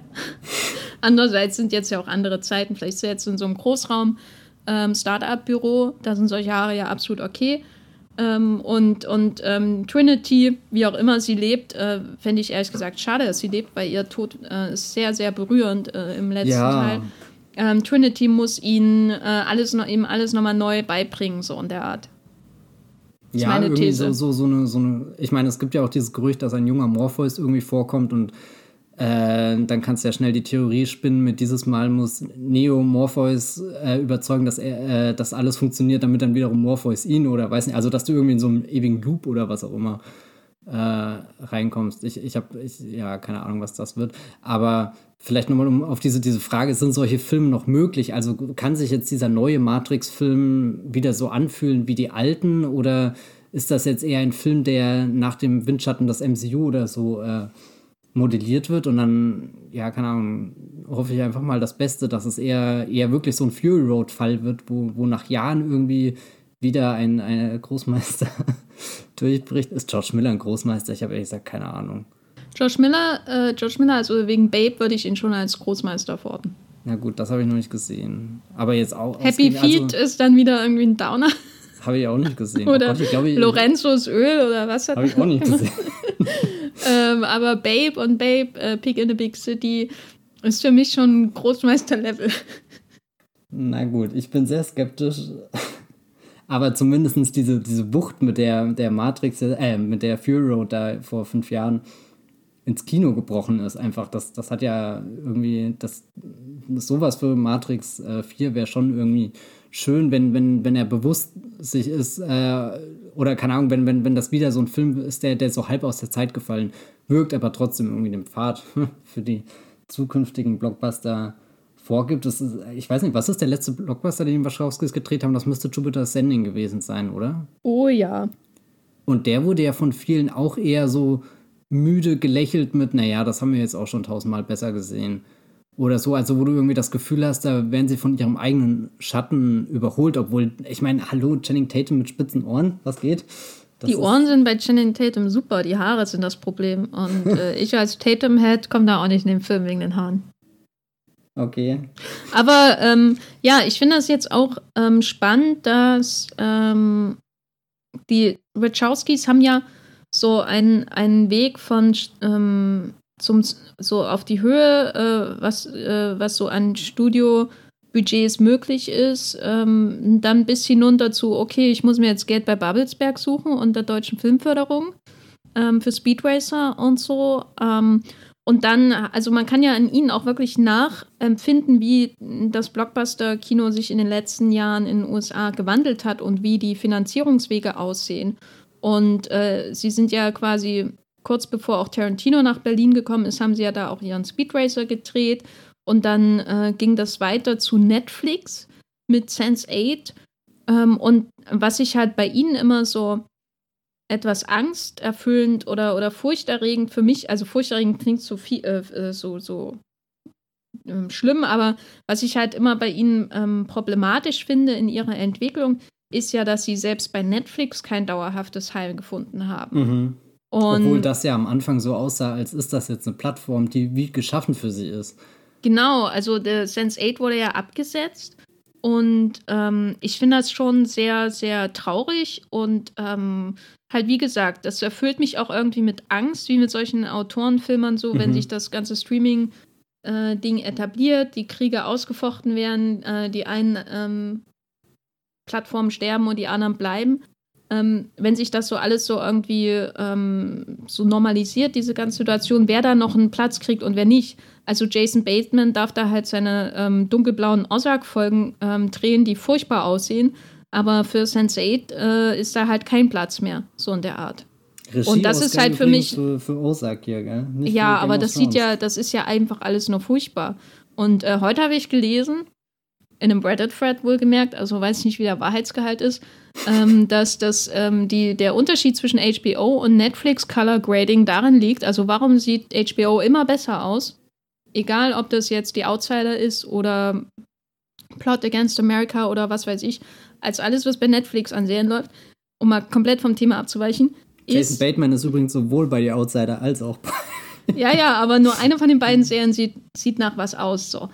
Speaker 1: [laughs] Andererseits sind jetzt ja auch andere Zeiten. Vielleicht ist er jetzt in so einem Großraum ähm, Startup-Büro, da sind solche Haare ja absolut okay. Ähm, und und ähm, Trinity, wie auch immer sie lebt, äh, fände ich ehrlich gesagt schade, dass sie lebt, weil ihr Tod äh, ist sehr, sehr berührend äh, im letzten ja. Teil. Ähm, Trinity muss ihnen äh, alles noch, ihm alles nochmal neu beibringen, so in der Art.
Speaker 2: Das ja, irgendwie These. so, so, so, eine, so eine. Ich meine, es gibt ja auch dieses Gerücht, dass ein junger Morpheus irgendwie vorkommt und äh, dann kannst du ja schnell die Theorie spinnen mit dieses Mal muss Neo Morpheus äh, überzeugen, dass er, äh, dass alles funktioniert, damit dann wiederum Morpheus ihn oder weiß nicht, also dass du irgendwie in so einem ewigen Loop oder was auch immer äh, reinkommst. Ich, ich habe, ich, ja, keine Ahnung, was das wird. Aber vielleicht nochmal um auf diese, diese Frage, sind solche Filme noch möglich? Also kann sich jetzt dieser neue Matrix-Film wieder so anfühlen wie die alten oder ist das jetzt eher ein Film, der nach dem Windschatten des MCU oder so äh, modelliert wird und dann, ja, keine Ahnung, hoffe ich einfach mal das Beste, dass es eher, eher wirklich so ein Fury Road-Fall wird, wo, wo nach Jahren irgendwie wieder ein, ein Großmeister [laughs] durchbricht. Ist George Miller ein Großmeister? Ich habe ehrlich gesagt keine Ahnung.
Speaker 1: George Miller, äh, George Miller, also wegen Babe würde ich ihn schon als Großmeister verorten.
Speaker 2: Na gut, das habe ich noch nicht gesehen. Aber jetzt auch.
Speaker 1: Happy Feet also, ist dann wieder irgendwie ein Downer.
Speaker 2: Habe ich auch nicht gesehen. [laughs]
Speaker 1: oder oh Gott, ich glaub, ich, Lorenzos Öl oder was
Speaker 2: hat Habe ich auch nicht gesehen. [laughs]
Speaker 1: ähm, aber Babe und Babe, äh, Pig in the Big City, ist für mich schon Großmeister-Level.
Speaker 2: Na gut, ich bin sehr skeptisch. Aber zumindest diese, diese Bucht mit der, der Matrix, äh, mit der Fury Road da vor fünf Jahren ins Kino gebrochen ist, einfach, das, das hat ja irgendwie, das, sowas für Matrix äh, 4 wäre schon irgendwie schön, wenn, wenn, wenn er bewusst sich ist, äh, oder keine Ahnung, wenn, wenn, wenn das wieder so ein Film ist, der, der so halb aus der Zeit gefallen wirkt, aber trotzdem irgendwie den Pfad [laughs] für die zukünftigen Blockbuster vorgibt. Das ist, ich weiß nicht, was ist der letzte Blockbuster, den die Wachowskis gedreht haben? Das müsste Jupiter's Sending gewesen sein, oder?
Speaker 1: Oh ja.
Speaker 2: Und der wurde ja von vielen auch eher so müde gelächelt mit, naja, das haben wir jetzt auch schon tausendmal besser gesehen. Oder so, also wo du irgendwie das Gefühl hast, da werden sie von ihrem eigenen Schatten überholt, obwohl, ich meine, hallo, Channing Tatum mit spitzen Ohren, was geht?
Speaker 1: Das die Ohren sind bei Channing Tatum super, die Haare sind das Problem. Und [laughs] äh, ich als Tatum-Head komme da auch nicht in den Film wegen den Haaren.
Speaker 2: Okay.
Speaker 1: Aber ähm, ja, ich finde das jetzt auch ähm, spannend, dass ähm, die Wachowskis haben ja so einen, einen Weg von ähm, zum, so auf die Höhe, äh, was, äh, was so an Studiobudgets möglich ist, ähm, dann bis hinunter zu, okay, ich muss mir jetzt Geld bei Babelsberg suchen und der deutschen Filmförderung ähm, für Speed Racer und so. Ähm, und dann, also man kann ja an ihnen auch wirklich nachempfinden, wie das Blockbuster-Kino sich in den letzten Jahren in den USA gewandelt hat und wie die Finanzierungswege aussehen. Und äh, sie sind ja quasi kurz bevor auch Tarantino nach Berlin gekommen ist, haben sie ja da auch ihren Speed Racer gedreht. Und dann äh, ging das weiter zu Netflix mit Sense 8. Ähm, und was ich halt bei ihnen immer so etwas angsterfüllend oder, oder furchterregend für mich, also furchterregend klingt so viel, äh, äh so, so ähm, schlimm, aber was ich halt immer bei ihnen ähm, problematisch finde in ihrer Entwicklung, ist ja, dass sie selbst bei Netflix kein dauerhaftes Heil gefunden haben.
Speaker 2: Mhm. Obwohl das ja am Anfang so aussah, als ist das jetzt eine Plattform, die wie geschaffen für sie ist.
Speaker 1: Genau, also der Sense 8 wurde ja abgesetzt und ähm, ich finde das schon sehr, sehr traurig und ähm, halt wie gesagt, das erfüllt mich auch irgendwie mit Angst, wie mit solchen Autorenfilmern so, mhm. wenn sich das ganze Streaming äh, Ding etabliert, die Kriege ausgefochten werden, äh, die einen ähm, Plattformen sterben und die anderen bleiben. Ähm, wenn sich das so alles so irgendwie ähm, so normalisiert, diese ganze Situation, wer da noch einen Platz kriegt und wer nicht. Also Jason Bateman darf da halt seine ähm, dunkelblauen Ozark-Folgen ähm, drehen, die furchtbar aussehen. Aber für Sense8 äh, ist da halt kein Platz mehr, so in der Art. Regie und das ist halt für mich.
Speaker 2: Für, für Ozark hier, gell?
Speaker 1: Nicht ja, aber das sieht ja, das ist ja einfach alles nur furchtbar. Und äh, heute habe ich gelesen, in einem Reddit-Thread wohlgemerkt, also weiß ich nicht, wie der Wahrheitsgehalt ist, ähm, [laughs] dass das, ähm, die, der Unterschied zwischen HBO und Netflix Color Grading darin liegt, also warum sieht HBO immer besser aus, egal ob das jetzt die Outsider ist oder Plot Against America oder was weiß ich, als alles, was bei Netflix an Serien läuft, um mal komplett vom Thema abzuweichen.
Speaker 2: Jason Bateman ist übrigens sowohl bei The Outsider als auch bei.
Speaker 1: ja, ja, aber nur eine von den beiden Serien sieht, sieht nach was aus. So.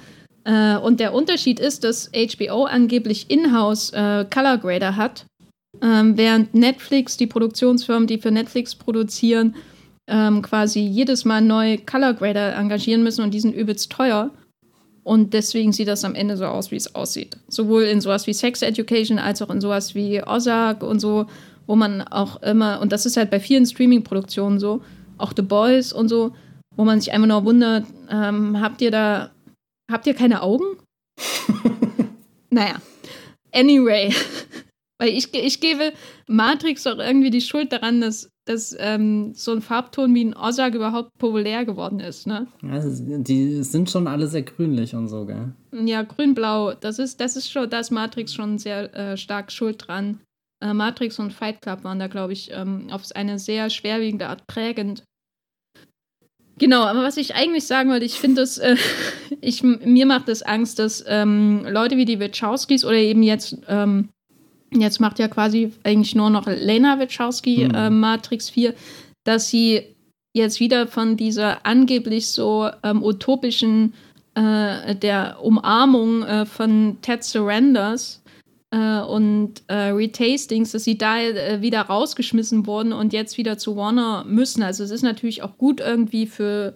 Speaker 1: Äh, und der Unterschied ist, dass HBO angeblich in-house äh, Color Grader hat, ähm, während Netflix, die Produktionsfirmen, die für Netflix produzieren, ähm, quasi jedes Mal neu Color Grader engagieren müssen und die sind übelst teuer. Und deswegen sieht das am Ende so aus, wie es aussieht. Sowohl in sowas wie Sex Education als auch in sowas wie Ozark und so, wo man auch immer, und das ist halt bei vielen Streaming-Produktionen so, auch The Boys und so, wo man sich einfach nur wundert, ähm, habt ihr da Habt ihr keine Augen? [laughs] naja. Anyway. [laughs] Weil ich, ich gebe Matrix auch irgendwie die Schuld daran, dass, dass ähm, so ein Farbton wie ein Ozark überhaupt populär geworden ist, ne?
Speaker 2: Also, die sind schon alle sehr grünlich und so, gell?
Speaker 1: Ja, grün-blau. Das ist, das ist schon, da ist Matrix schon sehr äh, stark schuld dran. Äh, Matrix und Fight Club waren da, glaube ich, ähm, auf eine sehr schwerwiegende Art prägend. Genau, aber was ich eigentlich sagen wollte, ich finde das, äh, [laughs] ich, mir macht es das Angst, dass ähm, Leute wie die Wachowskis oder eben jetzt, ähm, jetzt macht ja quasi eigentlich nur noch Lena Wachowski mhm. äh, Matrix 4, dass sie jetzt wieder von dieser angeblich so ähm, utopischen äh, der Umarmung äh, von Ted Surrenders äh, und äh, Retastings, dass sie da äh, wieder rausgeschmissen wurden und jetzt wieder zu Warner müssen. Also es ist natürlich auch gut irgendwie für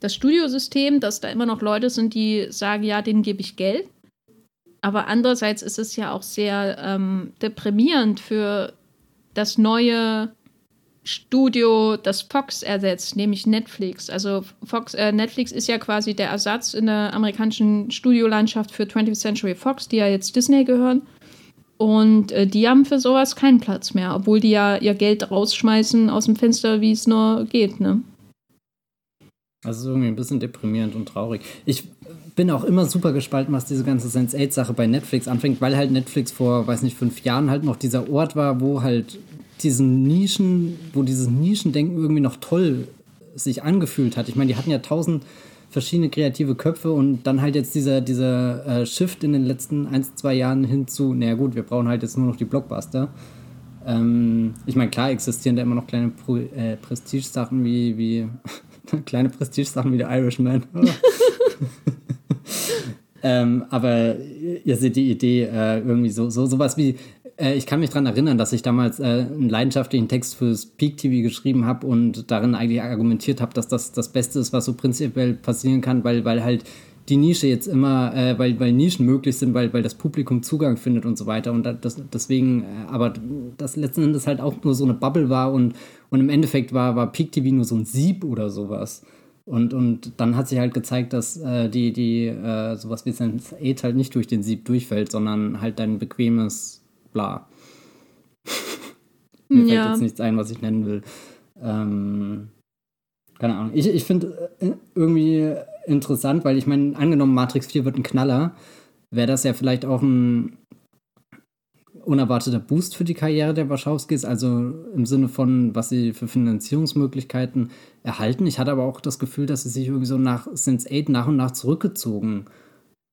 Speaker 1: das Studiosystem, dass da immer noch Leute sind, die sagen, ja, denen gebe ich Geld. Aber andererseits ist es ja auch sehr ähm, deprimierend für das neue Studio, das Fox ersetzt, nämlich Netflix. Also Fox, äh, Netflix ist ja quasi der Ersatz in der amerikanischen Studiolandschaft für 20th Century Fox, die ja jetzt Disney gehören. Und äh, die haben für sowas keinen Platz mehr, obwohl die ja ihr Geld rausschmeißen aus dem Fenster, wie es nur geht, ne?
Speaker 2: Also irgendwie ein bisschen deprimierend und traurig. Ich bin auch immer super gespalten, was diese ganze Sense8-Sache bei Netflix anfängt, weil halt Netflix vor, weiß nicht, fünf Jahren halt noch dieser Ort war, wo halt diesen Nischen, wo dieses Nischendenken irgendwie noch toll sich angefühlt hat. Ich meine, die hatten ja tausend verschiedene kreative Köpfe und dann halt jetzt dieser, dieser äh, Shift in den letzten ein, zwei Jahren hin zu, naja gut, wir brauchen halt jetzt nur noch die Blockbuster. Ähm, ich meine, klar existieren da immer noch kleine Pro, äh, Prestige-Sachen wie, wie [laughs] kleine Prestige-Sachen wie der Irishman. [laughs] ähm, aber ihr seht die Idee äh, irgendwie so, so sowas wie äh, ich kann mich daran erinnern, dass ich damals äh, einen leidenschaftlichen Text fürs Peak TV geschrieben habe und darin eigentlich argumentiert habe, dass das das Beste ist, was so prinzipiell passieren kann, weil, weil halt die Nische jetzt immer, äh, weil, weil Nischen möglich sind, weil, weil das Publikum Zugang findet und so weiter. Und das, deswegen, äh, aber das letzten Endes halt auch nur so eine Bubble war und, und im Endeffekt war, war Peak TV nur so ein Sieb oder sowas. Und, und dann hat sich halt gezeigt, dass äh, die, die äh, sowas wie Sense 8 halt nicht durch den Sieb durchfällt, sondern halt dein bequemes bla. [laughs] Mir ja. fällt jetzt nichts ein, was ich nennen will. Ähm, keine Ahnung. Ich, ich finde äh, irgendwie interessant, weil ich meine, angenommen, Matrix 4 wird ein Knaller, wäre das ja vielleicht auch ein unerwarteter Boost für die Karriere der Wachowskis, also im Sinne von, was sie für Finanzierungsmöglichkeiten erhalten. Ich hatte aber auch das Gefühl, dass sie sich irgendwie so nach Sense8 nach und nach zurückgezogen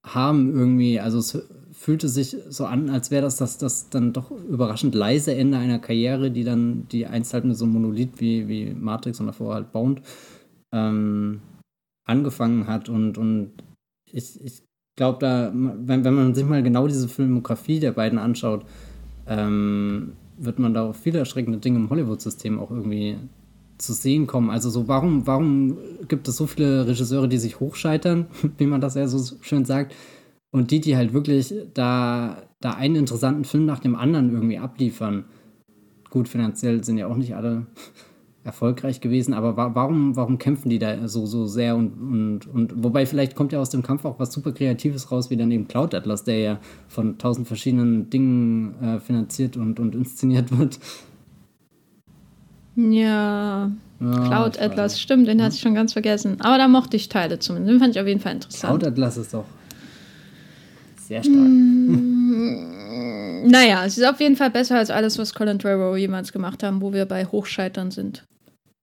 Speaker 2: haben irgendwie. Also es fühlte sich so an, als wäre das, das das dann doch überraschend leise Ende einer Karriere, die dann, die einst halt mit so einem Monolith wie, wie Matrix und davor halt Bound ähm, angefangen hat. Und, und ich, ich glaube, da, wenn, wenn man sich mal genau diese Filmografie der beiden anschaut, ähm, wird man da auf viele erschreckende Dinge im Hollywood-System auch irgendwie zu sehen kommen. Also so, warum, warum gibt es so viele Regisseure, die sich hochscheitern, [laughs] wie man das ja so schön sagt, und die, die halt wirklich da, da einen interessanten Film nach dem anderen irgendwie abliefern. Gut, finanziell sind ja auch nicht alle [laughs] erfolgreich gewesen, aber wa warum, warum kämpfen die da so, so sehr und, und, und wobei vielleicht kommt ja aus dem Kampf auch was super Kreatives raus, wie dann eben Cloud Atlas, der ja von tausend verschiedenen Dingen äh, finanziert und, und inszeniert wird.
Speaker 1: Ja, ja Cloud Atlas, stimmt, den ja. hatte ich schon ganz vergessen. Aber da mochte ich Teile zumindest. Den fand ich auf jeden Fall interessant.
Speaker 2: Cloud Atlas ist doch sehr stark. Mm,
Speaker 1: naja, es ist auf jeden Fall besser als alles, was Colin Trevorrow jemals gemacht haben, wo wir bei Hochscheitern sind.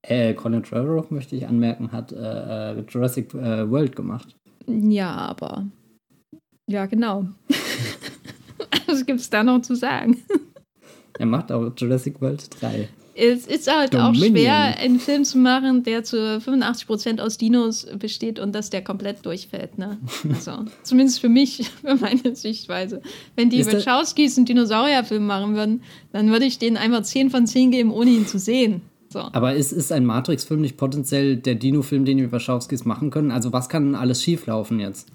Speaker 2: Äh, Colin Trevorrow, möchte ich anmerken, hat äh, äh Jurassic äh, World gemacht.
Speaker 1: Ja, aber. Ja, genau. [laughs] Was gibt es da noch zu sagen?
Speaker 2: er macht auch Jurassic World 3.
Speaker 1: Es ist halt Dominion. auch schwer, einen Film zu machen, der zu 85% aus Dinos besteht und dass der komplett durchfällt. Ne? [laughs] Also, zumindest für mich, [laughs] für meine Sichtweise. Wenn die Wachowskis einen Dinosaurierfilm machen würden, dann würde ich denen einfach 10 von 10 geben, ohne ihn zu sehen. So.
Speaker 2: Aber ist, ist ein Matrix-Film nicht potenziell der Dino-Film, den die Wachowskis machen können? Also was kann alles schieflaufen jetzt?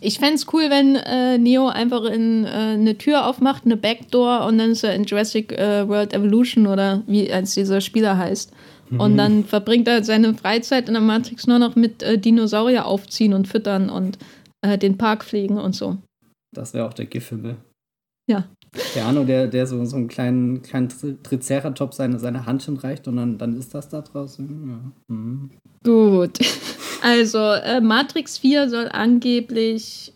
Speaker 1: Ich fände es cool, wenn äh, Neo einfach in, äh, eine Tür aufmacht, eine Backdoor und dann ist er in Jurassic äh, World Evolution oder wie eins dieser Spieler heißt. Mhm. Und dann verbringt er seine Freizeit in der Matrix nur noch mit äh, Dinosaurier aufziehen und füttern und äh, den Park pflegen und so.
Speaker 2: Das wäre auch der Giffel.
Speaker 1: Ja.
Speaker 2: Der Arno, der, der so, so einen kleinen, kleinen Triceratops seine, seine Handchen reicht und dann, dann ist das da draußen. Ja. Mhm.
Speaker 1: Gut. [laughs] Also, äh, Matrix 4 soll angeblich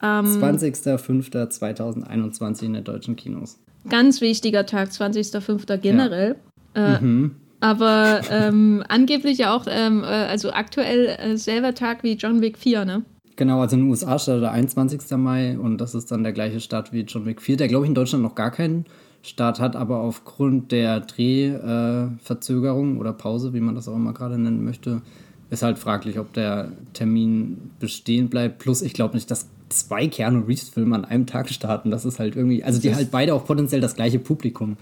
Speaker 2: am. Ähm, 20.05.2021 in den deutschen Kinos.
Speaker 1: Ganz wichtiger Tag, 20.05. generell. Ja. Äh, mhm. Aber ähm, angeblich ja auch, ähm, äh, also aktuell äh, selber Tag wie John Wick 4, ne?
Speaker 2: Genau, also in den USA startet der 21. Mai und das ist dann der gleiche Start wie John Wick 4, der glaube ich in Deutschland noch gar keinen Start hat, aber aufgrund der Drehverzögerung oder Pause, wie man das auch immer gerade nennen möchte, ist halt fraglich, ob der Termin bestehen bleibt. Plus, ich glaube nicht, dass zwei Keanu Reeves-Filme an einem Tag starten. Das ist halt irgendwie, also die halt beide auch potenziell das gleiche Publikum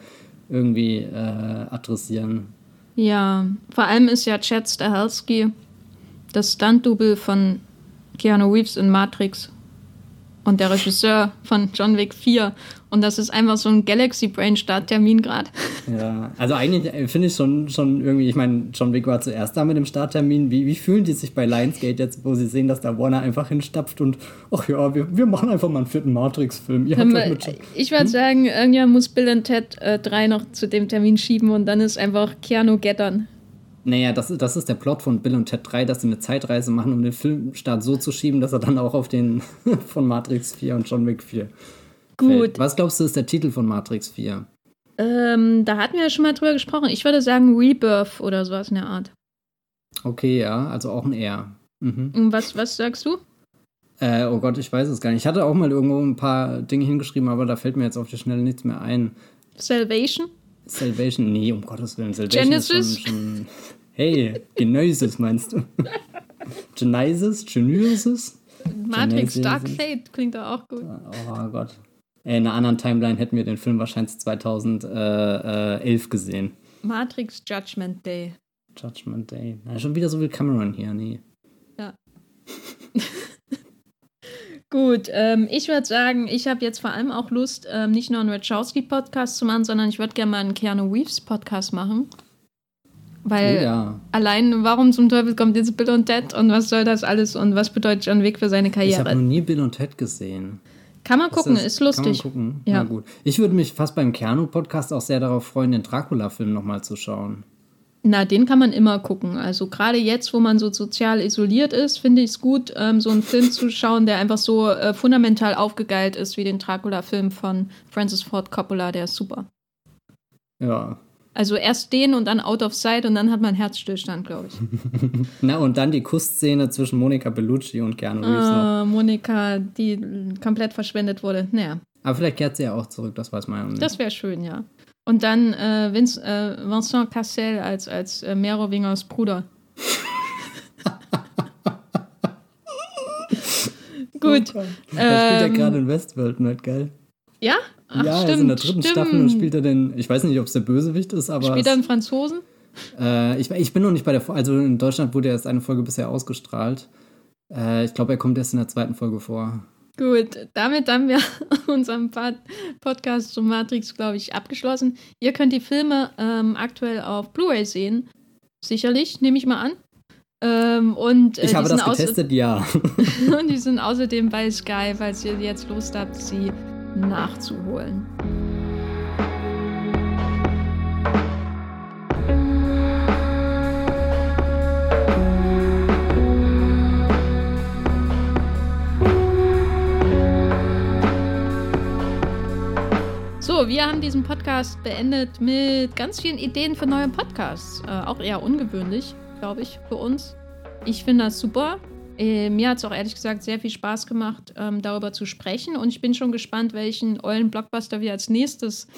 Speaker 2: irgendwie äh, adressieren.
Speaker 1: Ja, vor allem ist ja Chad Stahelski das Stunt-Double von Keanu Reeves in Matrix und der Regisseur von John Wick 4. Und das ist einfach so ein Galaxy Brain Starttermin gerade. [laughs]
Speaker 2: Ja, also eigentlich äh, finde ich schon, schon irgendwie, ich meine, John Wick war zuerst da mit dem Starttermin. Wie, wie fühlen die sich bei Lionsgate jetzt, wo sie sehen, dass da Warner einfach hinstapft und, ach ja, wir, wir machen einfach mal einen vierten Matrix-Film.
Speaker 1: Ich würde hm? sagen, irgendjemand muss Bill und Ted äh, 3 noch zu dem Termin schieben und dann ist einfach Keanu Gettern.
Speaker 2: Naja, das, das ist der Plot von Bill und Ted 3, dass sie eine Zeitreise machen, um den Filmstart so zu schieben, dass er dann auch auf den [laughs] von Matrix 4 und John Wick 4 Gut. Fällt. Was glaubst du, ist der Titel von Matrix 4?
Speaker 1: Ähm, da hatten wir ja schon mal drüber gesprochen. Ich würde sagen Rebirth oder sowas in der Art.
Speaker 2: Okay, ja, also auch ein R.
Speaker 1: Mhm. Und was, was sagst du?
Speaker 2: Äh, oh Gott, ich weiß es gar nicht. Ich hatte auch mal irgendwo ein paar Dinge hingeschrieben, aber da fällt mir jetzt auf die Schnelle nichts mehr ein.
Speaker 1: Salvation?
Speaker 2: Salvation? Nee, um Gottes Willen. Salvation Genesis? Ist schon, schon Hey, Genesis meinst du? Genesis? Genesis?
Speaker 1: Matrix Genesis. Dark Fate klingt doch auch gut.
Speaker 2: Oh Gott. Ey, in einer anderen Timeline hätten wir den Film wahrscheinlich 2011 gesehen.
Speaker 1: Matrix Judgment Day.
Speaker 2: Judgment Day. Na, schon wieder so viel Cameron hier, nee.
Speaker 1: Ja. [laughs] Gut, ähm, ich würde sagen, ich habe jetzt vor allem auch Lust, ähm, nicht nur einen Wachowski-Podcast zu machen, sondern ich würde gerne mal einen Keanu Reeves-Podcast machen. Weil oh ja. allein, warum zum Teufel kommt jetzt Bill und Ted und was soll das alles und was bedeutet John Wick für seine Karriere? Ich
Speaker 2: habe noch nie Bill und Ted gesehen.
Speaker 1: Kann man gucken, ist, ist lustig.
Speaker 2: Kann man gucken? Ja. Na gut. Ich würde mich fast beim Kerno-Podcast auch sehr darauf freuen, den Dracula-Film nochmal zu schauen.
Speaker 1: Na, den kann man immer gucken. Also gerade jetzt, wo man so sozial isoliert ist, finde ich es gut, ähm, so einen Film zu schauen, der einfach so äh, fundamental aufgegeilt ist wie den Dracula-Film von Francis Ford Coppola, der ist super.
Speaker 2: Ja.
Speaker 1: Also erst den und dann Out of Sight und dann hat man Herzstillstand, glaube ich. [laughs]
Speaker 2: Na, und dann die Kussszene zwischen Monica Bellucci und Keanu
Speaker 1: Reeves. Äh, Monika, die komplett verschwendet wurde. Naja.
Speaker 2: Aber vielleicht kehrt sie ja auch zurück, das weiß man ja
Speaker 1: nicht. Das wäre schön, ja. Und dann äh, Vince, äh, Vincent Cassel als, als äh, Merowingers Bruder. [laughs] Gut.
Speaker 2: Oh, er spielt ja ähm, gerade in Westworld, nicht geil.
Speaker 1: Ja?
Speaker 2: Ach, ja, stimmt, er ist in der dritten stimmt. Staffel und spielt er den, ich weiß nicht, ob es der Bösewicht ist, aber.
Speaker 1: Spielt er einen Franzosen?
Speaker 2: Äh, ich, ich bin noch nicht bei der, also in Deutschland wurde erst eine Folge bisher ausgestrahlt. Äh, ich glaube, er kommt erst in der zweiten Folge vor.
Speaker 1: Gut, damit haben wir [laughs] unseren Podcast zu Matrix, glaube ich, abgeschlossen. Ihr könnt die Filme ähm, aktuell auf Blu-ray sehen. Sicherlich, nehme ich mal an. Ähm, und,
Speaker 2: äh, ich habe das getestet, ja. [laughs]
Speaker 1: und die sind außerdem bei Sky, falls ihr jetzt Lust habt, sie nachzuholen. wir haben diesen Podcast beendet mit ganz vielen Ideen für neue Podcasts. Äh, auch eher ungewöhnlich, glaube ich, für uns. Ich finde das super. Äh, mir hat es auch ehrlich gesagt sehr viel Spaß gemacht, ähm, darüber zu sprechen. Und ich bin schon gespannt, welchen ollen Blockbuster wir als nächstes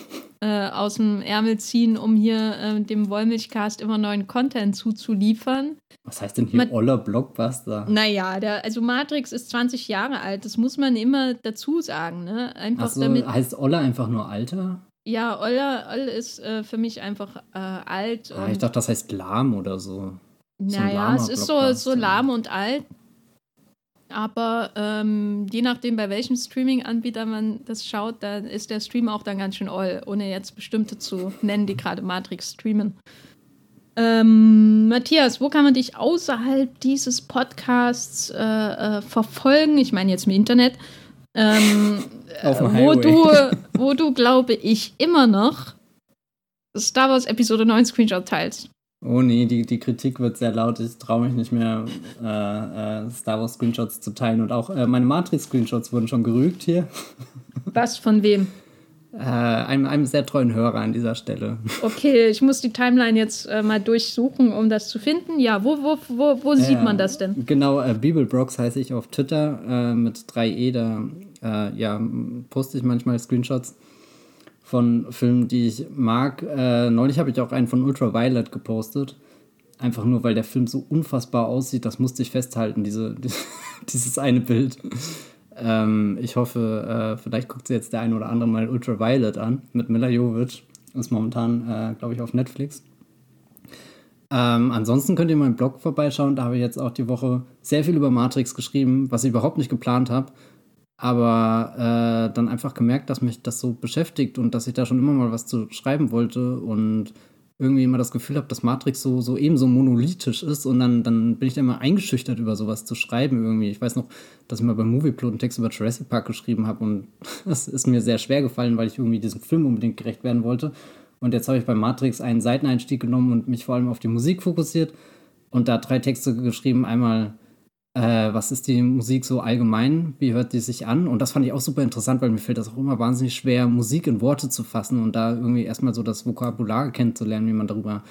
Speaker 1: äh, aus dem Ärmel ziehen, um hier äh, dem Wollmilchcast immer neuen Content zuzuliefern.
Speaker 2: Was heißt denn hier Ma oller Blockbuster?
Speaker 1: Naja, der, also Matrix ist 20 Jahre alt, das muss man immer dazu sagen. Ne? Einfach
Speaker 2: so, damit, heißt Oller einfach nur Alter?
Speaker 1: Ja, Oller, Oll ist äh, für mich einfach äh, alt.
Speaker 2: Ah, ich dachte, das heißt lahm oder so.
Speaker 1: Naja, es ist so, so lahm und alt. Aber ähm, je nachdem, bei welchem Streaming-Anbieter man das schaut, dann ist der Stream auch dann ganz schön oll, ohne jetzt bestimmte zu nennen, die gerade Matrix streamen. Ähm, Matthias, wo kann man dich außerhalb dieses Podcasts äh, äh, verfolgen? Ich meine jetzt im Internet. Ähm, [laughs]
Speaker 2: Auf dem
Speaker 1: wo du, wo du, glaube ich, immer noch Star Wars Episode 9 Screenshot teilst.
Speaker 2: Oh nee, die, die Kritik wird sehr laut. Ich traue mich nicht mehr, äh, äh, Star Wars Screenshots zu teilen. Und auch äh, meine Matrix-Screenshots wurden schon gerügt hier.
Speaker 1: Was, von wem?
Speaker 2: Äh, einem, einem sehr treuen Hörer an dieser Stelle.
Speaker 1: Okay, ich muss die Timeline jetzt äh, mal durchsuchen, um das zu finden. Ja, wo, wo, wo, wo sieht man das denn?
Speaker 2: Genau, äh, Bibelbrox heiße ich auf Twitter äh, mit 3e. Da ja, poste ich manchmal Screenshots von Filmen, die ich mag. Äh, neulich habe ich auch einen von Ultraviolet gepostet. Einfach nur, weil der Film so unfassbar aussieht. Das musste ich festhalten, diese, [laughs] dieses eine Bild. Ähm, ich hoffe, äh, vielleicht guckt sich jetzt der eine oder andere mal Ultraviolet an mit Mila Jovic. Ist momentan, äh, glaube ich, auf Netflix. Ähm, ansonsten könnt ihr meinen Blog vorbeischauen. Da habe ich jetzt auch die Woche sehr viel über Matrix geschrieben, was ich überhaupt nicht geplant habe aber äh, dann einfach gemerkt, dass mich das so beschäftigt und dass ich da schon immer mal was zu schreiben wollte und irgendwie immer das Gefühl habe, dass Matrix so, so ebenso monolithisch ist und dann, dann bin ich da immer eingeschüchtert, über sowas zu schreiben irgendwie. Ich weiß noch, dass ich mal beim Movieplot einen Text über Jurassic Park geschrieben habe und [laughs] das ist mir sehr schwer gefallen, weil ich irgendwie diesem Film unbedingt gerecht werden wollte. Und jetzt habe ich bei Matrix einen Seiteneinstieg genommen und mich vor allem auf die Musik fokussiert und da drei Texte geschrieben. Einmal äh, was ist die Musik so allgemein? Wie hört die sich an? Und das fand ich auch super interessant, weil mir fällt das auch immer wahnsinnig schwer, Musik in Worte zu fassen und da irgendwie erstmal so das Vokabular kennenzulernen, wie man darüber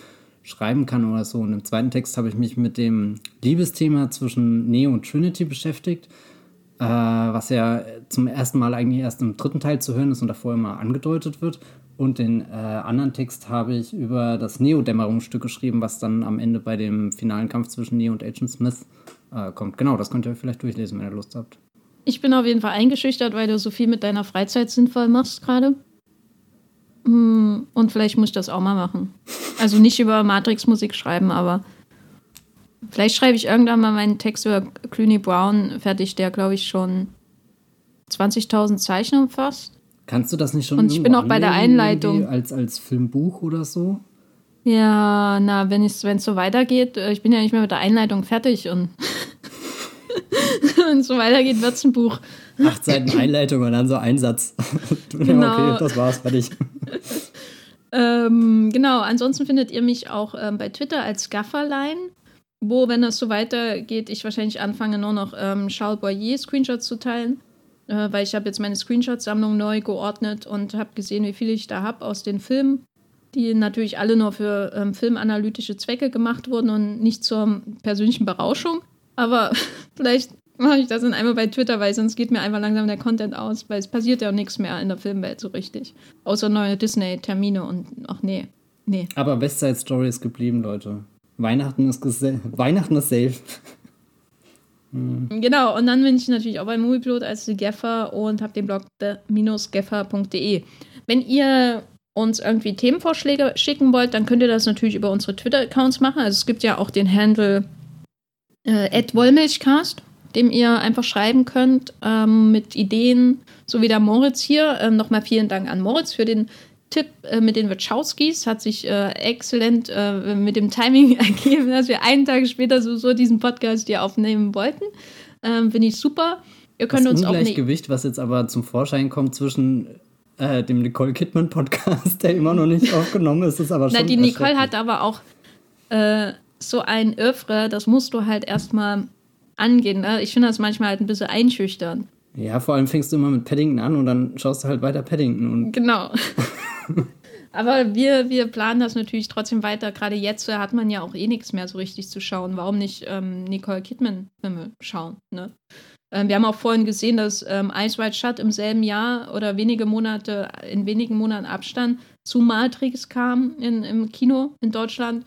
Speaker 2: schreiben kann oder so. Und im zweiten Text habe ich mich mit dem Liebesthema zwischen Neo und Trinity beschäftigt, äh, was ja zum ersten Mal eigentlich erst im dritten Teil zu hören ist und davor immer angedeutet wird. Und den äh, anderen Text habe ich über das Neo-Dämmerungsstück geschrieben, was dann am Ende bei dem finalen Kampf zwischen Neo und Agent Smith äh, kommt. Genau, das könnt ihr vielleicht durchlesen, wenn ihr Lust habt.
Speaker 1: Ich bin auf jeden Fall eingeschüchtert, weil du so viel mit deiner Freizeit sinnvoll machst gerade. Hm, und vielleicht muss ich das auch mal machen. Also nicht über Matrix-Musik schreiben, aber vielleicht schreibe ich irgendwann mal meinen Text über Clooney Brown fertig, der glaube ich schon 20.000 Zeichen umfasst.
Speaker 2: Kannst du das nicht schon
Speaker 1: Und ich bin auch bei der Einleitung.
Speaker 2: Als, als Filmbuch oder so?
Speaker 1: Ja, na, wenn es so weitergeht, äh, ich bin ja nicht mehr mit der Einleitung fertig und [laughs] es so weitergeht, wird es ein Buch.
Speaker 2: Acht Seiten Einleitung und dann so ein Satz. [laughs] Genau. okay, das war's, fertig. [laughs]
Speaker 1: ähm, genau, ansonsten findet ihr mich auch ähm, bei Twitter als Gafferlein, wo, wenn das so weitergeht, ich wahrscheinlich anfange, nur noch ähm, Charles Boyer-Screenshots zu teilen. Äh, weil ich habe jetzt meine Screenshot-Sammlung neu geordnet und habe gesehen, wie viele ich da habe aus den Filmen, die natürlich alle nur für ähm, filmanalytische Zwecke gemacht wurden und nicht zur persönlichen Berauschung. Aber vielleicht mache ich das dann einmal bei Twitter, weil sonst geht mir einfach langsam der Content aus, weil es passiert ja auch nichts mehr in der Filmwelt so richtig. Außer neue Disney-Termine und ach nee, nee.
Speaker 2: Aber West Side Story ist geblieben, Leute. Weihnachten ist, [laughs] Weihnachten ist safe. [laughs]
Speaker 1: hm. Genau, und dann bin ich natürlich auch bei Moviepilot als die Geffer und habe den Blog geffer.de. Wenn ihr uns irgendwie Themenvorschläge schicken wollt, dann könnt ihr das natürlich über unsere Twitter-Accounts machen. Also es gibt ja auch den Handle äh, Wollmilchcast dem ihr einfach schreiben könnt ähm, mit Ideen, so wie der Moritz hier. Ähm, Nochmal vielen Dank an Moritz für den Tipp äh, mit den Wachowskis. Hat sich äh, exzellent äh, mit dem Timing [laughs] ergeben, dass wir einen Tag später so, so diesen Podcast hier aufnehmen wollten. Ähm, Finde ich super.
Speaker 2: Ihr könnt das uns Ungleichgewicht, auch was jetzt aber zum Vorschein kommt zwischen äh, dem Nicole Kidman Podcast, [laughs] der immer noch nicht aufgenommen ist, ist aber schon.
Speaker 1: Na, die Nicole hat aber auch äh, so ein Öffre, das musst du halt erstmal angehen. Ne? Ich finde das manchmal halt ein bisschen einschüchtern.
Speaker 2: Ja, vor allem fängst du immer mit Paddington an und dann schaust du halt weiter Paddington. Und
Speaker 1: genau. [laughs] Aber wir, wir planen das natürlich trotzdem weiter. Gerade jetzt hat man ja auch eh nichts mehr so richtig zu schauen. Warum nicht ähm, Nicole Kidman-Filme schauen? Ne? Ähm, wir haben auch vorhin gesehen, dass ähm, Ice White Shut im selben Jahr oder wenige Monate, in wenigen Monaten Abstand zu Matrix kam in, im Kino in Deutschland.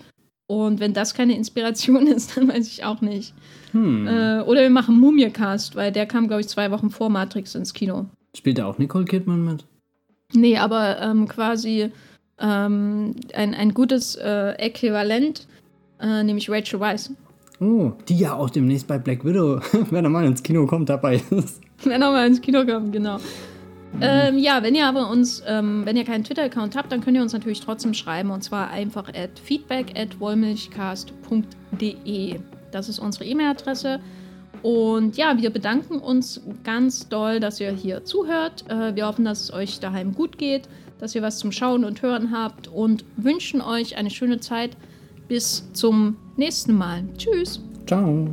Speaker 1: Und wenn das keine Inspiration [laughs] ist, dann weiß ich auch nicht. Hm. Äh, oder wir machen Mumiecast, weil der kam, glaube ich, zwei Wochen vor Matrix ins Kino.
Speaker 2: Spielt da auch Nicole Kidman mit?
Speaker 1: Nee, aber ähm, quasi ähm, ein, ein gutes äh, Äquivalent, äh, nämlich Rachel Weisz.
Speaker 2: Oh, die ja auch demnächst bei Black Widow, [laughs] wenn er mal ins Kino kommt, dabei ist.
Speaker 1: Wenn er mal ins Kino kommt, genau. Ähm, ja, wenn ihr aber uns, ähm, wenn ihr keinen Twitter-Account habt, dann könnt ihr uns natürlich trotzdem schreiben und zwar einfach at feedback at wollmilchcast.de. Das ist unsere E-Mail-Adresse. Und ja, wir bedanken uns ganz doll, dass ihr hier zuhört. Äh, wir hoffen, dass es euch daheim gut geht, dass ihr was zum Schauen und Hören habt und wünschen euch eine schöne Zeit. Bis zum nächsten Mal. Tschüss.
Speaker 2: Ciao.